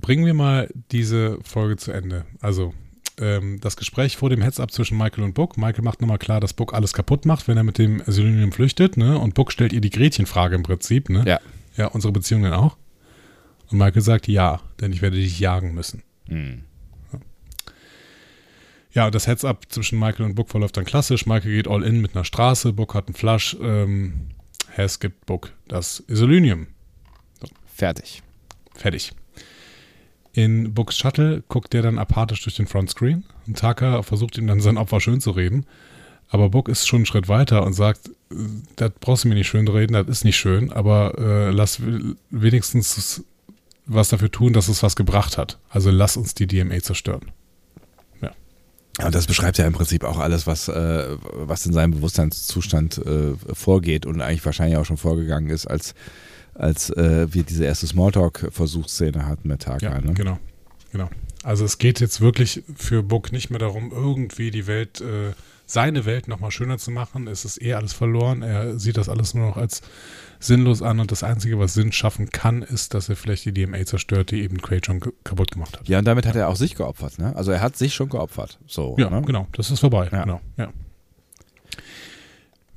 [SPEAKER 1] Bringen wir mal diese Folge zu Ende. Also, ähm, das Gespräch vor dem Heads-Up zwischen Michael und Book. Michael macht nochmal klar, dass Book alles kaputt macht, wenn er mit dem Selenium flüchtet, ne? Und Book stellt ihr die Gretchenfrage im Prinzip, ne?
[SPEAKER 2] Ja.
[SPEAKER 1] Ja, unsere Beziehung denn auch? Und Michael sagt, ja, denn ich werde dich jagen müssen.
[SPEAKER 2] Hm.
[SPEAKER 1] Ja, das Heads-Up zwischen Michael und Book verläuft dann klassisch. Michael geht all in mit einer Straße, Book hat einen Flush. Ähm, Hess gibt Book das Isolinium.
[SPEAKER 2] Fertig.
[SPEAKER 1] Fertig. In Books Shuttle guckt der dann apathisch durch den Frontscreen und Taka versucht ihm dann sein Opfer schön zu reden. Aber Book ist schon einen Schritt weiter und sagt, das brauchst du mir nicht schön reden, das ist nicht schön, aber äh, lass wenigstens was dafür tun, dass es was gebracht hat. Also lass uns die DMA zerstören.
[SPEAKER 2] Und das beschreibt ja im Prinzip auch alles, was, äh, was in seinem Bewusstseinszustand äh, vorgeht und eigentlich wahrscheinlich auch schon vorgegangen ist, als, als äh, wir diese erste Smalltalk-Versuchsszene hatten mit Taka.
[SPEAKER 1] Ja,
[SPEAKER 2] ne?
[SPEAKER 1] genau. genau. Also es geht jetzt wirklich für Book nicht mehr darum, irgendwie die Welt äh, seine Welt nochmal schöner zu machen. Es ist eh alles verloren. Er sieht das alles nur noch als sinnlos an und das Einzige, was Sinn schaffen kann, ist, dass er vielleicht die DMA zerstört, die eben Quaid schon kaputt gemacht hat.
[SPEAKER 2] Ja, und damit hat er auch sich geopfert, ne? Also er hat sich schon geopfert. So,
[SPEAKER 1] ja,
[SPEAKER 2] ne?
[SPEAKER 1] genau. Das ist vorbei.
[SPEAKER 2] Ja.
[SPEAKER 1] Genau. Ja.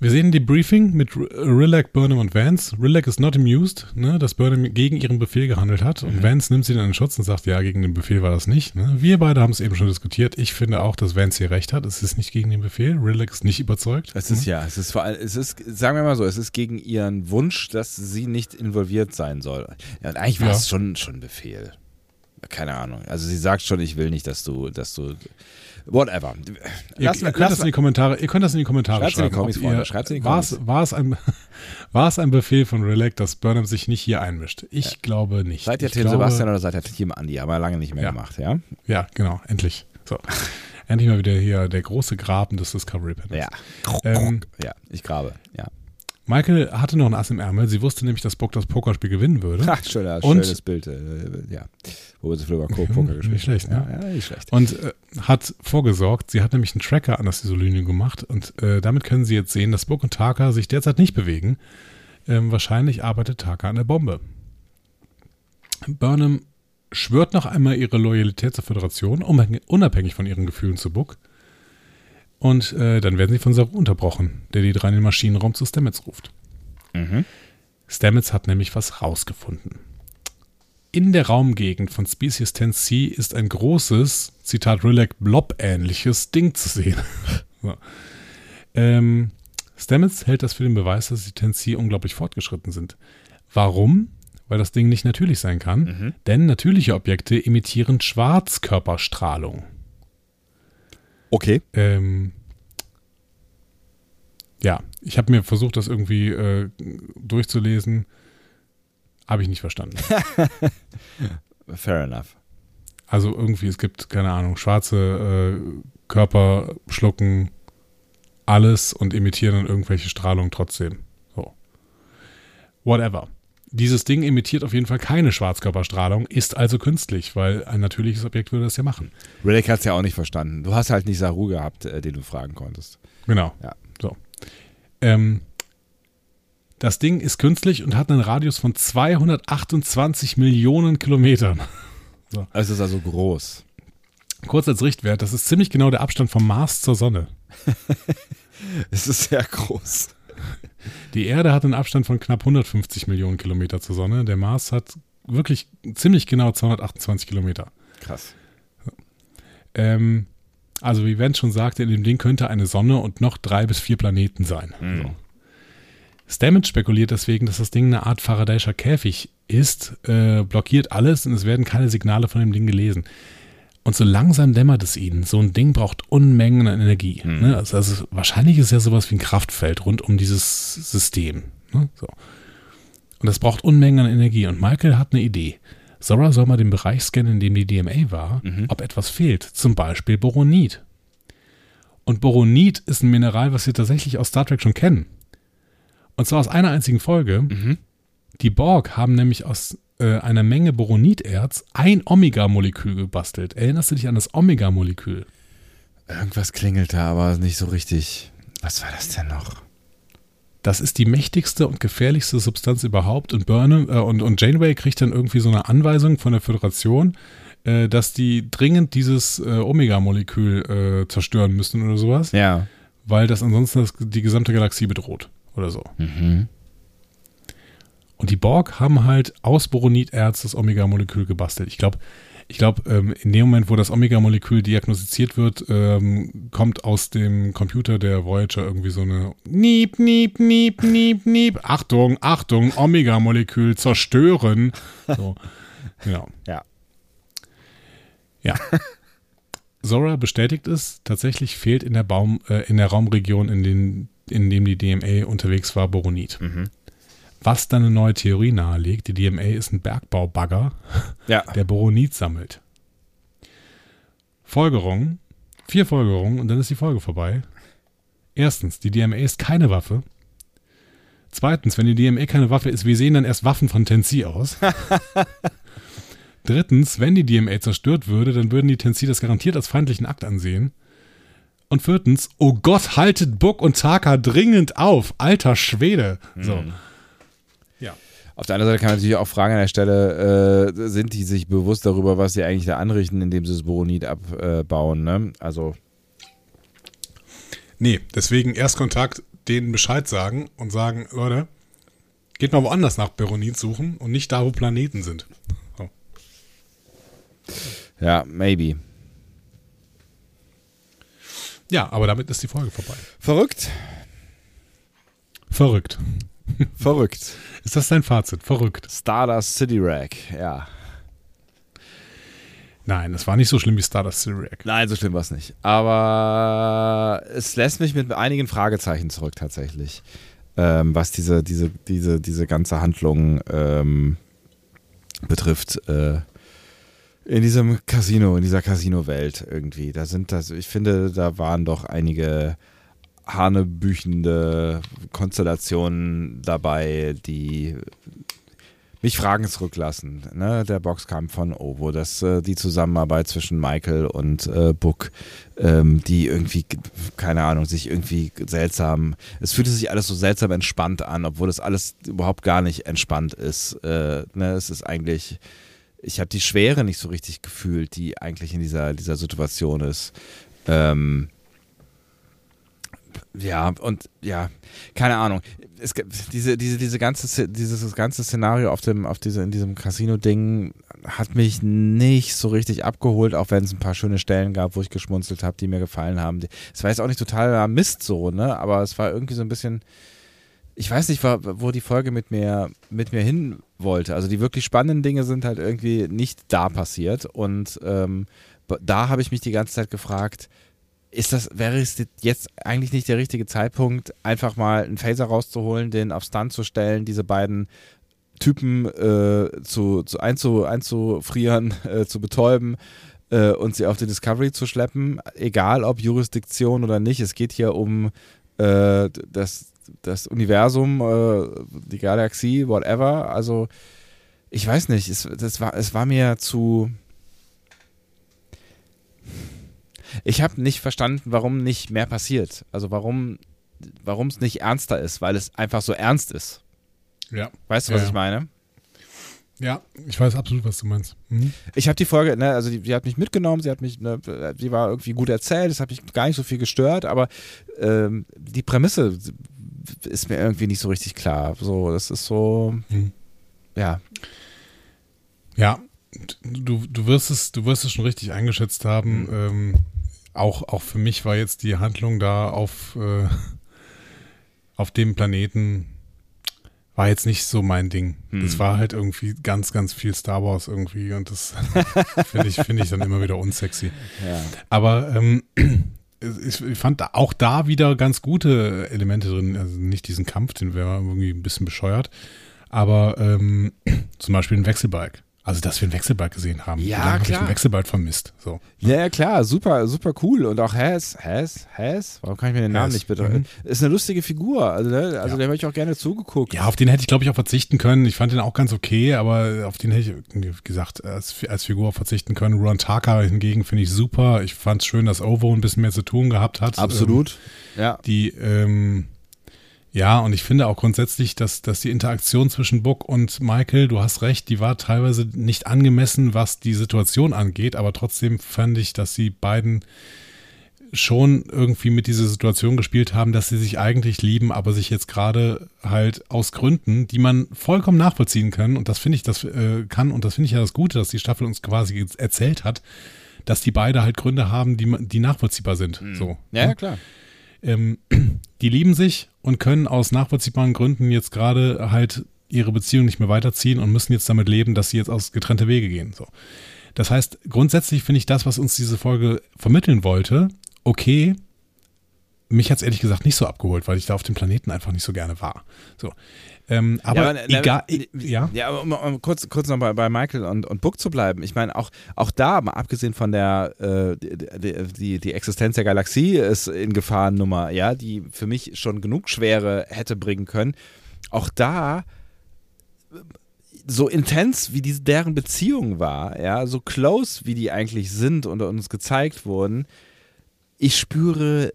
[SPEAKER 1] Wir sehen die Briefing mit Rillac, Burnham und Vance. Rillac ist not amused, ne, dass Burnham gegen ihren Befehl gehandelt hat. Und Vance nimmt sie dann in Schutz und sagt, ja, gegen den Befehl war das nicht. Ne. Wir beide haben es eben schon diskutiert. Ich finde auch, dass Vance hier recht hat. Es ist nicht gegen den Befehl. Rillac ist nicht überzeugt.
[SPEAKER 2] Es ist ja, es ist vor allem, es ist, sagen wir mal so, es ist gegen ihren Wunsch, dass sie nicht involviert sein soll. Ja, und eigentlich war
[SPEAKER 1] Ja.
[SPEAKER 2] es schon, schon ein Befehl. Keine Ahnung. Also sie sagt schon, ich will nicht, dass du, dass du. Whatever.
[SPEAKER 1] Ihr,
[SPEAKER 2] Lass,
[SPEAKER 1] ihr, könnt
[SPEAKER 2] lass,
[SPEAKER 1] das in die Kommentare, ihr könnt das in die Kommentare
[SPEAKER 2] in die
[SPEAKER 1] schreiben. Ihr-
[SPEAKER 2] schreibt's in die
[SPEAKER 1] war es,
[SPEAKER 2] Kommis.
[SPEAKER 1] war, es ein, ein Befehl von Rillac, dass Burnham sich nicht hier einmischt? Ich glaube nicht.
[SPEAKER 2] seid ihr
[SPEAKER 1] glaube,
[SPEAKER 2] Sebastian oder seid ihr Team Andi? Haben wir lange nicht mehr
[SPEAKER 1] Ja.
[SPEAKER 2] gemacht, ja?
[SPEAKER 1] Ja, genau, endlich. So. endlich mal wieder hier der große Graben des Discovery Panels.
[SPEAKER 2] Ja.
[SPEAKER 1] Ähm,
[SPEAKER 2] ja, ich grabe. Ja.
[SPEAKER 1] Michael hatte noch ein Ass im Ärmel. Sie wusste nämlich, dass Bock das Pokerspiel gewinnen würde.
[SPEAKER 2] Ach, schöner,
[SPEAKER 1] Und-
[SPEAKER 2] schönes Bild. Äh, ja. Wo wir so viel über Co- Poker
[SPEAKER 1] nicht
[SPEAKER 2] gespielt
[SPEAKER 1] schlecht,
[SPEAKER 2] haben.
[SPEAKER 1] ne?
[SPEAKER 2] Ja, ja, nicht schlecht.
[SPEAKER 1] Und äh, hat vorgesorgt, sie hat nämlich einen Tracker an das Isolinium gemacht und äh, damit können sie jetzt sehen, dass Book und Taka sich derzeit nicht bewegen. Ähm, wahrscheinlich arbeitet Taka an der Bombe. Burnham schwört noch einmal ihre Loyalität zur Föderation, unabhängig- unabhängig von ihren Gefühlen zu Book. Und äh, dann werden sie von Saru unterbrochen, der die drei in den Maschinenraum zu Stamets ruft.
[SPEAKER 2] Mhm.
[SPEAKER 1] Stamets hat nämlich was rausgefunden. In der Raumgegend von Species 10C ist ein großes, Zitat Rillac, Blob-ähnliches Ding zu sehen. so. ähm, Stamets hält das für den Beweis, dass die 10C unglaublich fortgeschritten sind. Warum? Weil das Ding nicht natürlich sein kann, denn natürliche Objekte emittieren Schwarzkörperstrahlung.
[SPEAKER 2] Okay.
[SPEAKER 1] Ähm, ja, ich habe mir versucht, das irgendwie äh, durchzulesen. Habe ich nicht verstanden.
[SPEAKER 2] Fair enough.
[SPEAKER 1] Also irgendwie, es gibt, keine Ahnung, schwarze äh, Körper schlucken alles und emittieren dann irgendwelche Strahlung trotzdem. So. Whatever. Dieses Ding emittiert auf jeden Fall keine Schwarzkörperstrahlung, ist also künstlich, weil ein natürliches Objekt würde das ja machen.
[SPEAKER 2] Riddick hat es ja auch nicht verstanden. Du hast halt nicht Saru gehabt, äh, den du fragen konntest.
[SPEAKER 1] Genau.
[SPEAKER 2] Ja.
[SPEAKER 1] So. Ähm, das Ding ist künstlich und hat einen Radius von 228 Millionen Kilometern.
[SPEAKER 2] Es ist also groß.
[SPEAKER 1] Kurz als Richtwert, das ist ziemlich genau der Abstand vom Mars zur Sonne.
[SPEAKER 2] Es ist sehr groß.
[SPEAKER 1] Die Erde hat einen Abstand von knapp 150 Millionen Kilometer zur Sonne. Der Mars hat wirklich ziemlich genau 228 Kilometer.
[SPEAKER 2] Krass.
[SPEAKER 1] Ähm, also wie Vance schon sagte, in dem Ding könnte eine Sonne und noch drei bis vier Planeten sein. So. Stamets spekuliert deswegen, dass das Ding eine Art Faraday'scher Käfig ist, äh, blockiert alles und es werden keine Signale von dem Ding gelesen. Und so langsam dämmert es ihnen. So ein Ding braucht Unmengen an Energie. Ne? Also, also wahrscheinlich ist ja sowas wie ein Kraftfeld rund um dieses System. Ne? So. Und das braucht Unmengen an Energie. Und Michael hat eine Idee. Zora soll mal den Bereich scannen, in dem die DMA war, ob etwas fehlt. Zum Beispiel Boronit. Und Boronit ist ein Mineral, was wir tatsächlich aus Star Trek schon kennen. Und zwar aus einer einzigen Folge. Die Borg haben nämlich aus äh, einer Menge Boroniterz ein Omega-Molekül gebastelt. Erinnerst du dich an das Omega-Molekül?
[SPEAKER 2] Irgendwas klingelt da, aber nicht so richtig. Was war das denn noch?
[SPEAKER 1] Das ist die mächtigste und gefährlichste Substanz überhaupt. Und Burnham äh, und, und Janeway kriegt dann irgendwie so eine Anweisung von der Föderation, äh, dass die dringend dieses äh, Omega-Molekül äh, zerstören müssen oder sowas,
[SPEAKER 2] Ja.
[SPEAKER 1] weil das ansonsten das, die gesamte Galaxie bedroht oder so.
[SPEAKER 2] Mhm.
[SPEAKER 1] Und die Borg haben halt aus Boroniterz das Omega-Molekül gebastelt. Ich glaube, ich glaube, ähm, in dem Moment, wo das Omega-Molekül diagnostiziert wird, ähm, kommt aus dem Computer der Voyager irgendwie so eine Niep, Niep, Niep, Niep, Niep. Achtung, Achtung, Omega-Molekül zerstören. So, genau.
[SPEAKER 2] Ja.
[SPEAKER 1] Ja. Zora bestätigt es, tatsächlich fehlt in der Baum, äh, in der Raumregion, in, den, in dem die DMA unterwegs war, Boronit.
[SPEAKER 2] Mhm.
[SPEAKER 1] Was dann eine neue Theorie nahelegt, die DMA ist ein Bergbaubagger,
[SPEAKER 2] Ja.
[SPEAKER 1] der Boronit sammelt. Folgerung, vier Folgerungen und dann ist die Folge vorbei. Erstens, die DMA ist keine Waffe. Zweitens, wenn die DMA keine Waffe ist, wie sehen dann erst Waffen von Tensi aus? Drittens, wenn die DMA zerstört würde, dann würden die Tensi das garantiert als feindlichen Akt ansehen. Und viertens, oh Gott, haltet Buck und Taka dringend auf. Alter Schwede. So.
[SPEAKER 2] Mhm. Ja. Auf der anderen Seite kann man natürlich auch fragen an der Stelle, äh, sind die sich bewusst darüber, was sie eigentlich da anrichten, indem sie das Boronit abbauen, ne? Also.
[SPEAKER 1] Nee, deswegen Erstkontakt denen Bescheid sagen und sagen, Leute, geht mal woanders nach Boronit suchen und nicht da, wo Planeten sind. So.
[SPEAKER 2] Ja, maybe.
[SPEAKER 1] Ja, aber damit ist die Folge vorbei.
[SPEAKER 2] Verrückt.
[SPEAKER 1] Verrückt.
[SPEAKER 2] Verrückt.
[SPEAKER 1] Ist das dein Fazit? Verrückt.
[SPEAKER 2] Stardust City Rack, ja.
[SPEAKER 1] Nein, es war nicht so schlimm wie Stardust City Rack.
[SPEAKER 2] Nein, so schlimm war es nicht. Aber es lässt mich mit einigen Fragezeichen zurück tatsächlich, ähm, was diese, diese, diese, diese ganze Handlung ähm, betrifft. Äh, in diesem Casino, in dieser Casino-Welt irgendwie. Da sind das, ich finde, da waren doch einige hanebüchende Konstellationen dabei, die mich Fragen zurücklassen. Ne? Der Boxkampf von Ovo, das, äh, die Zusammenarbeit zwischen Michael und äh, Book, ähm, die irgendwie, keine Ahnung, sich irgendwie seltsam, es fühlte sich alles so seltsam entspannt an, obwohl das alles überhaupt gar nicht entspannt ist. Äh, ne? Es ist eigentlich ich habe die Schwere nicht so richtig gefühlt, die eigentlich in dieser, dieser Situation ist. Ähm, ja, und ja, keine Ahnung. Es, diese, diese, diese ganze, dieses ganze Szenario auf dem, auf diese, in diesem Casino-Ding hat mich nicht so richtig abgeholt, auch wenn es ein paar schöne Stellen gab, wo ich geschmunzelt habe, die mir gefallen haben. Es war jetzt auch nicht total Mist so, ne? Aber es war irgendwie so ein bisschen ich weiß nicht, wo die Folge mit mir, mit mir hin wollte. Also die wirklich spannenden Dinge sind halt irgendwie nicht da passiert. Und ähm, da habe ich mich die ganze Zeit gefragt, ist das, wäre es jetzt eigentlich nicht der richtige Zeitpunkt, einfach mal einen Phaser rauszuholen, den auf Stun zu stellen, diese beiden Typen äh, zu, zu einzu, einzufrieren, äh, zu betäuben äh, und sie auf die Discovery zu schleppen, egal ob Jurisdiktion oder nicht. Es geht hier um äh, das das Universum, äh, die Galaxie, whatever. Also, ich weiß nicht, es, das war, es war mir zu. Ich habe nicht verstanden, warum nicht mehr passiert. Also warum warum es nicht ernster ist, weil es einfach so ernst ist.
[SPEAKER 1] Ja.
[SPEAKER 2] Weißt du, was ja. ich meine?
[SPEAKER 1] Ja, ich weiß absolut, was du meinst.
[SPEAKER 2] Mhm. Ich habe die Folge, ne, also die, die, hat mich mitgenommen, sie hat mich, ne, die war irgendwie gut erzählt, das hat mich gar nicht so viel gestört, aber ähm, die Prämisse ist mir irgendwie nicht so richtig klar. So, das ist so, hm. ja.
[SPEAKER 1] Ja, du, du wirst es, du wirst es schon richtig eingeschätzt haben. Mhm. Ähm, auch, auch für mich war jetzt die Handlung da auf, äh, auf dem Planeten war jetzt nicht so mein Ding. Mhm. Das war halt irgendwie ganz, ganz viel Star Wars irgendwie und das finde ich, finde ich dann immer wieder unsexy. Ja. Aber ähm, ich fand auch da wieder ganz gute Elemente drin. Also nicht diesen Kampf, den wäre irgendwie ein bisschen bescheuert. Aber ähm, zum Beispiel ein Wechselbalg. Also, dass wir einen Wechselbalg gesehen haben.
[SPEAKER 2] Ja, klar. Habe ich
[SPEAKER 1] einen Wechselbalg vermisst. So.
[SPEAKER 2] Ja, ja, klar. Super, super cool. Und auch Has, Has, Has. Warum kann ich mir den Namen Has. nicht bitte? Mhm. Ist eine lustige Figur. Also, ne? also ja. der habe ich auch gerne zugeguckt.
[SPEAKER 1] Ja, auf den hätte ich, glaube ich, auch verzichten können. Ich fand den auch ganz okay, aber auf den hätte ich, gesagt, als, als Figur verzichten können. Ron Taka hingegen finde ich super. Ich fand es schön, dass Ovo ein bisschen mehr zu tun gehabt hat.
[SPEAKER 2] Absolut.
[SPEAKER 1] Ähm, ja. Die, ähm, ja, und ich finde auch grundsätzlich, dass, dass die Interaktion zwischen Book und Michael, du hast recht, die war teilweise nicht angemessen, was die Situation angeht, aber trotzdem fand ich, dass sie beiden schon irgendwie mit dieser Situation gespielt haben, dass sie sich eigentlich lieben, aber sich jetzt gerade halt aus Gründen, die man vollkommen nachvollziehen kann, und das finde ich, das äh, kann, und das finde ich ja das Gute, dass die Staffel uns quasi erzählt hat, dass die beide halt Gründe haben, die, die nachvollziehbar sind. Mhm. So.
[SPEAKER 2] Ja, ja, klar.
[SPEAKER 1] Ähm, die lieben sich und können aus nachvollziehbaren Gründen jetzt gerade halt ihre Beziehung nicht mehr weiterziehen und müssen jetzt damit leben, dass sie jetzt aus getrennte Wege gehen. So. Das heißt, grundsätzlich finde ich das, was uns diese Folge vermitteln wollte, okay. Mich hat es ehrlich gesagt nicht so abgeholt, weil ich da auf dem Planeten einfach nicht so gerne war. So. Ähm, aber, ja, aber egal,
[SPEAKER 2] ja. Ja, aber um, um, kurz, kurz noch bei, bei Michael und, und Book zu bleiben. Ich meine, auch, auch da, mal abgesehen von der äh, die, die, die, Existenz der Galaxie ist in Gefahrennummer, ja, die für mich schon genug Schwere hätte bringen können. Auch da so intens wie diese, deren Beziehung war, ja, so close wie die eigentlich sind und uns gezeigt wurden, ich spüre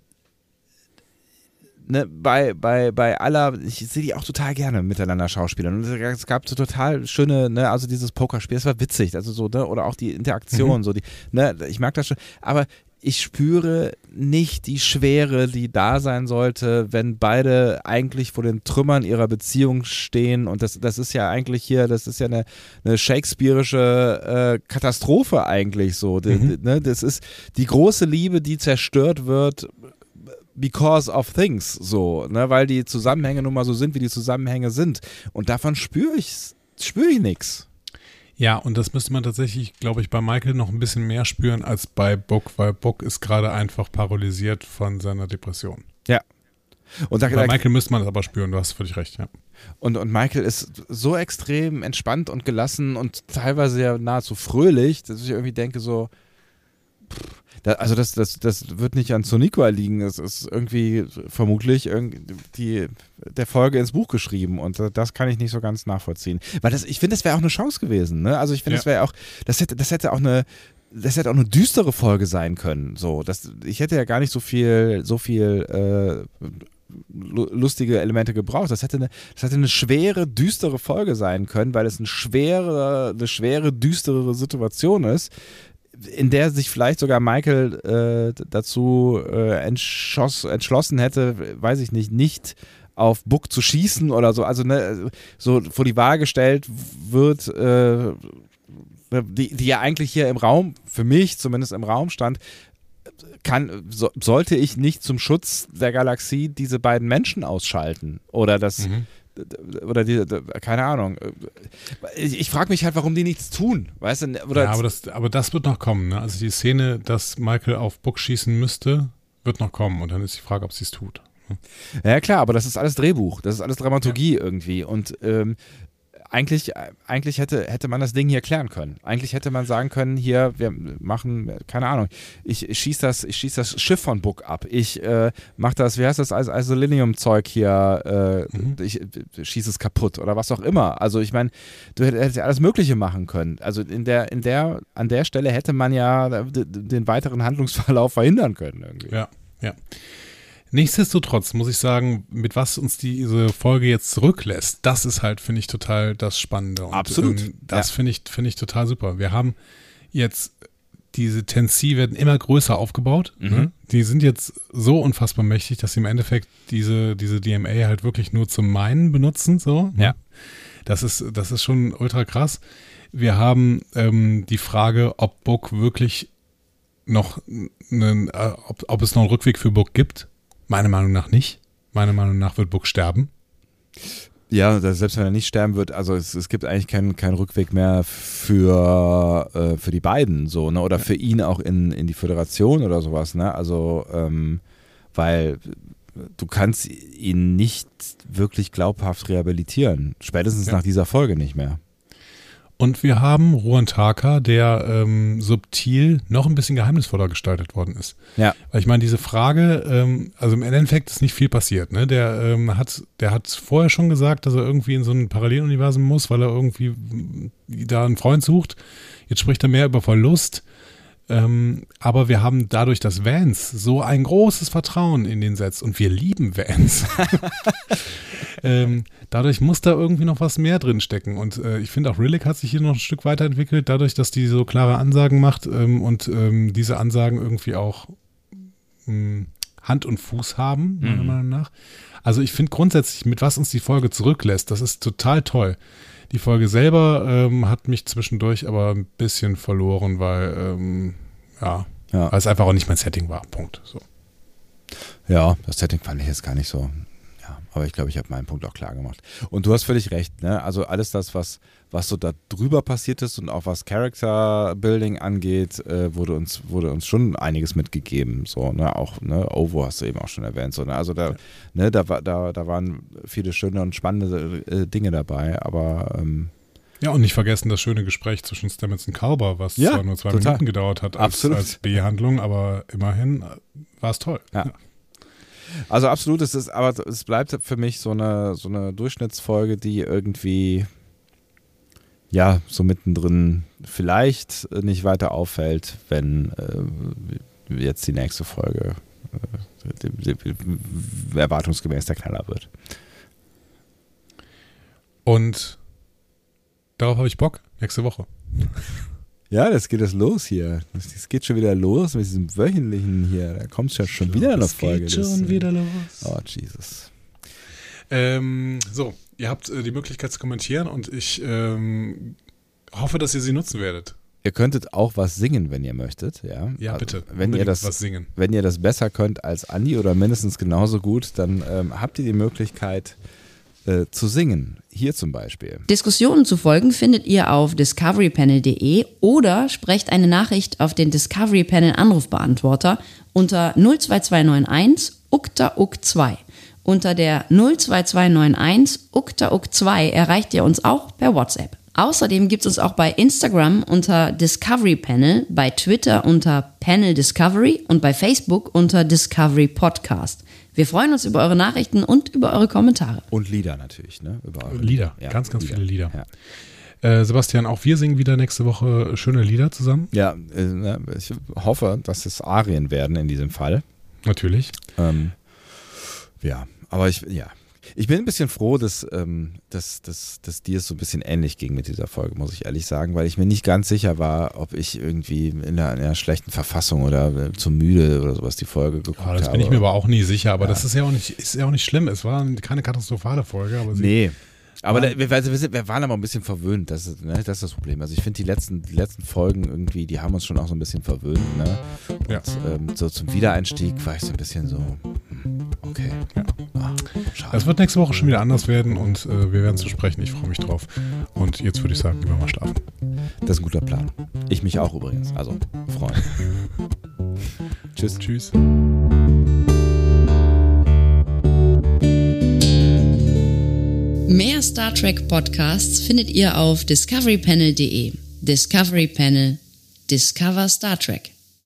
[SPEAKER 2] ne, bei, bei, bei aller, ich sehe die auch total gerne miteinander schauspielern. Und es gab so total schöne, ne, also dieses Pokerspiel, das war witzig, also so, ne, oder auch die Interaktion, mhm. so die, ne, ich mag das schon, aber ich spüre nicht die Schwere, die da sein sollte, wenn beide eigentlich vor den Trümmern ihrer Beziehung stehen. Und das, das ist ja eigentlich hier, das ist ja eine, eine Shakespeareische äh, Katastrophe eigentlich so. Mhm. Ne? Das ist die große Liebe, die zerstört wird because of things, so, ne, weil die Zusammenhänge nun mal so sind, wie die Zusammenhänge sind. Und davon spüre ich, spüre ich nichts.
[SPEAKER 1] Ja, und das müsste man tatsächlich, glaube ich, bei Michael noch ein bisschen mehr spüren als bei Book, weil Book ist gerade einfach paralysiert von seiner Depression.
[SPEAKER 2] Ja.
[SPEAKER 1] Und da, bei Michael müsste man das aber spüren, du hast völlig recht, ja.
[SPEAKER 2] Und, und Michael ist so extrem entspannt und gelassen und teilweise ja nahezu fröhlich, dass ich irgendwie denke so, pff, da, also das, das, das wird nicht an Soniqua liegen. Es ist irgendwie vermutlich die, der Folge ins Buch geschrieben und das kann ich nicht so ganz nachvollziehen. Weil das, ich finde, das wäre auch eine Chance gewesen. Ne? Also ich finde, ja. das wäre auch, das hätte, das hätte auch eine, das hätte auch eine düstere Folge sein können. So, das, ich hätte ja gar nicht so viel, so viel äh, lustige Elemente gebraucht. Das hätte, eine, das hätte eine schwere, düstere Folge sein können, weil es eine schwere, eine schwere, düstere Situation ist in der sich vielleicht sogar Michael äh, dazu äh, entschlossen hätte, weiß ich nicht, nicht auf Book zu schießen oder so, also ne, so vor die Wahl gestellt wird, äh, die, die ja eigentlich hier im Raum, für mich zumindest im Raum stand, kann, so, sollte ich nicht zum Schutz der Galaxie diese beiden Menschen ausschalten? Oder das, mhm oder die, keine Ahnung. Ich, ich frage mich halt, warum die nichts tun, weißt du? Oder
[SPEAKER 1] ja, aber das, aber das wird noch kommen, ne? Also die Szene, dass Michael auf Book schießen müsste, wird noch kommen und dann ist die Frage, ob sie es tut.
[SPEAKER 2] Ja klar, aber das ist alles Drehbuch, das ist alles Dramaturgie ja. irgendwie und ähm, eigentlich, eigentlich hätte, hätte man das Ding hier klären können. Eigentlich hätte man sagen können, hier, wir machen, keine Ahnung, ich, schieße das, schieß das Schiff von Book ab. Ich äh, mache das, wie heißt das, Isolinium-Zeug hier, äh, mhm. ich, ich schieße es kaputt oder was auch immer. Also ich meine, du hättest ja alles Mögliche machen können. Also in der, in der, an der Stelle hätte man ja den weiteren Handlungsverlauf verhindern können irgendwie.
[SPEAKER 1] Ja, ja. Nichtsdestotrotz muss ich sagen, mit was uns diese Folge jetzt zurücklässt, das ist halt, finde ich, total das Spannende.
[SPEAKER 2] Und, Absolut. Ähm,
[SPEAKER 1] das ja. finde ich, finde ich total super. Wir haben jetzt diese Tensi werden immer größer aufgebaut. Mhm. Ne? Die sind jetzt so unfassbar mächtig, dass sie im Endeffekt diese, diese DMA halt wirklich nur zum Meinen benutzen. So.
[SPEAKER 2] Ne? Ja.
[SPEAKER 1] Das ist, das ist schon ultra krass. Wir haben ähm, die Frage, ob Book wirklich noch einen, äh, ob, ob es noch einen Rückweg für Book gibt. Meiner Meinung nach nicht. Meiner Meinung nach wird Book sterben.
[SPEAKER 2] Ja, selbst wenn er nicht sterben wird, also es, es gibt eigentlich keinen kein Rückweg mehr für, äh, für die beiden, so, ne? Oder für ihn auch in, in die Föderation oder sowas, ne? Also, ähm, weil du kannst ihn nicht wirklich glaubhaft rehabilitieren. Spätestens ja. nach dieser Folge nicht mehr.
[SPEAKER 1] Und wir haben Ruan Taka, der ähm, subtil noch ein bisschen geheimnisvoller gestaltet worden ist.
[SPEAKER 2] Ja.
[SPEAKER 1] Weil ich meine, diese Frage, ähm, also im Endeffekt ist nicht viel passiert. Ne? Der, ähm, hat, der hat vorher schon gesagt, dass er irgendwie in so ein Paralleluniversum muss, weil er irgendwie da einen Freund sucht. Jetzt spricht er mehr über Verlust. Ähm, aber wir haben dadurch, dass Vance so ein großes Vertrauen in den setzt und wir lieben Vance. ähm, dadurch muss da irgendwie noch was mehr drin stecken. Und äh, ich finde auch Rillick hat sich hier noch ein Stück weiterentwickelt, dadurch, dass die so klare Ansagen macht ähm, und ähm, diese Ansagen irgendwie auch hm, Hand und Fuß haben, meiner mhm. Meinung nach. Also ich finde grundsätzlich, mit was uns die Folge zurücklässt, das ist total toll. Die Folge selber ähm, hat mich zwischendurch aber ein bisschen verloren, weil, ähm, ja, ja, weil es einfach auch nicht mein Setting war. Punkt. So.
[SPEAKER 2] Ja, das Setting fand ich jetzt gar nicht so. Aber ich glaube, ich habe meinen Punkt auch klar gemacht. Und du hast völlig recht, ne? Also alles das, was, was so da drüber passiert ist und auch was Character Building angeht, äh, wurde uns wurde uns schon einiges mitgegeben. So, ne, auch ne, Ovo hast du eben auch schon erwähnt. So, ne? Also da, ja. ne, da, da, da waren viele schöne und spannende äh, Dinge dabei, aber ähm,
[SPEAKER 1] ja, und nicht vergessen das schöne Gespräch zwischen Stamets und Kalber, was ja, zwar nur zwei total. Minuten gedauert hat als, als B-Handlung, aber immerhin war es toll.
[SPEAKER 2] Ja. ja. Also absolut, es ist, aber es bleibt für mich so eine, so eine Durchschnittsfolge, die irgendwie ja, so mittendrin vielleicht nicht weiter auffällt, wenn, äh, jetzt die nächste Folge äh, erwartungsgemäß der Knaller wird.
[SPEAKER 1] Und darauf habe ich Bock. Nächste Woche.
[SPEAKER 2] Ja, das geht es los hier. Es geht schon wieder los mit diesem wöchentlichen hier. Da kommt schon, schon wieder eine Folge.
[SPEAKER 1] Geht schon das, wieder los.
[SPEAKER 2] Oh, Jesus.
[SPEAKER 1] Ähm, so, ihr habt äh, die Möglichkeit zu kommentieren und ich ähm, hoffe, dass ihr sie nutzen werdet.
[SPEAKER 2] Ihr könntet auch was singen, wenn ihr möchtet, ja.
[SPEAKER 1] Ja, also, bitte.
[SPEAKER 2] Wenn ihr das,
[SPEAKER 1] was singen.
[SPEAKER 2] Wenn ihr das besser könnt als Andi oder mindestens genauso gut, dann ähm, habt ihr die Möglichkeit äh, zu singen. Hier zum Beispiel.
[SPEAKER 3] Diskussionen zu folgen findet ihr auf discoverypanel.de oder sprecht eine Nachricht auf den Discovery Panel Anrufbeantworter unter 02291 ukta uk 2 Unter der 02291 ukta uk 2 erreicht ihr uns auch per WhatsApp. Außerdem gibt es uns auch bei Instagram unter Discovery Panel, bei Twitter unter Panel Discovery und bei Facebook unter Discovery Podcast. Wir freuen uns über eure Nachrichten und über eure Kommentare.
[SPEAKER 2] Und Lieder natürlich, ne?
[SPEAKER 1] Über Lieder, ja, ganz, ganz Lieder. viele Lieder. Ja. Äh, Sebastian, auch wir singen wieder nächste Woche schöne Lieder zusammen.
[SPEAKER 2] Ja, äh, ne, ich hoffe, dass es Arien werden in diesem Fall.
[SPEAKER 1] Natürlich.
[SPEAKER 2] Ähm, ja, aber ich, ja, ich bin ein bisschen froh, dass, ähm, dass, dass, dass dir es so ein bisschen ähnlich ging mit dieser Folge, muss ich ehrlich sagen, weil ich mir nicht ganz sicher war, ob ich irgendwie in einer, in einer schlechten Verfassung oder äh, zu müde oder sowas die Folge geguckt habe. Ja,
[SPEAKER 1] das bin ich mir aber auch nie sicher, aber ja. das ist ja auch nicht, ist ja auch nicht schlimm. Es war keine katastrophale Folge, aber
[SPEAKER 2] Nee, aber da, wir, wir, waren aber ein bisschen verwöhnt, das ist, ne, das, ist das Problem. Also ich finde die letzten, die letzten Folgen irgendwie, die haben uns schon auch so ein bisschen verwöhnt. Ne? Und,
[SPEAKER 1] ja.
[SPEAKER 2] ähm, so zum Wiedereinstieg war ich so ein bisschen so, hm, okay.
[SPEAKER 1] Ja. Es wird nächste Woche schon wieder anders werden und äh, wir werden zu sprechen. Ich freue mich drauf. Und jetzt würde ich sagen, gehen wir mal schlafen.
[SPEAKER 2] Das ist ein guter Plan. Ich mich auch übrigens. Also, freuen.
[SPEAKER 1] Tschüss. Tschüss.
[SPEAKER 3] Mehr Star Trek Podcasts findet ihr auf discoverypanel.de. Discovery Panel. Discover Star Trek.